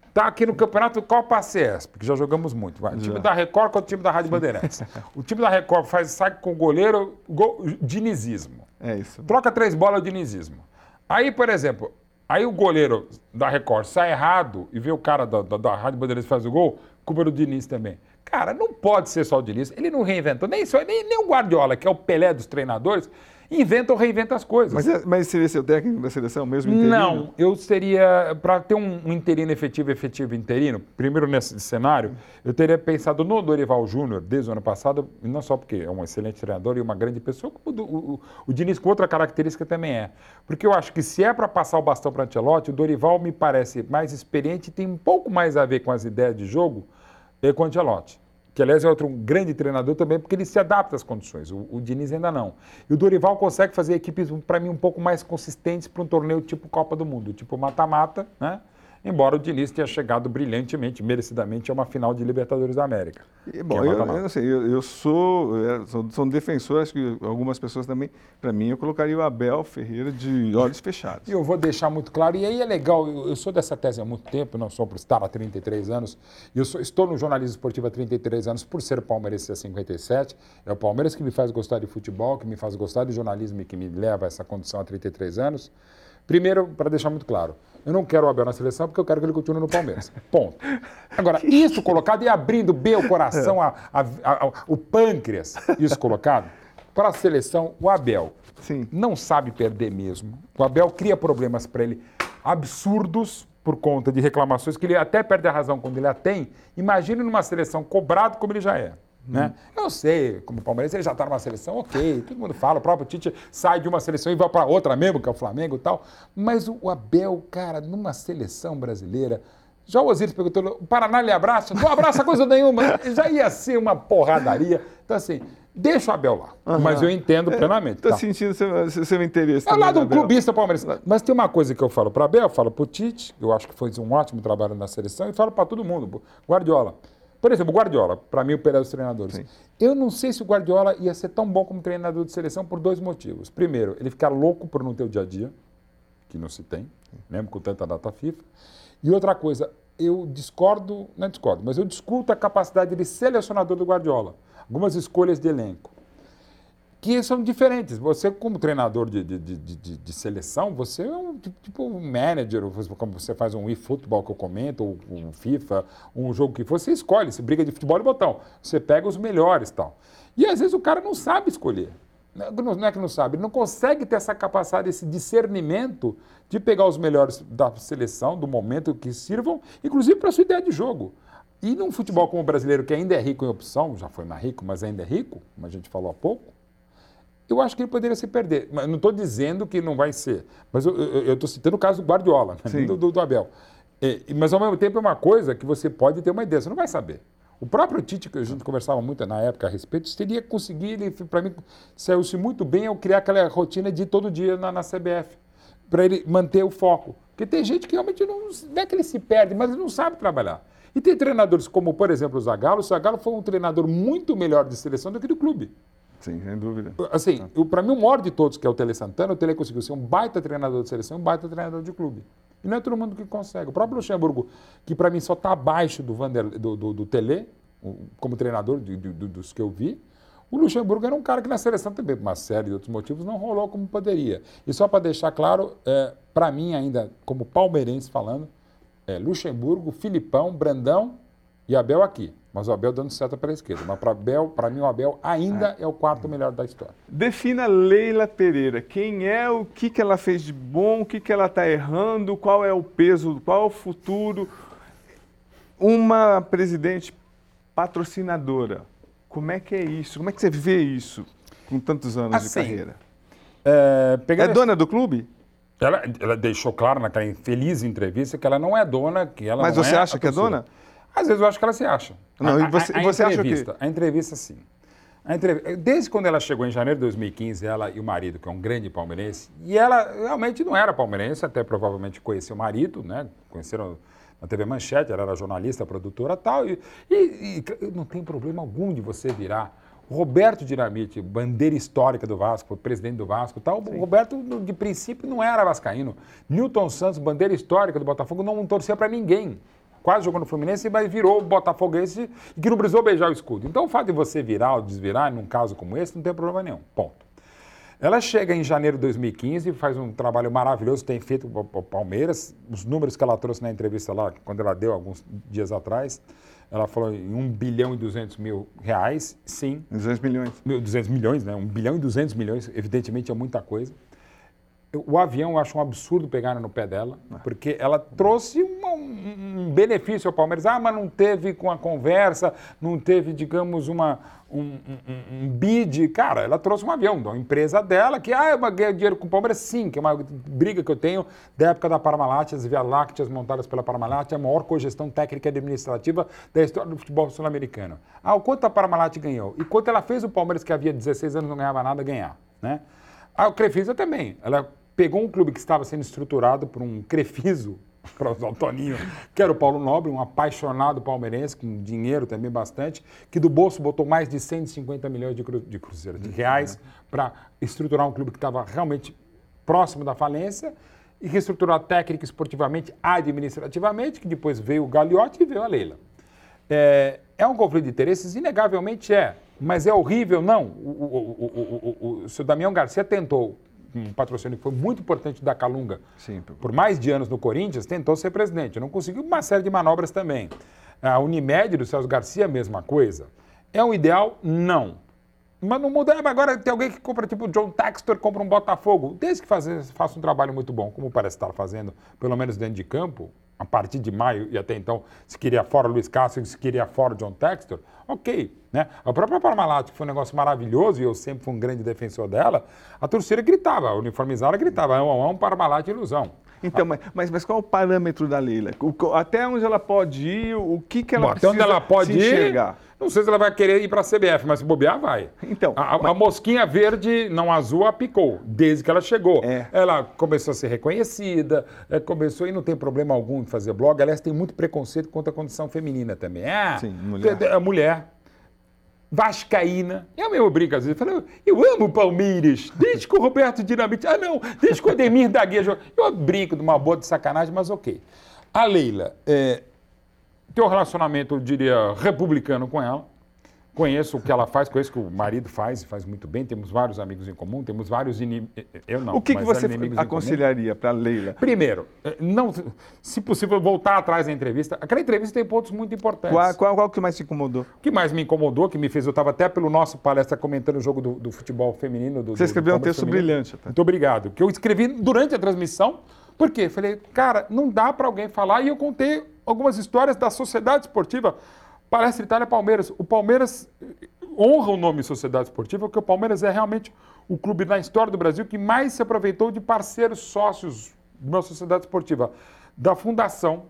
Está aqui no campeonato Copa ACS, porque já jogamos muito. Vai. O time da Record contra o time da Rádio Bandeirantes. [LAUGHS] o time da Record faz saque com o goleiro, gol, dinizismo. É isso. Troca três bolas, dinizismo. Aí, por exemplo, aí o goleiro da Record sai errado e vê o cara da, da, da Rádio Bandeirantes faz o gol, culpa do Diniz também. Cara, não pode ser só o Diniz. Ele não reinventou, nem, só, nem, nem o Guardiola, que é o Pelé dos treinadores, inventa ou reinventa as coisas. Mas, é, mas seria seu técnico da seleção mesmo interino? Não, eu seria, para ter um, um, interino efetivo, efetivo interino, primeiro nesse cenário, eu teria pensado no Dorival Júnior desde o ano passado, não só porque é um excelente treinador e uma grande pessoa, como o, o, o Diniz com outra característica também é. Porque eu acho que se é para passar o bastão para Ancelotti, o Dorival me parece mais experiente e tem um pouco mais a ver com as ideias de jogo eh, com o Ancelotti que aliás é outro grande treinador também, porque ele se adapta às condições. O, o Diniz ainda não. E o Dorival consegue fazer equipes, para mim, um pouco mais consistentes para um torneio tipo Copa do Mundo, tipo mata-mata, né? Embora o Diniz tenha chegado brilhantemente, merecidamente, a uma final de Libertadores da América. E, bom, é eu, eu, assim, eu, eu, sou, eu sou, sou um defensor, acho que algumas pessoas também, para mim, eu colocaria o Abel Ferreira de olhos fechados. E eu vou deixar muito claro, e aí é legal, eu, sou dessa tese há muito tempo, não sou por estar há 33 anos, eu sou, estou no jornalismo esportivo há 33 anos por ser palmeirense há 57, é o Palmeiras que me faz gostar de futebol, que me faz gostar de jornalismo e que me leva a essa condição há 33 anos. Primeiro, para deixar muito claro, eu não quero o Abel na seleção porque eu quero que ele continue no Palmeiras. [LAUGHS] Ponto. Agora, isso colocado e abrindo bem o coração, a, a, a, o pâncreas, isso colocado, para a seleção, o Abel Sim. não sabe perder mesmo. O Abel cria problemas para ele absurdos por conta de reclamações que ele até perde a razão quando ele a tem. Imagine numa seleção cobrado como ele já é. Né? Eu sei, como Palmeiras, ele já está numa seleção, ok, todo mundo fala, o próprio Tite sai de uma seleção e vai para outra mesmo, que é o Flamengo e tal. Mas o Abel, cara, numa seleção brasileira, Já o Osiris perguntou, o Paraná lhe abraça? Não abraça coisa nenhuma. [LAUGHS] Já ia ser uma porradaria. Então, assim, deixa o Abel lá. Uhum. Mas eu entendo plenamente. Estou tá. sentindo seu, seu interesse. É lá do clubista palmeirense. Mas tem uma coisa que eu falo para Abel, eu falo para o Tite, eu acho que foi um ótimo trabalho na seleção, e falo para todo mundo. Guardiola. Por exemplo, o Guardiola, para mim, o melhor dos treinadores. Sim. Eu não sei se o Guardiola ia ser tão bom como treinador de seleção por dois motivos. Primeiro, ele ficar louco por não ter o dia a dia, que não se tem, mesmo com tanta data FIFA. E outra coisa, eu discordo, não é discordo, mas eu discuto a capacidade de selecionador do Guardiola. Algumas escolhas de elenco que são diferentes. Você, como treinador de, de, de, de seleção, você é um tipo, um manager, como você faz um e-futebol que eu comento, ou um FIFA, um jogo que você escolhe, você briga de futebol e botão. Você pega os melhores tal. E às vezes o cara não sabe escolher. Não é que não sabe, ele não consegue ter essa capacidade, esse discernimento de pegar os melhores da seleção, do momento que sirvam, inclusive para a sua ideia de jogo. E num futebol como o brasileiro, que ainda é rico em opção, já foi mais rico, mas ainda é rico, como a gente falou há pouco, eu acho que ele poderia se perder. Mas não estou dizendo que não vai ser. Mas eu estou citando o caso do Guardiola, né? do, do, do, Abel. É, mas ao mesmo tempo é uma coisa que você pode ter uma ideia, você não vai saber. O próprio Tite, que a gente conversava muito na época a respeito, teria conseguido, para mim, saiu-se muito bem ao criar aquela rotina de todo dia na, na CBF, para ele manter o foco. Porque tem gente que realmente não, não é que ele se perde, mas ele não sabe trabalhar. E tem treinadores como, por exemplo, o Zagallo. O Zagallo foi um treinador muito melhor de seleção do que do clube. Sim, sem dúvida. Assim, ah. para mim, o maior de todos, que é o Tele Santana, o Tele conseguiu ser um baita treinador de seleção e um baita treinador de clube. E não é todo mundo que consegue. O próprio Luxemburgo, que para mim só está abaixo do, Vander, do, do, do Tele, como treinador de, de, dos que eu vi, o Luxemburgo era um cara que na seleção também, por uma série de outros motivos, não rolou como poderia. E só para deixar claro, é, para mim ainda, como palmeirense falando, é Luxemburgo, Filipão, Brandão e Abel aqui. Mas o Abel dando seta para a esquerda. Mas para Abel, para mim o Abel ainda é. é. o quarto melhor da história. Defina Leila Pereira. Quem é, o que, que ela fez de bom, o que, que ela está errando, qual é o peso, qual é o futuro. Uma presidente patrocinadora. Como é que é isso? Como é que você vê isso com tantos anos assim, de carreira? É, é dona do clube? Ela, ela, deixou claro naquela infeliz entrevista que ela não é dona, que ela Mas você é acha que é dona? Às vezes eu acho que ela se acha. Não, a, e você, a, a você acha que... A entrevista, sim. A desde quando ela chegou em janeiro de 2015, ela e o marido, que é um grande palmeirense, e ela realmente não era palmeirense, até provavelmente conheceu o marido, né? Conheceram na TV Manchete, ela era jornalista, produtora tal, e, e, e não tem problema algum de você virar Roberto Dinamite, bandeira histórica do Vasco, presidente do Vasco tal. Sim. O Roberto, de princípio, não era vascaíno. Newton Santos, bandeira histórica do Botafogo, não torcia para ninguém quase jogou no Fluminense, mas virou botafoguense e que não precisou beijar o escudo. Então, o fato de você virar ou desvirar, num caso como esse, não tem problema nenhum. Ponto. Ela chega em janeiro de 2015, faz um trabalho maravilhoso, tem feito o Palmeiras. Os números que ela trouxe na entrevista lá, quando ela deu alguns dias atrás, ela falou em 1 bilhão e 200 mil reais, sim. 200 milhões. 200 milhões, né? 1 bilhão e 200 milhões, evidentemente é muita coisa. O avião eu acho um absurdo pegar no pé dela, ah. porque ela trouxe uma, um, benefício ao Palmeiras. Ah, mas não teve com a conversa, não teve, digamos, uma, um, um, um bid. Cara, ela trouxe um avião da empresa dela, que ah, eu ganhei dinheiro com o Palmeiras, sim, que é uma briga que eu tenho da época da Parmalat, as Via Lácteas montadas pela Parmalat, a maior cogestão técnica e administrativa da história do futebol sul-americano. Ah, o quanto a Parmalat ganhou? E quanto ela fez o Palmeiras, que havia 16 anos não ganhava nada, ganhar, né? Ah, o Crefisa também. Ela pegou um clube que estava sendo estruturado por um crefiso, [LAUGHS] para usar o Toninho, que era o Paulo Nobre, um apaixonado palmeirense, com dinheiro também bastante, que do bolso botou mais de 150 milhões de, cru, de cruzeiros, de reais, para estruturar um clube que estava realmente próximo da falência e reestruturar técnica, esportivamente, administrativamente, que depois veio o Gagliotti e veio a Leila. É, é um conflito de interesses? Inegavelmente é. Mas é horrível? Não. O, o, o, o, o Damião Garcia tentou um patrocínio que foi muito importante da Calunga, Sim, por mais de anos no Corinthians, tentou ser presidente. Não conseguiu uma série de manobras também. A Unimed do Celso Garcia, mesma coisa. É um ideal? Não. Mas não muda. Agora tem alguém que compra, tipo o John Textor, compra um Botafogo. Desde que fazer, faça um trabalho muito bom, como parece estar fazendo, pelo menos dentro de campo, a partir de maio e até então, se queria fora Luiz Castro, se queria fora John Textor, ok. Né? A própria Parmalat, que foi um negócio maravilhoso e eu sempre fui um grande defensor dela, a torcida gritava, a uniformizada gritava, é um, é um Parmalat ilusão. Então, mas, mas, mas qual é o parâmetro da Leila? O- até onde ela pode ir, o que, que ela Bom, até precisa onde ela pode se ir, enxergar? não sei se ela vai querer ir para a CBF, mas se bobear, vai. Então, a, a- a mosquinha verde, não azul, a picou, desde que ela chegou. É. Ela começou a ser reconhecida, é, começou e não tem problema algum em fazer blog. Aliás, tem muito preconceito contra a condição feminina também. É, Sim, mulher. é mulher. Vascaína. Eu mesmo brinco às vezes. Eu, falo, eu amo o Palmeiras. Desde que o Roberto Dinamite. Ah, não. Desde que o Ademir da Guia jogou. Eu brinco de uma boa de sacanagem, mas ok. A Leila é, tem um relacionamento, eu diria, republicano com ela. Conheço o que ela faz, conheço o que o marido faz e faz muito bem. Temos vários amigos em comum, temos vários inimigos. Eu não. o que, que você aconselharia para a Leila? Primeiro, eh, não, se possível, voltar atrás da entrevista. Aquela entrevista tem pontos muito importantes. Qual, qual, qual que mais te incomodou? O que mais me incomodou, que me fez, eu estava até pelo nosso palestra comentando o jogo do, do futebol feminino. Do, Você do- escreveu um texto feminino. brilhante. até. Muito obrigado. Que eu escrevi durante a transmissão. Por quê? Falei, cara, não dá para alguém falar. E eu contei algumas histórias da sociedade esportiva. Palestra Itália Palmeiras. O Palmeiras eh, honra o nome Sociedade Esportiva, porque o Palmeiras é realmente o clube na história do Brasil que mais se aproveitou de parceiros sócios de uma sociedade esportiva. Da fundação,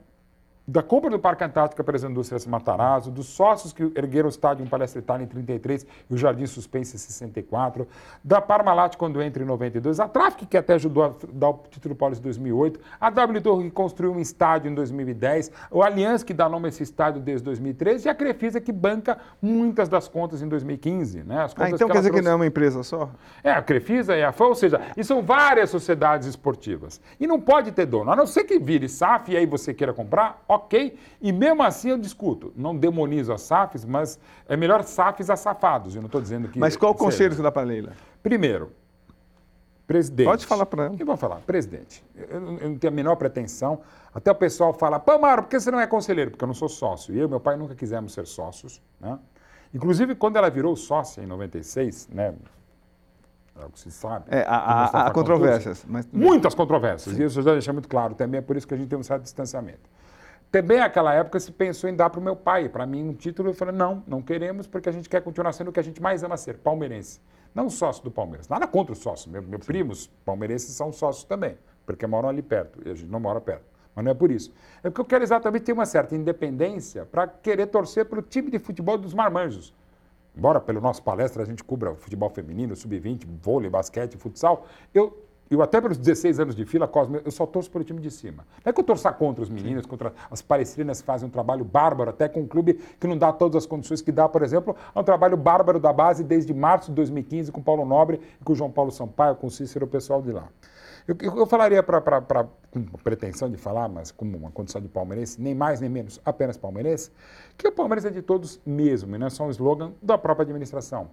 da compra do Parque Antártica pelas indústrias Matarazzo, dos sócios que ergueram o estádio em Palestra Itália em 33 e o Jardim Suspense em 64, da Parmalat quando entra em 92, a Traffic que até ajudou a dar o título paulista em 2008, a W Torre que construiu um estádio em 2010, o Allianz que dá nome a esse estádio desde 2013 e a Crefisa que banca muitas das contas em 2015. Né? As Ah, contas então que quer dizer que trouxe- não é uma empresa só? é, a Crefisa e a FAM, ou seja, e são várias sociedades esportivas. E não pode ter dono, a não ser que vire SAF e aí você queira comprar, ok. E mesmo assim eu discuto. Não demonizo as SAFs, mas é melhor SAFs a safados. Eu não estou dizendo que. Mas qual o conselho você dá para a Leila? Primeiro, presidente. Pode falar pra ela. Eu vou falar, presidente. Eu, não- eu não tenho a menor pretensão. Até o pessoal fala, pô, Mário, por que você não é conselheiro? Porque eu não sou sócio. E eu e meu pai nunca quisemos ser sócios. Né? Inclusive, quando ela virou sócia em 96, né? É o que se sabe. É, há- controvérsias, mas- Muitas controvérsias. E isso eu já deixei muito claro também, é por isso que a gente tem um certo distanciamento. Também naquela época se pensou em dar para o meu pai, para mim um título, eu falei, não, não queremos, porque a gente quer continuar sendo o que a gente mais ama ser, palmeirense. Não sócio do Palmeiras, nada contra os sócios, meu, meus primos palmeirenses são sócios também, porque moram ali perto, e a gente não mora perto. Mas não é por isso. É porque eu quero exatamente ter uma certa independência para querer torcer pelo time de futebol dos marmanjos. Embora pelo nosso palestra a gente cubra o futebol feminino, sub-20, vôlei, basquete, futsal, eu, eu até pelos 16 anos de fila, Cosme, eu só torço pelo time de cima. Não é que eu torço contra os meninos, contra as palestrinas que fazem um trabalho bárbaro, até com um clube que não dá todas as condições que dá, por exemplo, é um trabalho bárbaro da base desde março de 2015 com o Paulo Nobre e com o João Paulo Sampaio, com o Cícero, o pessoal de lá. Eu, eu- falaria para, com pretensão de falar, mas com uma condição de palmeirense, nem mais nem menos, apenas palmeirense, que o Palmeiras é de todos mesmo, e não é só um slogan da própria administração.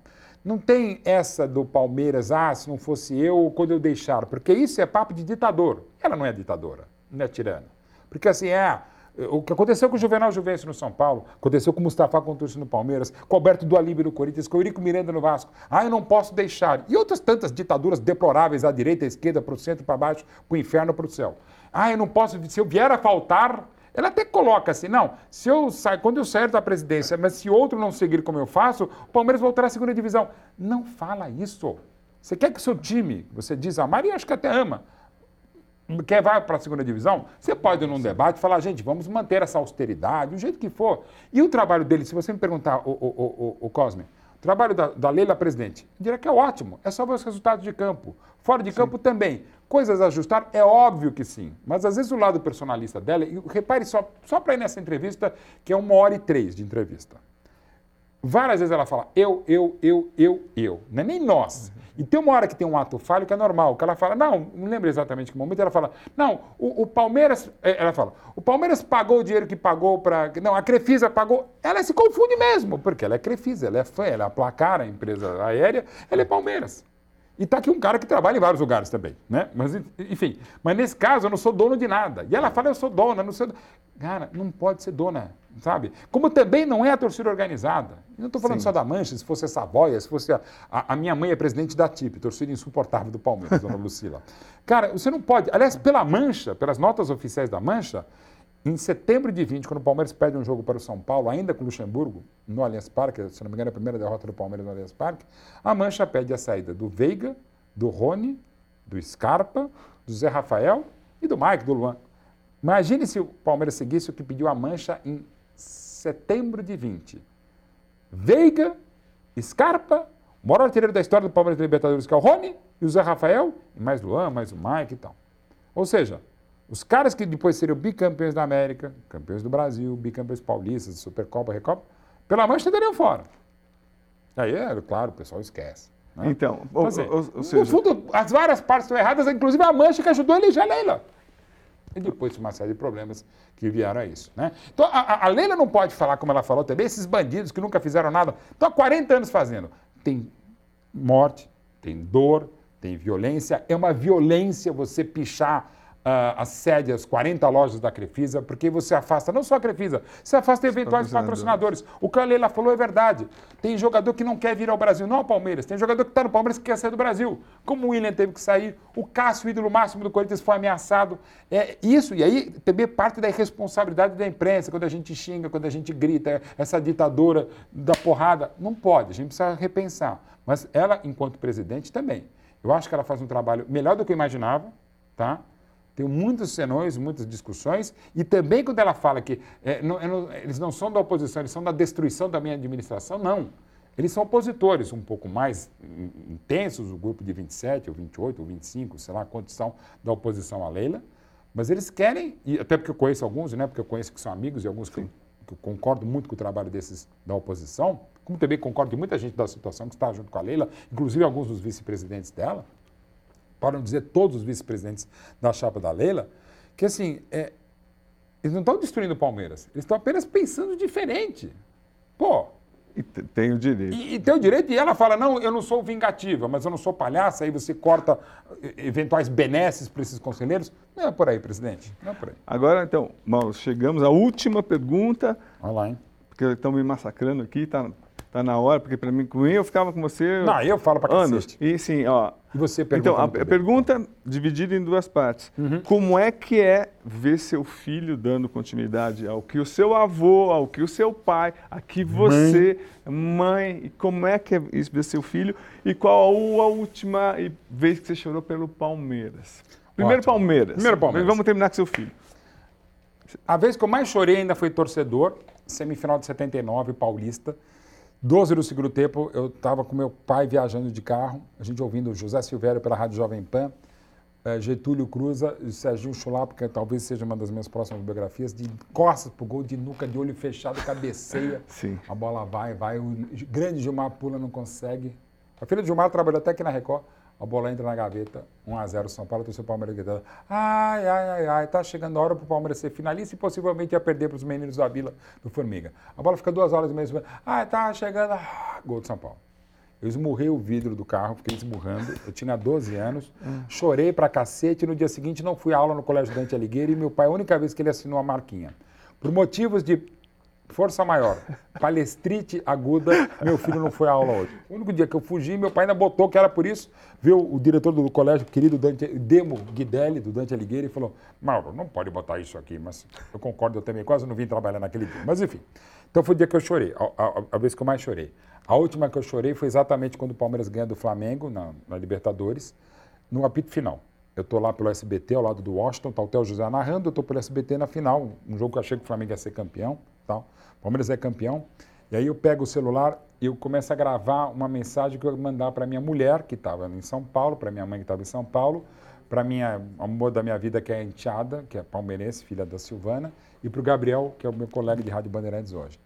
Não tem essa do Palmeiras, ah, se não fosse eu, quando eu deixar, porque isso é papo de ditador. Ela não é ditadora, não é tirana. Porque assim, é. O que aconteceu com o Juvenal Juvencio no São Paulo, aconteceu com o Mustafa Contursi no Palmeiras, com Alberto do Alibe no Corinthians, com o Eurico Miranda no Vasco. Ah, eu não posso deixar. E outras tantas ditaduras deploráveis à direita, à esquerda, para o centro, para baixo, para o inferno, para o céu. Ah, eu não posso, se eu vier a faltar, ela até coloca assim, não, se eu sair, quando eu sair da presidência, mas se outro não seguir como eu faço, o Palmeiras voltará à segunda divisão. Não fala isso. Você quer que seu time, você diz, a Maria acho que até ama, quer vai para a segunda divisão, você pode ir num debate falar, gente, vamos manter essa austeridade, do jeito que for. E o trabalho dele, se você me perguntar, o, o, o, o, Cosme, trabalho da, da Leila presidente, eu diria que é ótimo, é só ver os resultados de campo. Fora de campo também. Coisas a ajustar, é óbvio que sim. Mas às vezes o lado personalista dela, e repare só, só para ir nessa entrevista, que é uma hora e três de entrevista. Várias vezes ela fala eu, eu, eu, eu, eu. Não é nem nós. E tem uma hora que tem um ato falho que é normal, que ela fala, não, não lembro exatamente que momento, ela fala, não, o, o Palmeiras, eh, ela fala, o Palmeiras pagou o dinheiro que pagou para. Não, a Crefisa pagou. Ela se confunde mesmo, porque ela é Crefisa, ela é fã, ela é a empresa aérea, ela é Palmeiras. E está aqui um cara que trabalha em vários lugares também, né? Mas, enfim, mas nesse caso eu não sou dono de nada. E ela fala, eu sou dona, não sou. Cara, não pode ser dona, sabe? Como também não é a torcida organizada. Eu não estou falando Sim. só da Mancha, se fosse a Savoia, se fosse a, a, a minha mãe é presidente da TIP, torcida insuportável do Palmeiras, dona [LAUGHS] Lucila. Cara, você não pode. Aliás, pela Mancha, pelas notas oficiais da Mancha, em setembro de 20, quando o Palmeiras perde um jogo para o São Paulo, ainda com o Luxemburgo, no Allianz Parque, se não me engano, é a primeira derrota do Palmeiras no Allianz Parque, a Mancha pede a saída do Veiga, do Rony, do Scarpa, do Zé Rafael E do Mike, do Luan. Imagine se o Palmeiras seguisse o que pediu a Mancha em setembro de 20. Veiga, Scarpa, o maior artilheiro da história do Palmeiras de Libertadores, que é o Rony, e o Zé Rafael, e mais Luan, mais o Mike e tal. Ou seja, os caras que depois seriam bicampeões da América, campeões do Brasil, bicampeões paulistas, Supercopa, Recopa, pela Mancha estariam fora. Aí, é, claro, o pessoal esquece. Né? Então, então assim, ou, ou seja... no fundo, as várias partes estão erradas, inclusive a Mancha que ajudou a eleger a Leila. E depois uma série de problemas que vieram a isso. Né? Então, a, a Leila não pode falar, como ela falou também, esses bandidos que nunca fizeram nada, estão há 40 anos fazendo. Tem morte, tem dor, tem violência. É uma violência você pichar uh, as sédias, 40 lojas da Crefisa, porque você afasta não só a Crefisa, você afasta eventuais patrocinadores. O que a Leila falou é verdade. Tem jogador que não quer vir ao Brasil, não ao Palmeiras. Tem jogador que está no Palmeiras que quer sair do Brasil. Como o William teve que sair, o Cássio, ídolo máximo do Corinthians, foi ameaçado. É isso, e aí também parte da irresponsabilidade da imprensa, quando a gente xinga, quando a gente grita, essa ditadura da porrada. Não pode, a gente precisa repensar. Mas ela, enquanto presidente, também. Eu acho que ela faz um trabalho melhor do que eu imaginava, tá? Tem muitos senões, muitas discussões, e também quando ela fala que é, não, eles não são da oposição, eles são da destruição da minha administração, não. Eles são opositores um pouco mais intensos, o grupo de 27, ou 28, ou 25, sei lá quantos são da oposição à Leila, mas eles querem, e até porque eu conheço alguns, né, porque eu conheço que são amigos e alguns que, que eu concordo muito com o trabalho desses da oposição, como também concordo com muita gente da situação que está junto com a Leila, inclusive alguns dos vice-presidentes dela, para não dizer todos os vice-presidentes da chapa da Leila, que assim, é, eles não estão destruindo o Palmeiras, eles estão apenas pensando diferente. Pô. E tem o direito. E, e, tem o direito, e ela fala: não, eu não sou vingativa, mas eu não sou palhaça, aí você corta eventuais benesses para esses conselheiros. Não é por aí, presidente. Não é por aí. Agora, então, Mauro, chegamos à última pergunta. Olha lá, hein? Porque estão me massacrando aqui, está tá na hora, porque para mim, com eu ficava com você. Não, eu falo para cacete. E sim, ó. E você pergunta. Então, a, pergunta dividida em duas partes. Uhum. Como é que é ver seu filho dando continuidade ao que o seu avô, ao que o seu pai, a que você, mãe, mãe como é que é isso ver seu filho? E qual a última vez que você chorou pelo Palmeiras? Primeiro Ótimo. Palmeiras. Primeiro Palmeiras. Vamos terminar com seu filho. A vez que eu mais chorei ainda foi torcedor, semifinal de 79, Paulista. 12 do segundo tempo, eu estava com meu pai viajando de carro, a gente ouvindo José Silvério pela Rádio Jovem Pan, eh, Getúlio Cruza e Serginho Chulapa, que talvez seja uma das minhas próximas biografias, de costas pro gol, de nuca, de olho fechado, cabeceia. [LAUGHS] Sim. A bola vai, vai. O grande Gilmar pula, não consegue. A filha de Gilmar trabalhou até aqui na Record. A bola entra na gaveta, 1x0 São Paulo, o Palmeiras gritando. Ai, ai, ai, ai, tá chegando a hora para o Palmeiras ser finalista e possivelmente ia perder para os meninos da Vila do Formiga. A bola fica duas horas e meia. Ai, tá chegando. Ah, gol de São Paulo. Eu esmurrei o vidro do carro, fiquei esmurrando. Eu tinha 12 anos, chorei pra cacete. No dia seguinte, não fui à aula no Colégio Dante Alighieri e meu pai, a única vez que ele assinou a marquinha. Por motivos de Força maior. Palestrite aguda, meu filho não foi à aula hoje. O único dia que eu fugi, meu pai ainda botou que era por isso. Viu o diretor do colégio, querido Dante, Demo Guidelli, do Dante Alighieri, e falou: Mauro, não pode botar isso aqui, mas eu concordo, eu também quase não vim trabalhar naquele dia. Mas enfim. Então foi o dia que eu chorei, a, a, a vez que eu mais chorei. A última que eu chorei foi exatamente quando o Palmeiras ganha do Flamengo na, na Libertadores, no apito final. Eu estou lá pelo SBT, ao lado do Washington, está o Theo José narrando, eu estou pelo SBT na final, um jogo que eu achei que o Flamengo ia ser campeão. Tal. Palmeiras é campeão. E aí eu pego o celular e eu começo a gravar uma mensagem que eu mandar para minha mulher, que estava em São Paulo, para minha mãe que estava em São Paulo, para minha amor da minha vida, que é a enteada, que é palmeirense, filha da Silvana, e para o Gabriel, que é o meu colega de Rádio Bandeirantes hoje,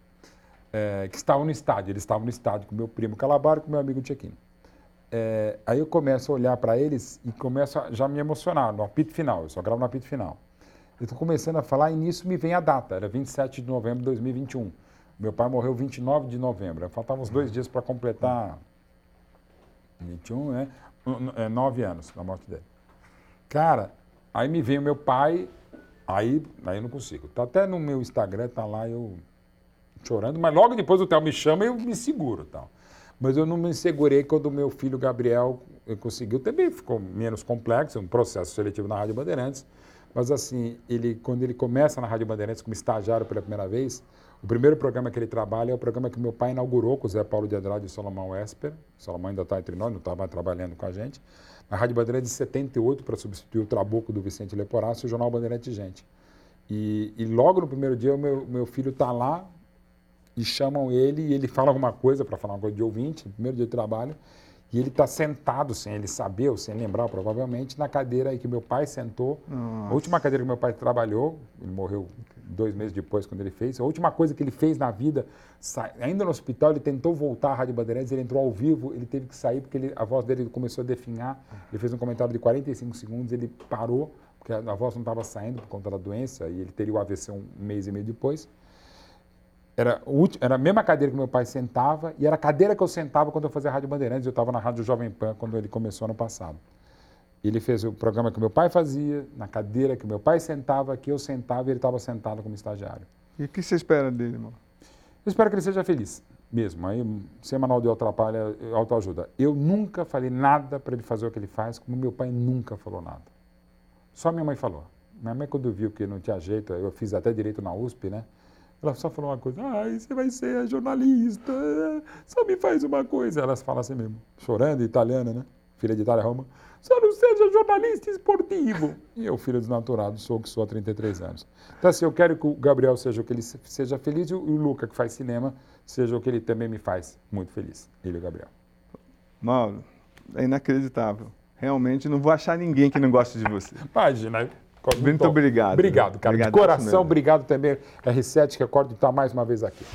é, que estavam no estádio. Eles estavam no estádio com meu primo Calabaro e com meu amigo Tchequinho. É, aí eu começo a olhar para eles e começo a já me emocionar no apito final. Eu só gravo no apito final. Eu estou começando a falar e nisso me vem a data, era 27 de novembro de 2021. Meu pai morreu 29 de novembro, faltavam uns dois dias para completar 21, né? É, nove anos da morte dele. Cara, aí me vem o meu pai, aí, aí eu não consigo. Tá até no meu Instagram, tá lá eu chorando, mas logo depois o Theo me chama e eu me seguro tal. Mas eu não me segurei quando o meu filho Gabriel conseguiu. Também ficou menos complexo, um processo seletivo na Rádio Bandeirantes. Mas assim, ele, quando ele começa na Rádio Bandeirantes como estagiário pela primeira vez, O primeiro programa que ele trabalha é o programa que meu pai inaugurou com o Zé Paulo de Andrade e Solomão Esper. Solomão ainda está entre nós, não estava trabalhando com a gente. Na Rádio Bandeirantes de 78, para substituir o Trabuco do Vicente Leporaço, o Jornal Bandeirante Gente. E, e, logo no primeiro dia, o meu, meu filho está lá e chamam ele e ele fala alguma coisa, para falar uma coisa de ouvinte, primeiro dia de trabalho, e ele está sentado, sem ele saber ou sem lembrar, provavelmente, na cadeira aí que meu pai sentou. Nossa. A última cadeira que meu pai trabalhou, ele morreu dois meses depois, quando ele fez. A última coisa que ele fez na vida, ainda no hospital, ele tentou voltar à Rádio Bandeirantes, ele entrou ao vivo, ele teve que sair porque ele, a voz dele começou a definhar. Ele fez um comentário de 45 segundos, ele parou, porque a, voz não estava saindo por conta da doença, e ele teria o AVC um mês e meio depois. Era, era a mesma cadeira que meu pai sentava, e era a cadeira que eu sentava quando eu fazia a Rádio Bandeirantes, eu estava na Rádio Jovem Pan, quando ele começou ano passado. Ele fez o programa que meu pai fazia, na cadeira que meu pai sentava, que eu sentava e ele estava sentado como estagiário. E o que você espera dele, irmão? Eu espero que ele seja feliz, mesmo. Aí, sem manual de atrapalha, autoajuda. Eu nunca falei nada para ele fazer o que ele faz, como meu pai nunca falou nada. Só minha mãe falou. Minha mãe, quando viu que não tinha jeito, eu fiz até direito na USP, né? Ela só falou uma coisa, ai, você vai ser jornalista, só me faz uma coisa. Elas falam assim mesmo, chorando, italiana, né? Filha de Itália, Roma só não seja jornalista esportivo. E eu, filho desnaturado, sou o que sou há 33 anos. Então, assim, eu quero que o Gabriel seja o que ele seja feliz e o Luca, que faz cinema, seja o que ele também me faz muito feliz. Ele e o Gabriel. Mauro, é inacreditável. Realmente não vou achar ninguém que não goste de você. Imagina. Muito obrigado. Obrigado, cara. Obrigado, de coração, obrigado também, R7, que acordo estar mais uma vez aqui.